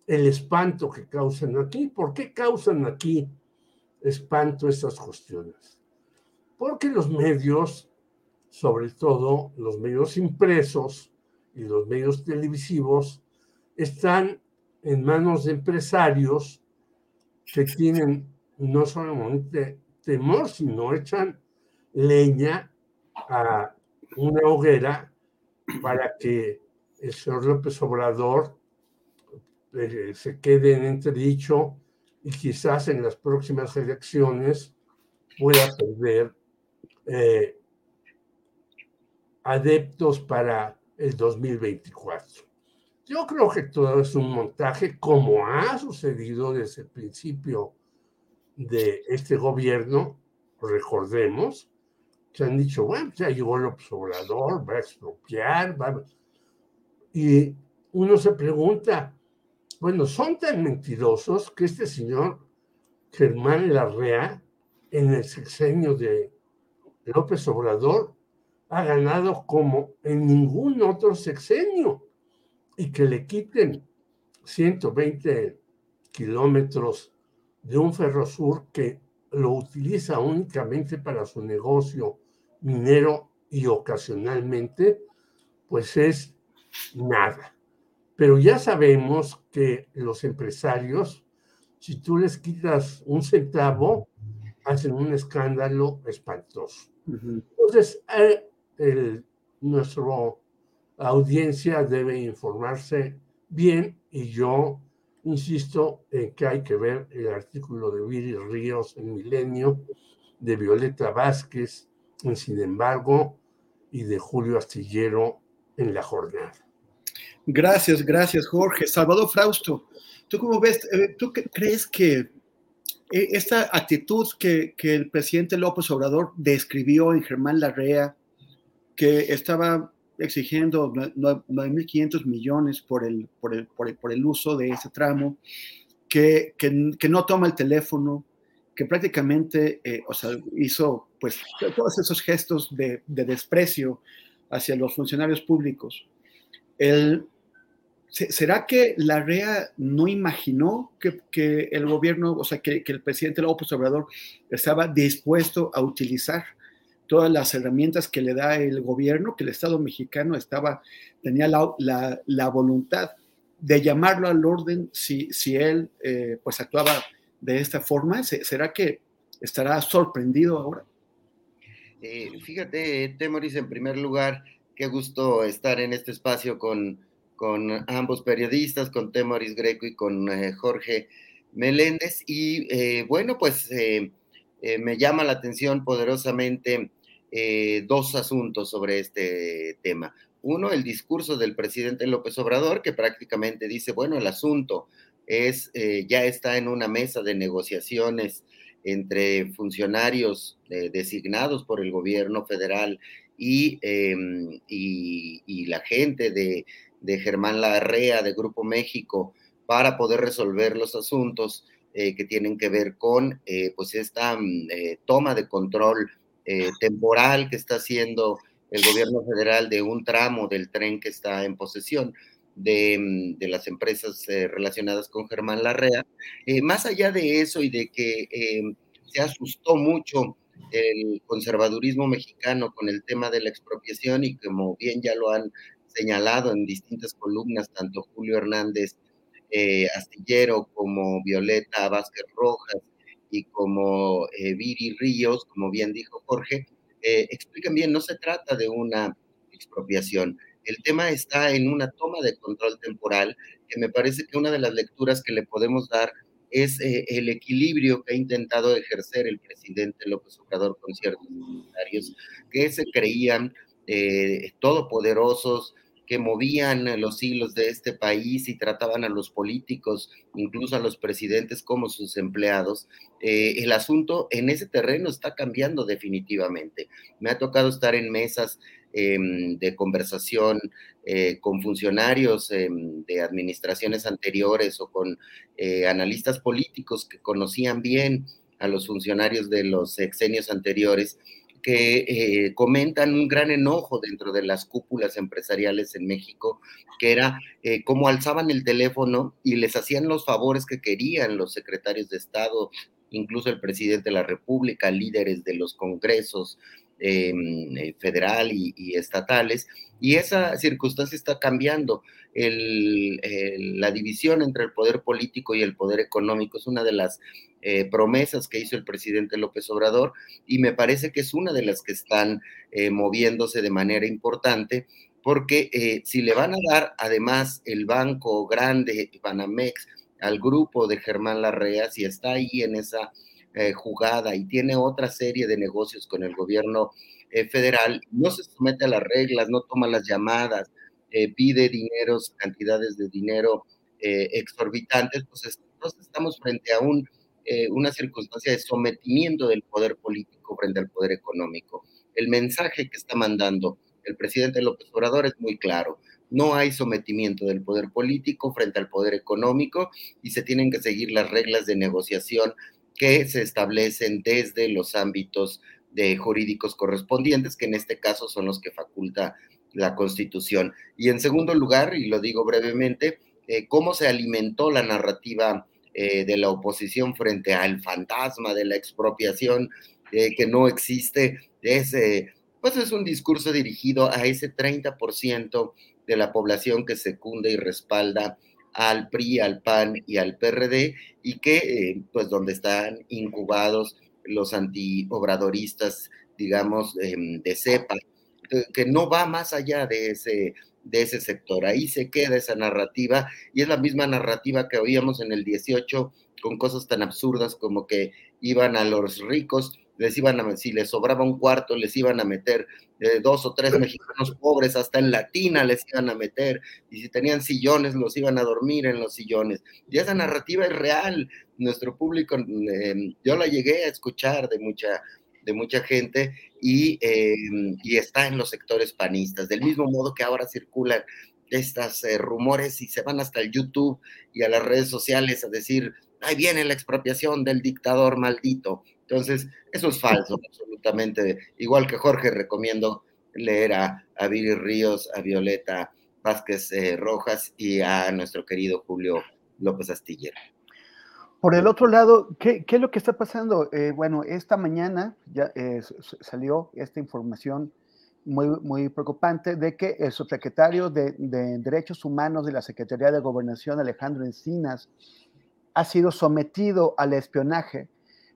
el espanto que causan aquí. ¿Por qué causan aquí espanto estas cuestiones? Porque los medios, sobre todo los medios impresos y los medios televisivos, están en manos de empresarios que tienen no solamente temor, sino echan leña a una hoguera para que el señor López Obrador eh, se quede en entredicho y quizás en las próximas elecciones pueda perder eh, adeptos para el 2024. Yo creo que todo es un montaje como ha sucedido desde el principio de este gobierno, recordemos, se han dicho, bueno, ya llegó el observador, va a expropiar, va y uno se pregunta, bueno, son tan mentirosos que este señor Germán Larrea, en el sexenio de López Obrador ha ganado como en ningún otro sexenio y que le quiten 120 kilómetros de un ferrosur que lo utiliza únicamente para su negocio minero y ocasionalmente, pues es nada. Pero ya sabemos que los empresarios, si tú les quitas un centavo, hacen un escándalo espantoso. Entonces, eh, el, nuestro audiencia debe informarse bien y yo insisto en que hay que ver el artículo de Viri Ríos en Milenio, de Violeta Vázquez en Sin embargo y de Julio Astillero en La Jornada. Gracias, gracias Jorge. Salvador Frausto, ¿tú cómo ves? Eh, ¿Tú crees que esta actitud que, que el presidente López Obrador describió en Germán Larrea, que estaba exigiendo 9.500 millones por el, por, el, por, el, uso de ese tramo, que, que, no toma el teléfono, que prácticamente eh, o sea, hizo pues, todos esos gestos de, de, desprecio hacia los funcionarios públicos. El, ¿Será que la REA no imaginó que, el gobierno, o sea, que, que, el presidente López Obrador estaba dispuesto a utilizar todas las herramientas que le da el gobierno, que el Estado mexicano estaba, tenía la, la, voluntad de llamarlo al orden si, si él eh, pues actuaba de esta forma. ¿Será que estará sorprendido ahora? Eh, fíjate, Temoris, en primer lugar, qué gusto estar en este espacio con, con ambos periodistas, con Temoris Greco y con eh, Jorge Meléndez. Y bueno, pues me llama la atención poderosamente eh, dos asuntos sobre este tema. Uno, el discurso del presidente López Obrador, que prácticamente dice, bueno, el asunto es, eh, ya está en una mesa de negociaciones entre funcionarios eh, designados por el gobierno federal y, em, y, la gente de, de, Germán Larrea, de Grupo México, para poder resolver los asuntos que tienen que ver con pues esta mm, toma de control eh, temporal que está haciendo el gobierno federal de un tramo del tren que está en posesión de, mm, de las empresas eh, relacionadas con Germán Larrea. Eh, más allá de eso y de que se asustó mucho el conservadurismo mexicano con el tema de la expropiación y como bien ya lo han señalado en distintas columnas, tanto Julio Hernández Astillero como Violeta Vázquez Rojas y como eh, Viri Ríos, como bien dijo Jorge, eh, explican bien, no se trata de una expropiación. El tema está en una toma de control temporal, que me parece que una de las lecturas que le podemos dar es eh, el equilibrio que ha intentado ejercer el presidente López Obrador con ciertos funcionarios que se creían eh, todopoderosos, que movían los hilos de este país y trataban a los políticos, incluso a los presidentes, como sus empleados. Eh, el asunto en ese terreno está cambiando definitivamente. Me ha tocado estar en mesas em, de conversación eh, con funcionarios em, de administraciones anteriores o con eh, analistas políticos que conocían bien a los funcionarios de los sexenios anteriores que eh, comentan un gran enojo dentro de las cúpulas empresariales en México, que era eh, cómo alzaban el teléfono y les hacían los favores que querían los secretarios de Estado, incluso el presidente de la República, líderes de los congresos em, eh, federal y, estatales, y esa circunstancia está cambiando. la división entre el poder político y el poder económico es una de las eh, promesas que hizo el presidente López Obrador y me parece que es una de las que están eh, moviéndose de manera importante porque eh, si le van a dar además el banco grande, Banamex, al grupo de Germán Larrea, si está ahí en esa jugada y tiene otra serie de negocios con el gobierno federal, no se somete a las reglas, no toma las llamadas, pide dineros, cantidades de dinero exorbitantes, pues entonces estamos frente a un eh, una circunstancia de sometimiento del poder político frente al poder económico. El mensaje que está mandando el presidente López Obrador es muy claro. No hay sometimiento del poder político frente al poder económico y se tienen que seguir las reglas de negociación que se establecen desde los ámbitos de jurídicos correspondientes, que en este caso son los que faculta la Constitución. Y en segundo lugar, y lo digo brevemente, eh, cómo se alimentó la narrativa eh, de la oposición frente al fantasma de la expropiación eh, que no existe, es, pues es un discurso dirigido a ese 30% de la población que secunda y respalda al PRI, al PAN y al PRD, y que, eh, pues, donde están incubados los antiobradoristas, digamos, em, de cepa, que no va más allá de ese de ese sector. Ahí se queda esa narrativa y es la misma narrativa que oíamos en el 18 con cosas tan absurdas como que iban a los ricos, les iban a, si les sobraba un cuarto, les iban a meter eh, dos o tres mexicanos pobres, hasta en latina les iban a meter, y si tenían sillones, los iban a dormir en los sillones. Y esa narrativa es real. Nuestro público, em, yo la llegué a escuchar de mucha, de mucha gente y, em, y, está en los sectores panistas, del mismo modo que ahora circulan estos eh, rumores y se van hasta el YouTube y a las redes sociales a decir, ahí viene la expropiación del dictador maldito. Entonces, eso es falso, absolutamente. Igual que Jorge, recomiendo leer a, a Viri Ríos, a Violeta Vázquez eh, Rojas y a nuestro querido Julio López Astillero. Por el otro lado, ¿qué, ¿qué, es lo que está pasando? Eh, bueno, esta mañana ya eh, salió esta información muy, muy preocupante de que el subsecretario de, de, Derechos Humanos de la Secretaría de Gobernación, Alejandro Encinas, ha sido sometido al espionaje,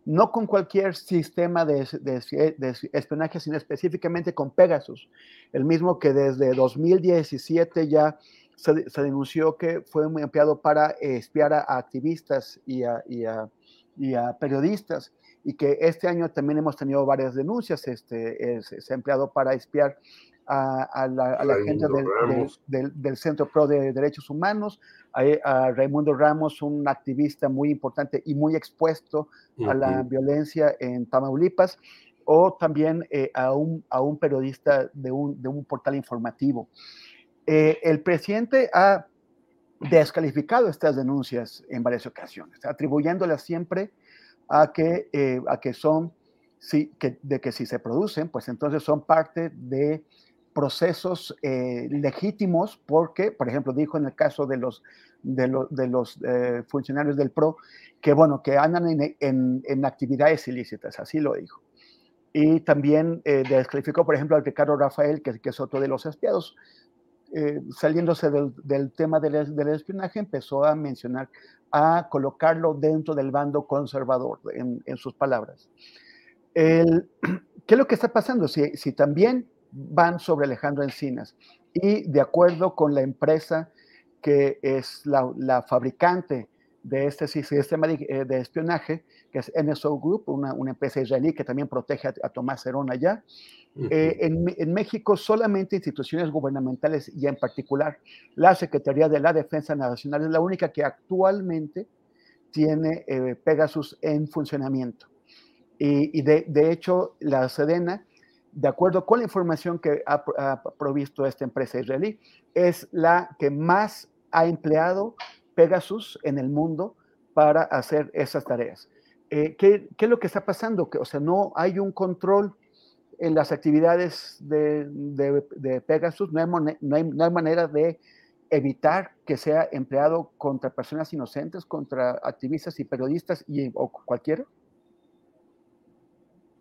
no con cualquier sistema de, de, espionaje, sino específicamente con Pegasus, el mismo que desde 2017 ya se, denunció que fue muy empleado para espiar a, activistas y a, y, a, periodistas y que este año también hemos tenido varias denuncias. Este, se ha empleado para espiar a, la, gente del, del, Centro Pro de Derechos Humanos, a, Raimundo Ramos, un activista muy importante y muy expuesto a la violencia en Tamaulipas, o también eh, a, un, a un periodista de un, de un portal informativo. Eh, el presidente ha descalificado estas denuncias en varias ocasiones, atribuyéndolas siempre a que, eh, a que son, sí, que, de que si se producen, pues entonces son parte de procesos eh, legítimos, porque, por ejemplo, dijo en el caso de los, de, los funcionarios del PRO, que bueno, que andan en, en, actividades ilícitas, así lo dijo. Y también descalificó, por ejemplo, al Ricardo Rafael, que, que es otro de los espiados. Eh, saliéndose del, tema del, espionaje, empezó a mencionar, a colocarlo dentro del bando conservador, en, sus palabras. ¿Qué es lo que está pasando? Si, también van sobre Alejandro Encinas y de acuerdo con la empresa que es la, fabricante de este sistema de, de, espionaje, que es NSO Group, una, empresa israelí que también protege a, a Tomás Herón allá, eh, en, México solamente instituciones gubernamentales y en particular la Secretaría de la Defensa Nacional es la única que actualmente tiene eh, Pegasus en funcionamiento. Y, de, hecho, la Sedena, de acuerdo con la información que ha, provisto esta empresa israelí, es la que más ha empleado Pegasus en el mundo para hacer esas tareas. Eh, ¿qué, ¿qué, es lo que está pasando? Que, o sea, no hay un control en las actividades de, de, Pegasus no hay, no, hay, no hay, manera de evitar que sea empleado contra personas inocentes, contra activistas y periodistas y, o cualquiera?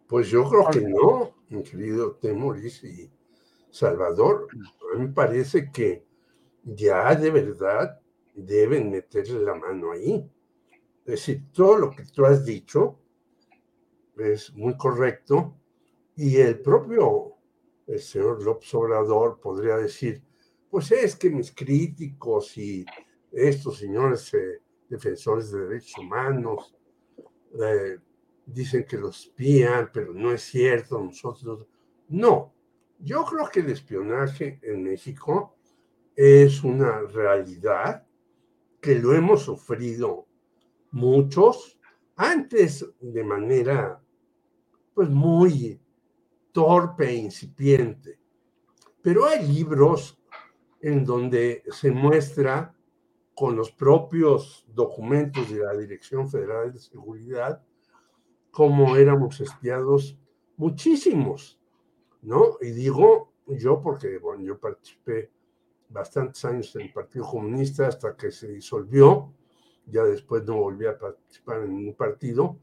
Pues yo creo que no, mi querido Temoris y Salvador. A mí me parece que ya de verdad deben meterle la mano ahí. Es decir, todo lo que tú has dicho es muy correcto y el propio el señor López Obrador podría decir, pues es que mis críticos y estos señores eh, defensores de derechos humanos eh, dicen que los espían, pero no es cierto, nosotros... No, yo creo que el espionaje en México es una realidad que lo hemos sufrido muchos, antes de manera pues muy torpe e incipiente. Pero hay libros en donde se muestra con los propios documentos de la Dirección Federal de Seguridad cómo éramos espiados muchísimos, ¿no? Y digo yo porque, bueno, yo participé bastantes años en el Partido Comunista hasta que se disolvió, ya después no volví a participar en ningún partido,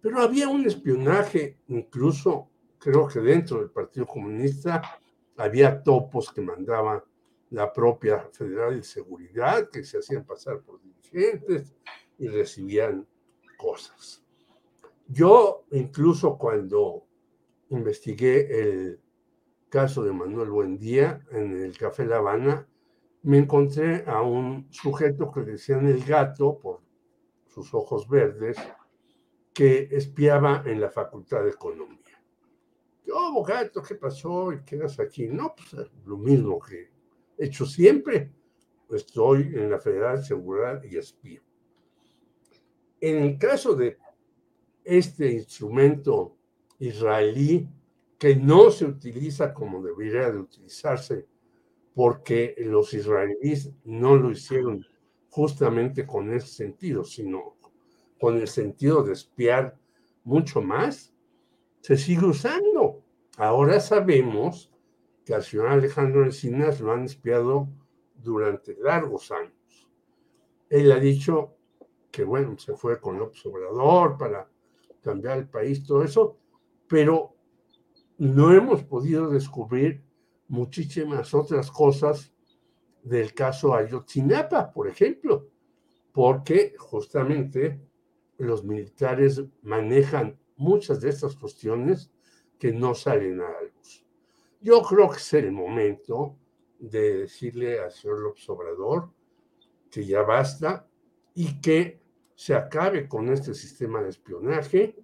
pero había un espionaje incluso creo que dentro del Partido Comunista había topos que mandaba la propia Federal de Seguridad, que se hacían pasar por dirigentes y recibían cosas. Yo incluso cuando investigué el caso de Manuel Buendía en el Café La Habana, me encontré a un sujeto que decían el gato por sus ojos verdes, que espiaba en la Facultad de Economía. Oh, gato, ¿qué pasó? ¿Y quedas aquí? No, pues lo mismo que he hecho siempre. Estoy en la Federal de Seguridad y espío. En el caso de este instrumento israelí, que no se utiliza como debería de utilizarse, porque los israelíes no lo hicieron justamente con ese sentido, sino con el sentido de espiar mucho más, se sigue usando. Ahora sabemos que al señor Alejandro Encinas lo han espiado durante largos años. Él ha dicho que, bueno, se fue con López Obrador para cambiar el país, todo eso, pero no hemos podido descubrir muchísimas otras cosas del caso Ayotzinapa, por ejemplo, porque justamente los militares manejan muchas de estas cuestiones que no salen a la luz. Yo creo que es el momento de decirle al señor López que ya basta y que se acabe con este sistema de espionaje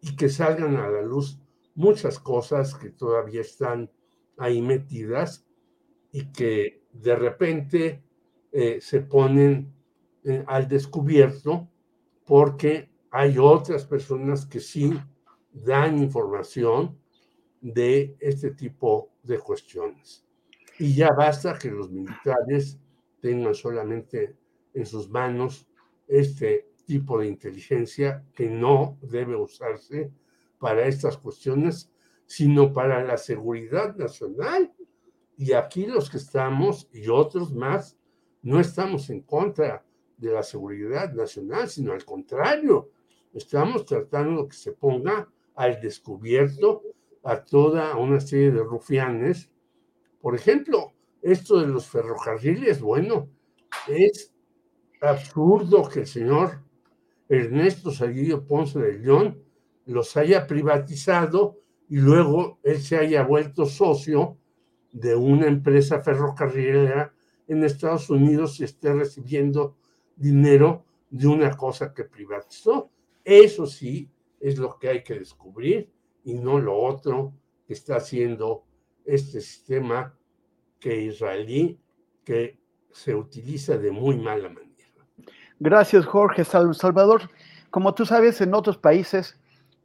y que salgan a la luz muchas cosas que todavía están ahí metidas y que de repente eh, se ponen eh, al descubierto porque hay otras personas que sí dan información de este tipo de cuestiones. Y ya basta que los militares tengan solamente en sus manos este tipo de inteligencia que no debe usarse para estas cuestiones, sino para la seguridad nacional. Y aquí los que estamos y otros más, no estamos en contra de la seguridad nacional, sino al contrario, estamos tratando de que se ponga al descubierto a toda una serie de rufianes. Por ejemplo, esto de los ferrocarriles, bueno, es absurdo que el señor Ernesto Salguillo Ponce de León los haya privatizado y luego él se haya vuelto socio de una empresa ferrocarrilera en Estados Unidos y esté recibiendo dinero de una cosa que privatizó. Eso sí es lo que hay que descubrir y no lo otro que está haciendo este sistema que israelí que se utiliza de muy mala manera. Gracias, Jorge. Salvador, como tú sabes, en otros países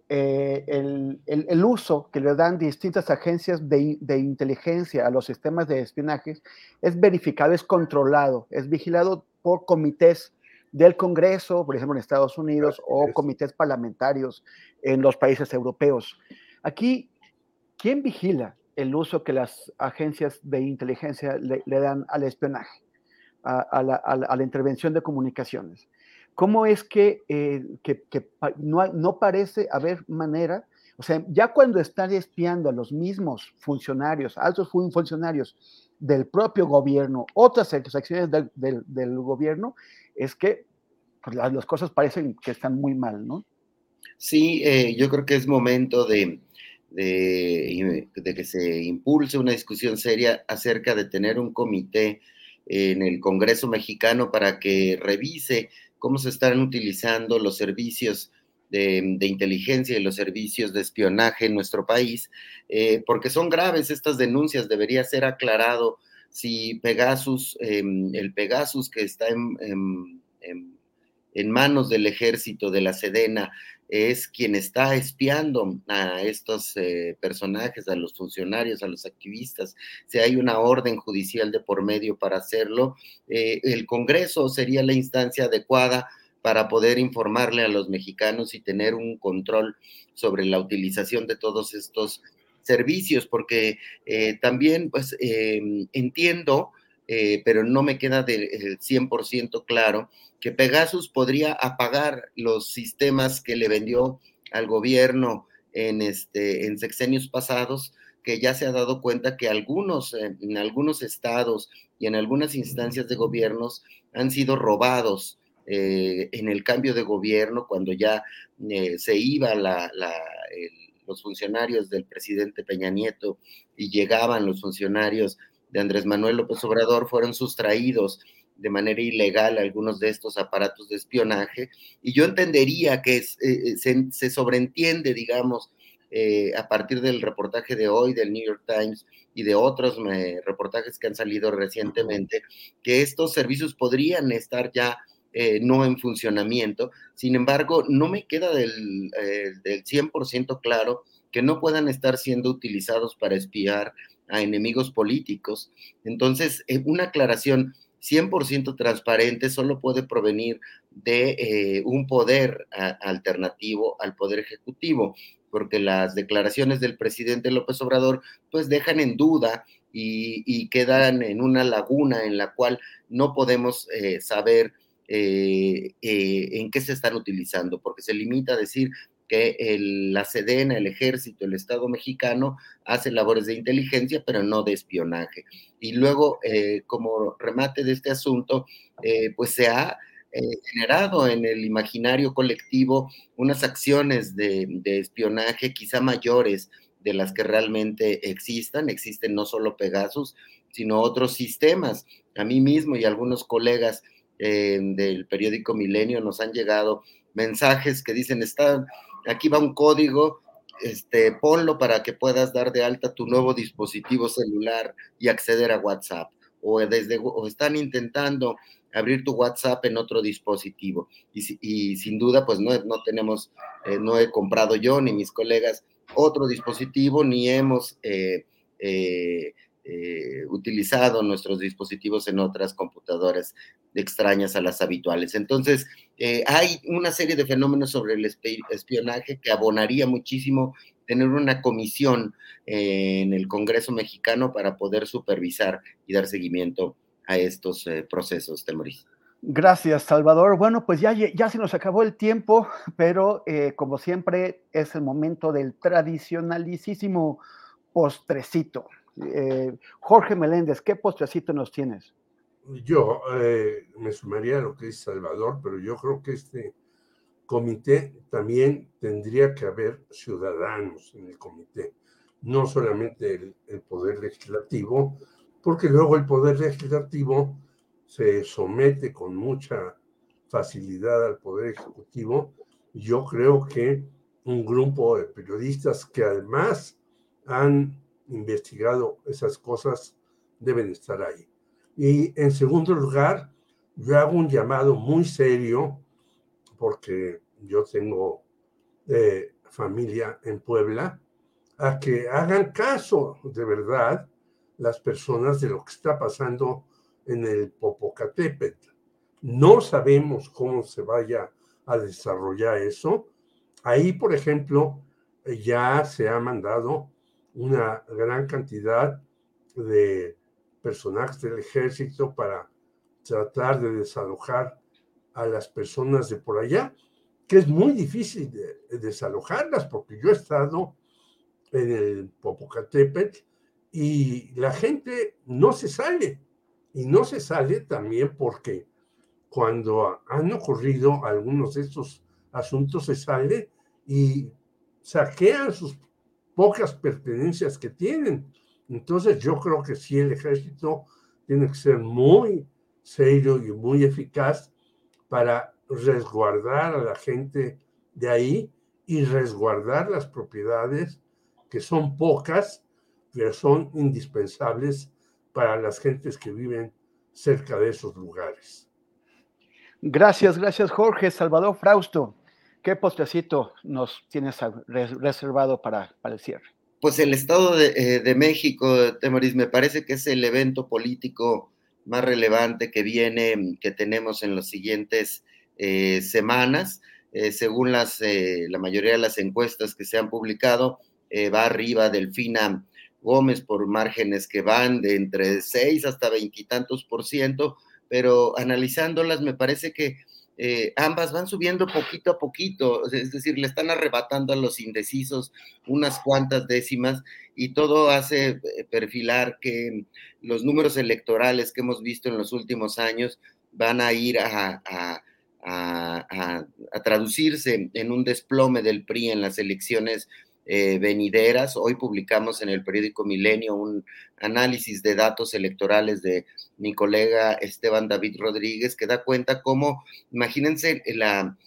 eh, el, uso que le dan distintas agencias de, de, inteligencia a los sistemas de espionaje es verificado, es controlado, es vigilado por comités del Congreso, por ejemplo, en Estados Unidos, o comités parlamentarios en los países europeos. Aquí, ¿quién vigila el uso que las agencias de inteligencia le, dan al espionaje, a, la, intervención de comunicaciones? ¿Cómo es que, eh, no, no, parece haber manera? O sea, ya cuando están espiando a los mismos funcionarios, altos funcionarios del propio gobierno, otras acciones del, gobierno, es que pues, las, cosas parecen que están muy mal, ¿no? Sí, eh, yo creo que es momento de, que se impulse una discusión seria acerca de tener un comité en el Congreso mexicano para que revise cómo se están utilizando los servicios de, inteligencia y los servicios de espionaje en nuestro país, eh, porque son graves estas denuncias, debería ser aclarado si Pegasus, em, el Pegasus que está en, en, manos del ejército de la Sedena, es quien está espiando a estos eh, personajes, a los funcionarios, a los activistas. Si hay una orden judicial de por medio para hacerlo, eh, el Congreso sería la instancia adecuada para poder informarle a los mexicanos y tener un control sobre la utilización de todos estos servicios, porque eh, también, pues, em, entiendo, eh, pero no me queda del 100% claro, que Pegasus podría apagar los sistemas que le vendió al gobierno en, este, en sexenios pasados, que ya se ha dado cuenta que algunos, en algunos estados y en algunas instancias de gobiernos han sido robados eh, en el cambio de gobierno, cuando ya se iba la, los funcionarios del presidente Peña Nieto y llegaban los funcionarios de Andrés Manuel López Obrador, fueron sustraídos de manera ilegal algunos de estos aparatos de espionaje. Y yo entendería que eh, se, sobreentiende, digamos, eh, a partir del reportaje de hoy del New York Times y de otros eh, reportajes que han salido recientemente, que estos servicios podrían estar ya no en funcionamiento. Sin embargo, no me queda del, del 100% claro que no puedan estar siendo utilizados para espiar a enemigos políticos. Entonces, una aclaración, 100% transparente solo puede provenir de eh, un poder alternativo al poder ejecutivo, porque las declaraciones del presidente López Obrador pues dejan en duda y, quedan en una laguna en la cual no podemos eh, saber eh, en qué se están utilizando, porque se limita a decir que la Sedena, el ejército, el Estado mexicano hace labores de inteligencia, pero no de espionaje. Y luego, eh, como remate de este asunto, eh, pues se ha eh, generado en el imaginario colectivo unas acciones de, de, espionaje quizá mayores de las que realmente existan. Existen no solo Pegasus, sino otros sistemas. A mí mismo y algunos colegas del periódico Milenio nos han llegado mensajes que dicen, están aquí va un código, este, ponlo para que puedas dar de alta tu nuevo dispositivo celular y acceder a WhatsApp. O, desde, están intentando abrir tu WhatsApp en otro dispositivo. Y, sin duda, pues no, no tenemos, eh, no he comprado yo ni mis colegas otro dispositivo, ni hemos eh, eh, eh, utilizado nuestros dispositivos en otras computadoras extrañas a las habituales. Entonces, eh, hay una serie de fenómenos sobre el espionaje que abonaría muchísimo tener una comisión eh, en el Congreso mexicano para poder supervisar y dar seguimiento a estos procesos, Temoris. Gracias, Salvador. Bueno, pues ya, ya se nos acabó el tiempo, pero como siempre es el momento del tradicionalísimo postrecito. Eh, Jorge Meléndez, ¿qué postrecito nos tienes? Yo eh, me sumaría a lo que dice Salvador, pero yo creo que este comité también tendría que haber ciudadanos en el comité, no solamente el, el poder legislativo, porque luego el poder legislativo se somete con mucha facilidad al poder ejecutivo. Yo creo que un grupo de periodistas que además han investigado esas cosas deben estar ahí. Y en segundo lugar, yo hago un llamado muy serio, porque yo tengo eh, familia en Puebla, a que hagan caso de verdad las personas de lo que está pasando en el Popocatépetl. No sabemos cómo se vaya a desarrollar eso. Ahí, por ejemplo, ya se ha mandado una gran cantidad de personajes del ejército para tratar de desalojar a las personas de por allá, que es muy difícil de, desalojarlas, porque yo he estado en el Popocatépetl y la gente no se sale. Y no se sale también porque cuando han ocurrido algunos de estos asuntos se sale y saquean sus pocas pertenencias que tienen. Entonces yo creo que sí el ejército tiene que ser muy serio y muy eficaz para resguardar a la gente de ahí y resguardar las propiedades que son pocas, pero son indispensables para las gentes que viven cerca de esos lugares. Gracias, gracias Jorge. Salvador Frausto. ¿Qué postrecito nos tienes reservado para, para el cierre? Pues el Estado de, eh, México, Temoris, me parece que es el evento político más relevante que viene, que tenemos en las siguientes eh, semanas. Eh, según las, la mayoría de las encuestas que se han publicado, va arriba Delfina Gómez por márgenes que van de entre 6 hasta veintitantos por ciento, pero analizándolas me parece que eh, ambas van subiendo poquito a poquito, es decir, le están arrebatando a los indecisos unas cuantas décimas y todo hace eh, perfilar que los números electorales que hemos visto en los últimos años van a ir a, traducirse en un desplome del PRI en las elecciones eh, venideras. Hoy publicamos en el periódico Milenio un análisis de datos electorales de mi colega Esteban David Rodríguez que da cuenta cómo, imagínense la,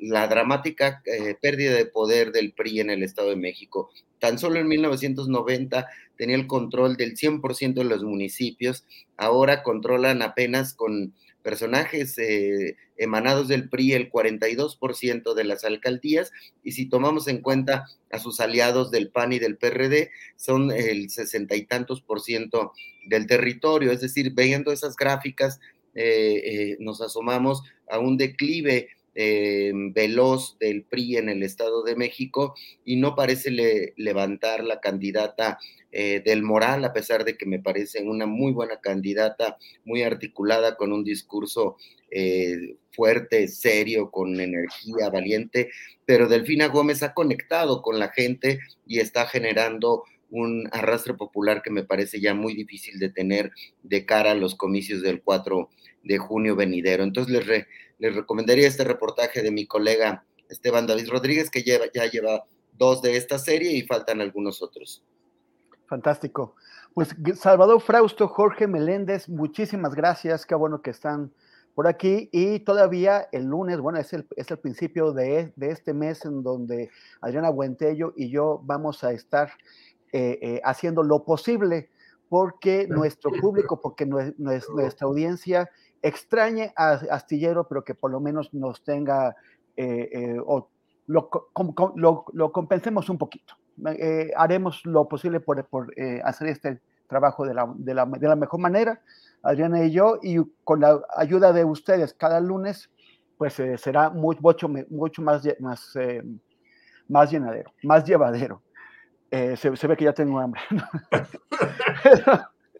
la dramática eh, pérdida de poder del PRI en el Estado de México. Tan solo en 1990 tenía el control del 100% de los municipios, ahora controlan apenas con personajes eh, emanados del PRI el 42% de las alcaldías y si tomamos en cuenta a sus aliados del PAN y del PRD son el sesenta y tantos por ciento del territorio, es decir, viendo esas gráficas eh, eh, nos asomamos a un declive veloz del PRI en el Estado de México y no parece levantar la candidata eh, del moral, a pesar de que me parece una muy buena candidata, muy articulada, con un discurso eh, fuerte, serio, con energía, valiente, pero Delfina Gómez ha conectado con la gente y está generando un arrastre popular que me parece ya muy difícil de tener de cara a los comicios del 4 de junio venidero. Entonces les, les recomendaría este reportaje de mi colega Esteban David Rodríguez, que lleva, ya lleva dos de esta serie y faltan algunos otros. Fantástico. Pues Salvador Frausto, Jorge Meléndez, muchísimas gracias. Qué bueno que están por aquí. Y todavía el lunes, bueno, es el, es el principio de, este mes en donde Adriana Buentello y yo vamos a estar eh, eh, haciendo lo posible porque nuestro público, porque nuestra audiencia extrañe a Astillero, pero que por lo menos nos tenga eh, o lo, lo compensemos un poquito. Eh, haremos lo posible por, eh, hacer este trabajo de la, de, la, de la, mejor manera, Adriana y yo, y con la ayuda de ustedes cada lunes, pues eh, será mucho, mucho más, más, más llenadero, más llevadero. Se, se, ve que ya tengo hambre.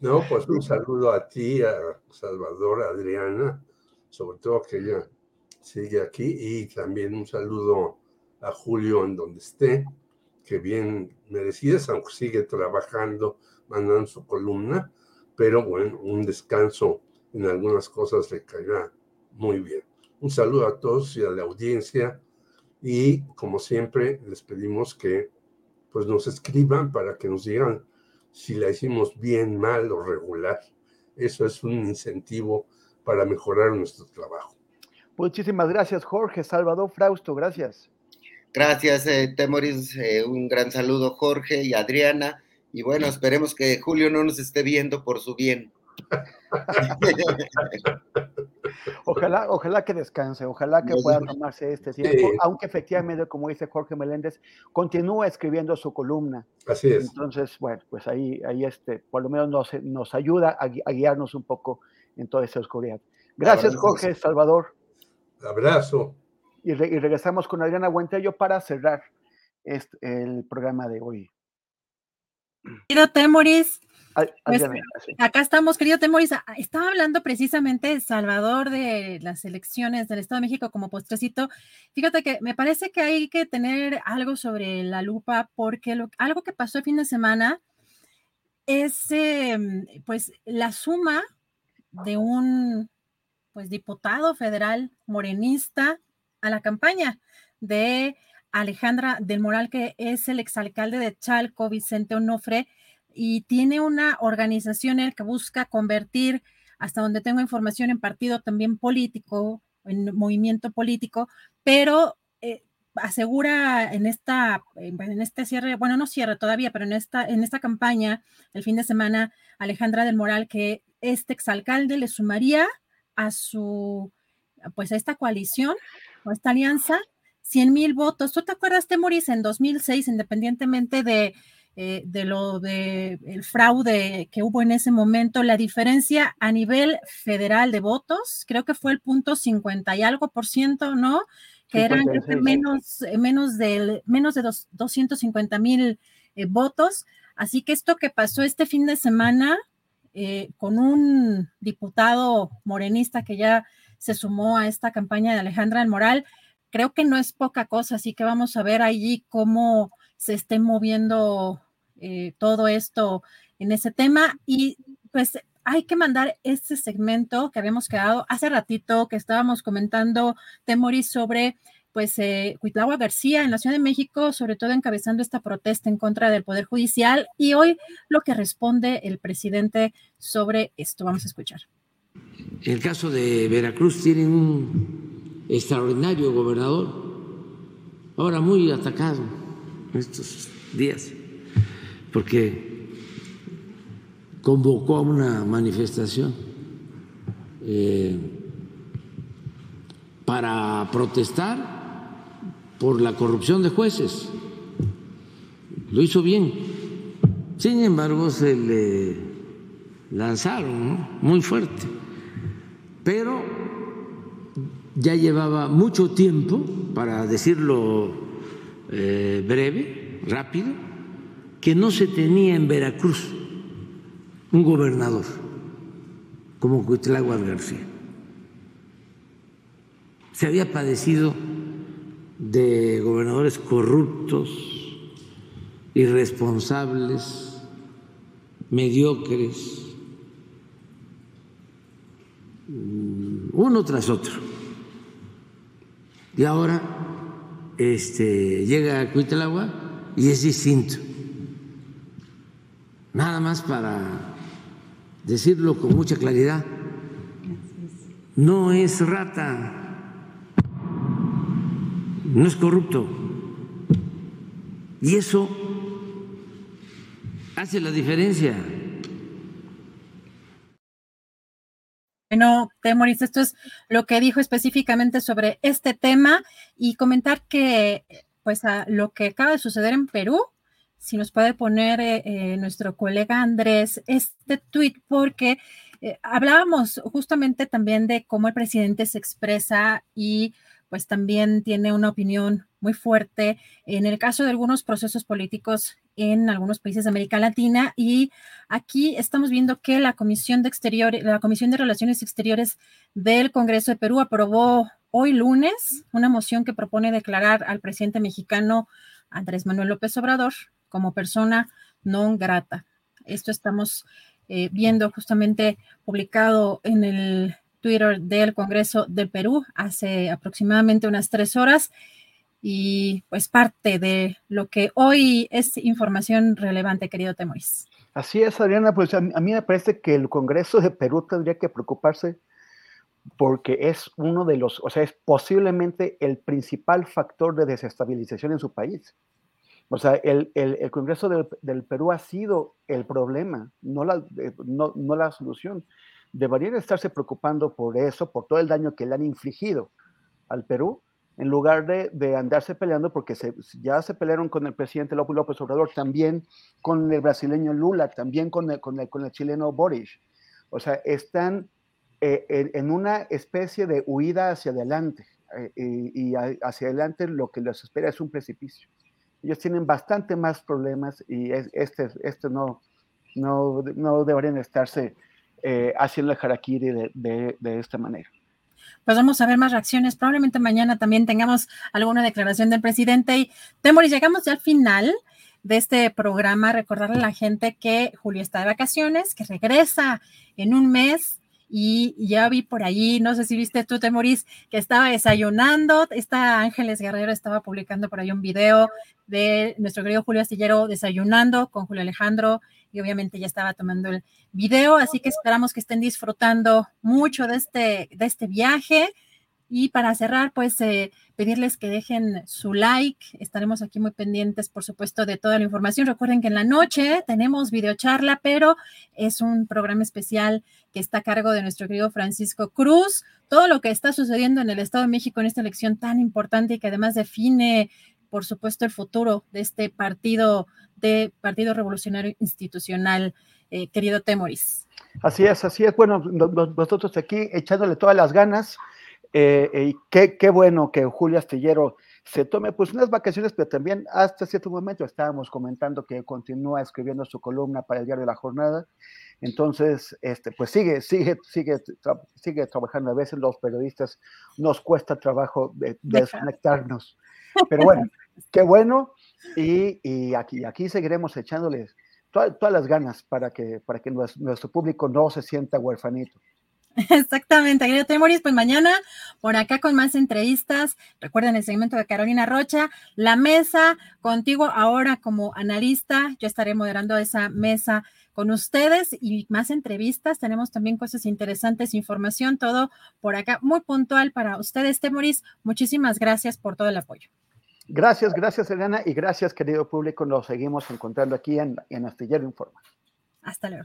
no, pues un saludo a ti, a Salvador, a Adriana, sobre todo que ella sigue aquí, y también un saludo a Julio en donde esté que bien merecidas, aunque sigue trabajando, mandando su columna, pero bueno, un descanso en algunas cosas le caerá muy bien. Un saludo a todos y a la audiencia y como siempre les pedimos que pues nos escriban para que nos digan si la hicimos bien, mal o regular. Eso es un incentivo para mejorar nuestro trabajo. Muchísimas gracias, Jorge. Salvador Frausto, gracias. Gracias, eh, Temoris. Eh, un gran saludo, Jorge y Adriana. Y bueno, esperemos que Julio no nos esté viendo por su bien. ojalá, ojalá que descanse, ojalá que pueda tomarse este tiempo, aunque efectivamente, como dice Jorge Meléndez, continúa escribiendo su columna. Así es. Entonces, bueno, pues ahí, ahí este, por lo menos nos, nos ayuda a, guiarnos un poco en toda esa oscuridad. Gracias, Jorge, Salvador. Abrazo y, regresamos con Adriana Buentello para cerrar este, el programa de hoy. Querido Temoris, pues, acá estamos, querido Temoris. Estaba hablando precisamente Salvador de las elecciones del Estado de México como postrecito. Fíjate que me parece que hay que tener algo sobre la lupa porque algo que pasó el fin de semana es em, pues la suma de un pues diputado federal morenista a la campaña de Alejandra del Moral, que es el exalcalde de Chalco, Vicente Onofre, y tiene una organización en que busca convertir, hasta donde tengo información, en partido también político, en movimiento político, pero eh, asegura en esta, en este cierre, bueno, no cierre todavía, pero en esta, en esta campaña, el fin de semana, Alejandra del Moral, que este exalcalde le sumaría a su, pues a esta coalición esta alianza, 100 mil votos. ¿Tú te acuerdas, Temoris, en 2006, independientemente de, eh, de lo de el fraude que hubo en ese momento, la diferencia a nivel federal de votos, creo que fue el punto 50 y algo por ciento, ¿no? Que eran menos, eh, menos, de, menos de 250 mil eh, votos. Así que esto que pasó este fin de semana con un diputado morenista que ya se sumó a esta campaña de Alejandra del Moral. Creo que no es poca cosa, así que vamos a ver allí cómo se esté moviendo eh, todo esto en ese tema. Y pues hay que mandar este segmento que habíamos quedado hace ratito, que estábamos comentando, Temoris, sobre pues eh, García en la Ciudad de México, sobre todo encabezando esta protesta en contra del Poder Judicial y hoy lo que responde el presidente sobre esto. Vamos a escuchar. En el caso de Veracruz tienen un extraordinario gobernador, ahora muy atacado estos días, porque convocó a una manifestación eh, para protestar por la corrupción de jueces. Lo hizo bien. Sin embargo, se le lanzaron muy fuerte. Pero ya llevaba mucho tiempo, para decirlo eh, breve, rápido, que no se tenía en Veracruz un gobernador como Cuitláhuac García. Se había padecido de gobernadores corruptos, irresponsables, mediocres, uno tras otro. Y ahora este, llega a y es distinto. Nada más para decirlo con mucha claridad, no es rata no es corrupto. Y eso hace la diferencia. Bueno, Temoris, esto es lo que dijo específicamente sobre este tema y comentar que, pues, a lo que acaba de suceder en Perú, si nos puede poner eh, eh, nuestro colega Andrés este tweet, porque eh, hablábamos justamente también de cómo el presidente se expresa y pues también tiene una opinión muy fuerte en el caso de algunos procesos políticos en algunos países de América Latina y aquí estamos viendo que la Comisión de Exteriores, la Comisión de Relaciones Exteriores del Congreso de Perú aprobó hoy lunes una moción que propone declarar al presidente mexicano Andrés Manuel López Obrador como persona no grata. Esto estamos eh, viendo justamente publicado en el Twitter del Congreso de Perú hace aproximadamente unas tres horas y pues parte de lo que hoy es información relevante, querido Temoris. Así es, Adriana, pues a, mí me parece que el Congreso de Perú tendría que preocuparse porque es uno de los, o sea, es posiblemente el principal factor de desestabilización en su país. O sea, el, Congreso del, Perú ha sido el problema, no la, eh, no, no la solución deberían estarse preocupando por eso, por todo el daño que le han infligido al Perú, en lugar de, andarse peleando, porque ya se pelearon con el presidente López Obrador, también con el brasileño Lula, también con el, con el, chileno Boris. O sea, están eh, en, una especie de huida hacia adelante, eh, y, hacia adelante lo que les espera es un precipicio. Ellos tienen bastante más problemas y este, este no, no, no deberían estarse eh, haciendo el harakiri de, esta manera. Pues vamos a ver más reacciones. Probablemente mañana también tengamos alguna declaración del presidente. Y Temoris, llegamos ya al final de este programa. Recordarle a la gente que Julio está de vacaciones, que regresa en un mes y ya vi por ahí, no sé si viste tú, Temoris, que estaba desayunando. Esta Ángeles Guerrero estaba publicando por ahí un video de nuestro querido Julio Astillero desayunando con Julio Alejandro y obviamente ya estaba tomando el video, así que esperamos que estén disfrutando mucho de este, de este viaje. Y para cerrar, pues eh, pedirles que dejen su like. Estaremos aquí muy pendientes, por supuesto, de toda la información. Recuerden que en la noche tenemos videocharla, pero es un programa especial que está a cargo de nuestro querido Francisco Cruz. Todo lo que está sucediendo en el Estado de México en esta elección tan importante y que además define, por supuesto, el futuro de este partido, de Partido Revolucionario Institucional, eh, querido Temoris. Así es, así es. Bueno, nosotros aquí echándole todas las ganas eh, y qué, qué, bueno que Julio Astillero se tome pues unas vacaciones, pero también hasta cierto momento estábamos comentando que continúa escribiendo su columna para el diario de la jornada. Entonces, este, pues sigue, sigue, sigue, sigue trabajando. A veces los periodistas nos cuesta trabajo de, desconectarnos. Pero bueno, qué bueno. Y, aquí, aquí seguiremos echándoles todas las ganas para que, para que nuestro público no se sienta huerfanito. Exactamente, querido Temoris, pues mañana por acá con más entrevistas. Recuerden el segmento de Carolina Rocha, la mesa contigo ahora como analista. Yo estaré moderando esa mesa con ustedes y más entrevistas. Tenemos también cosas interesantes, información, todo por acá muy puntual para ustedes. Temoris, muchísimas gracias por todo el apoyo. Gracias, gracias, Elena, y gracias, querido público. Nos seguimos encontrando aquí en, en Astillero Informa. Hasta luego.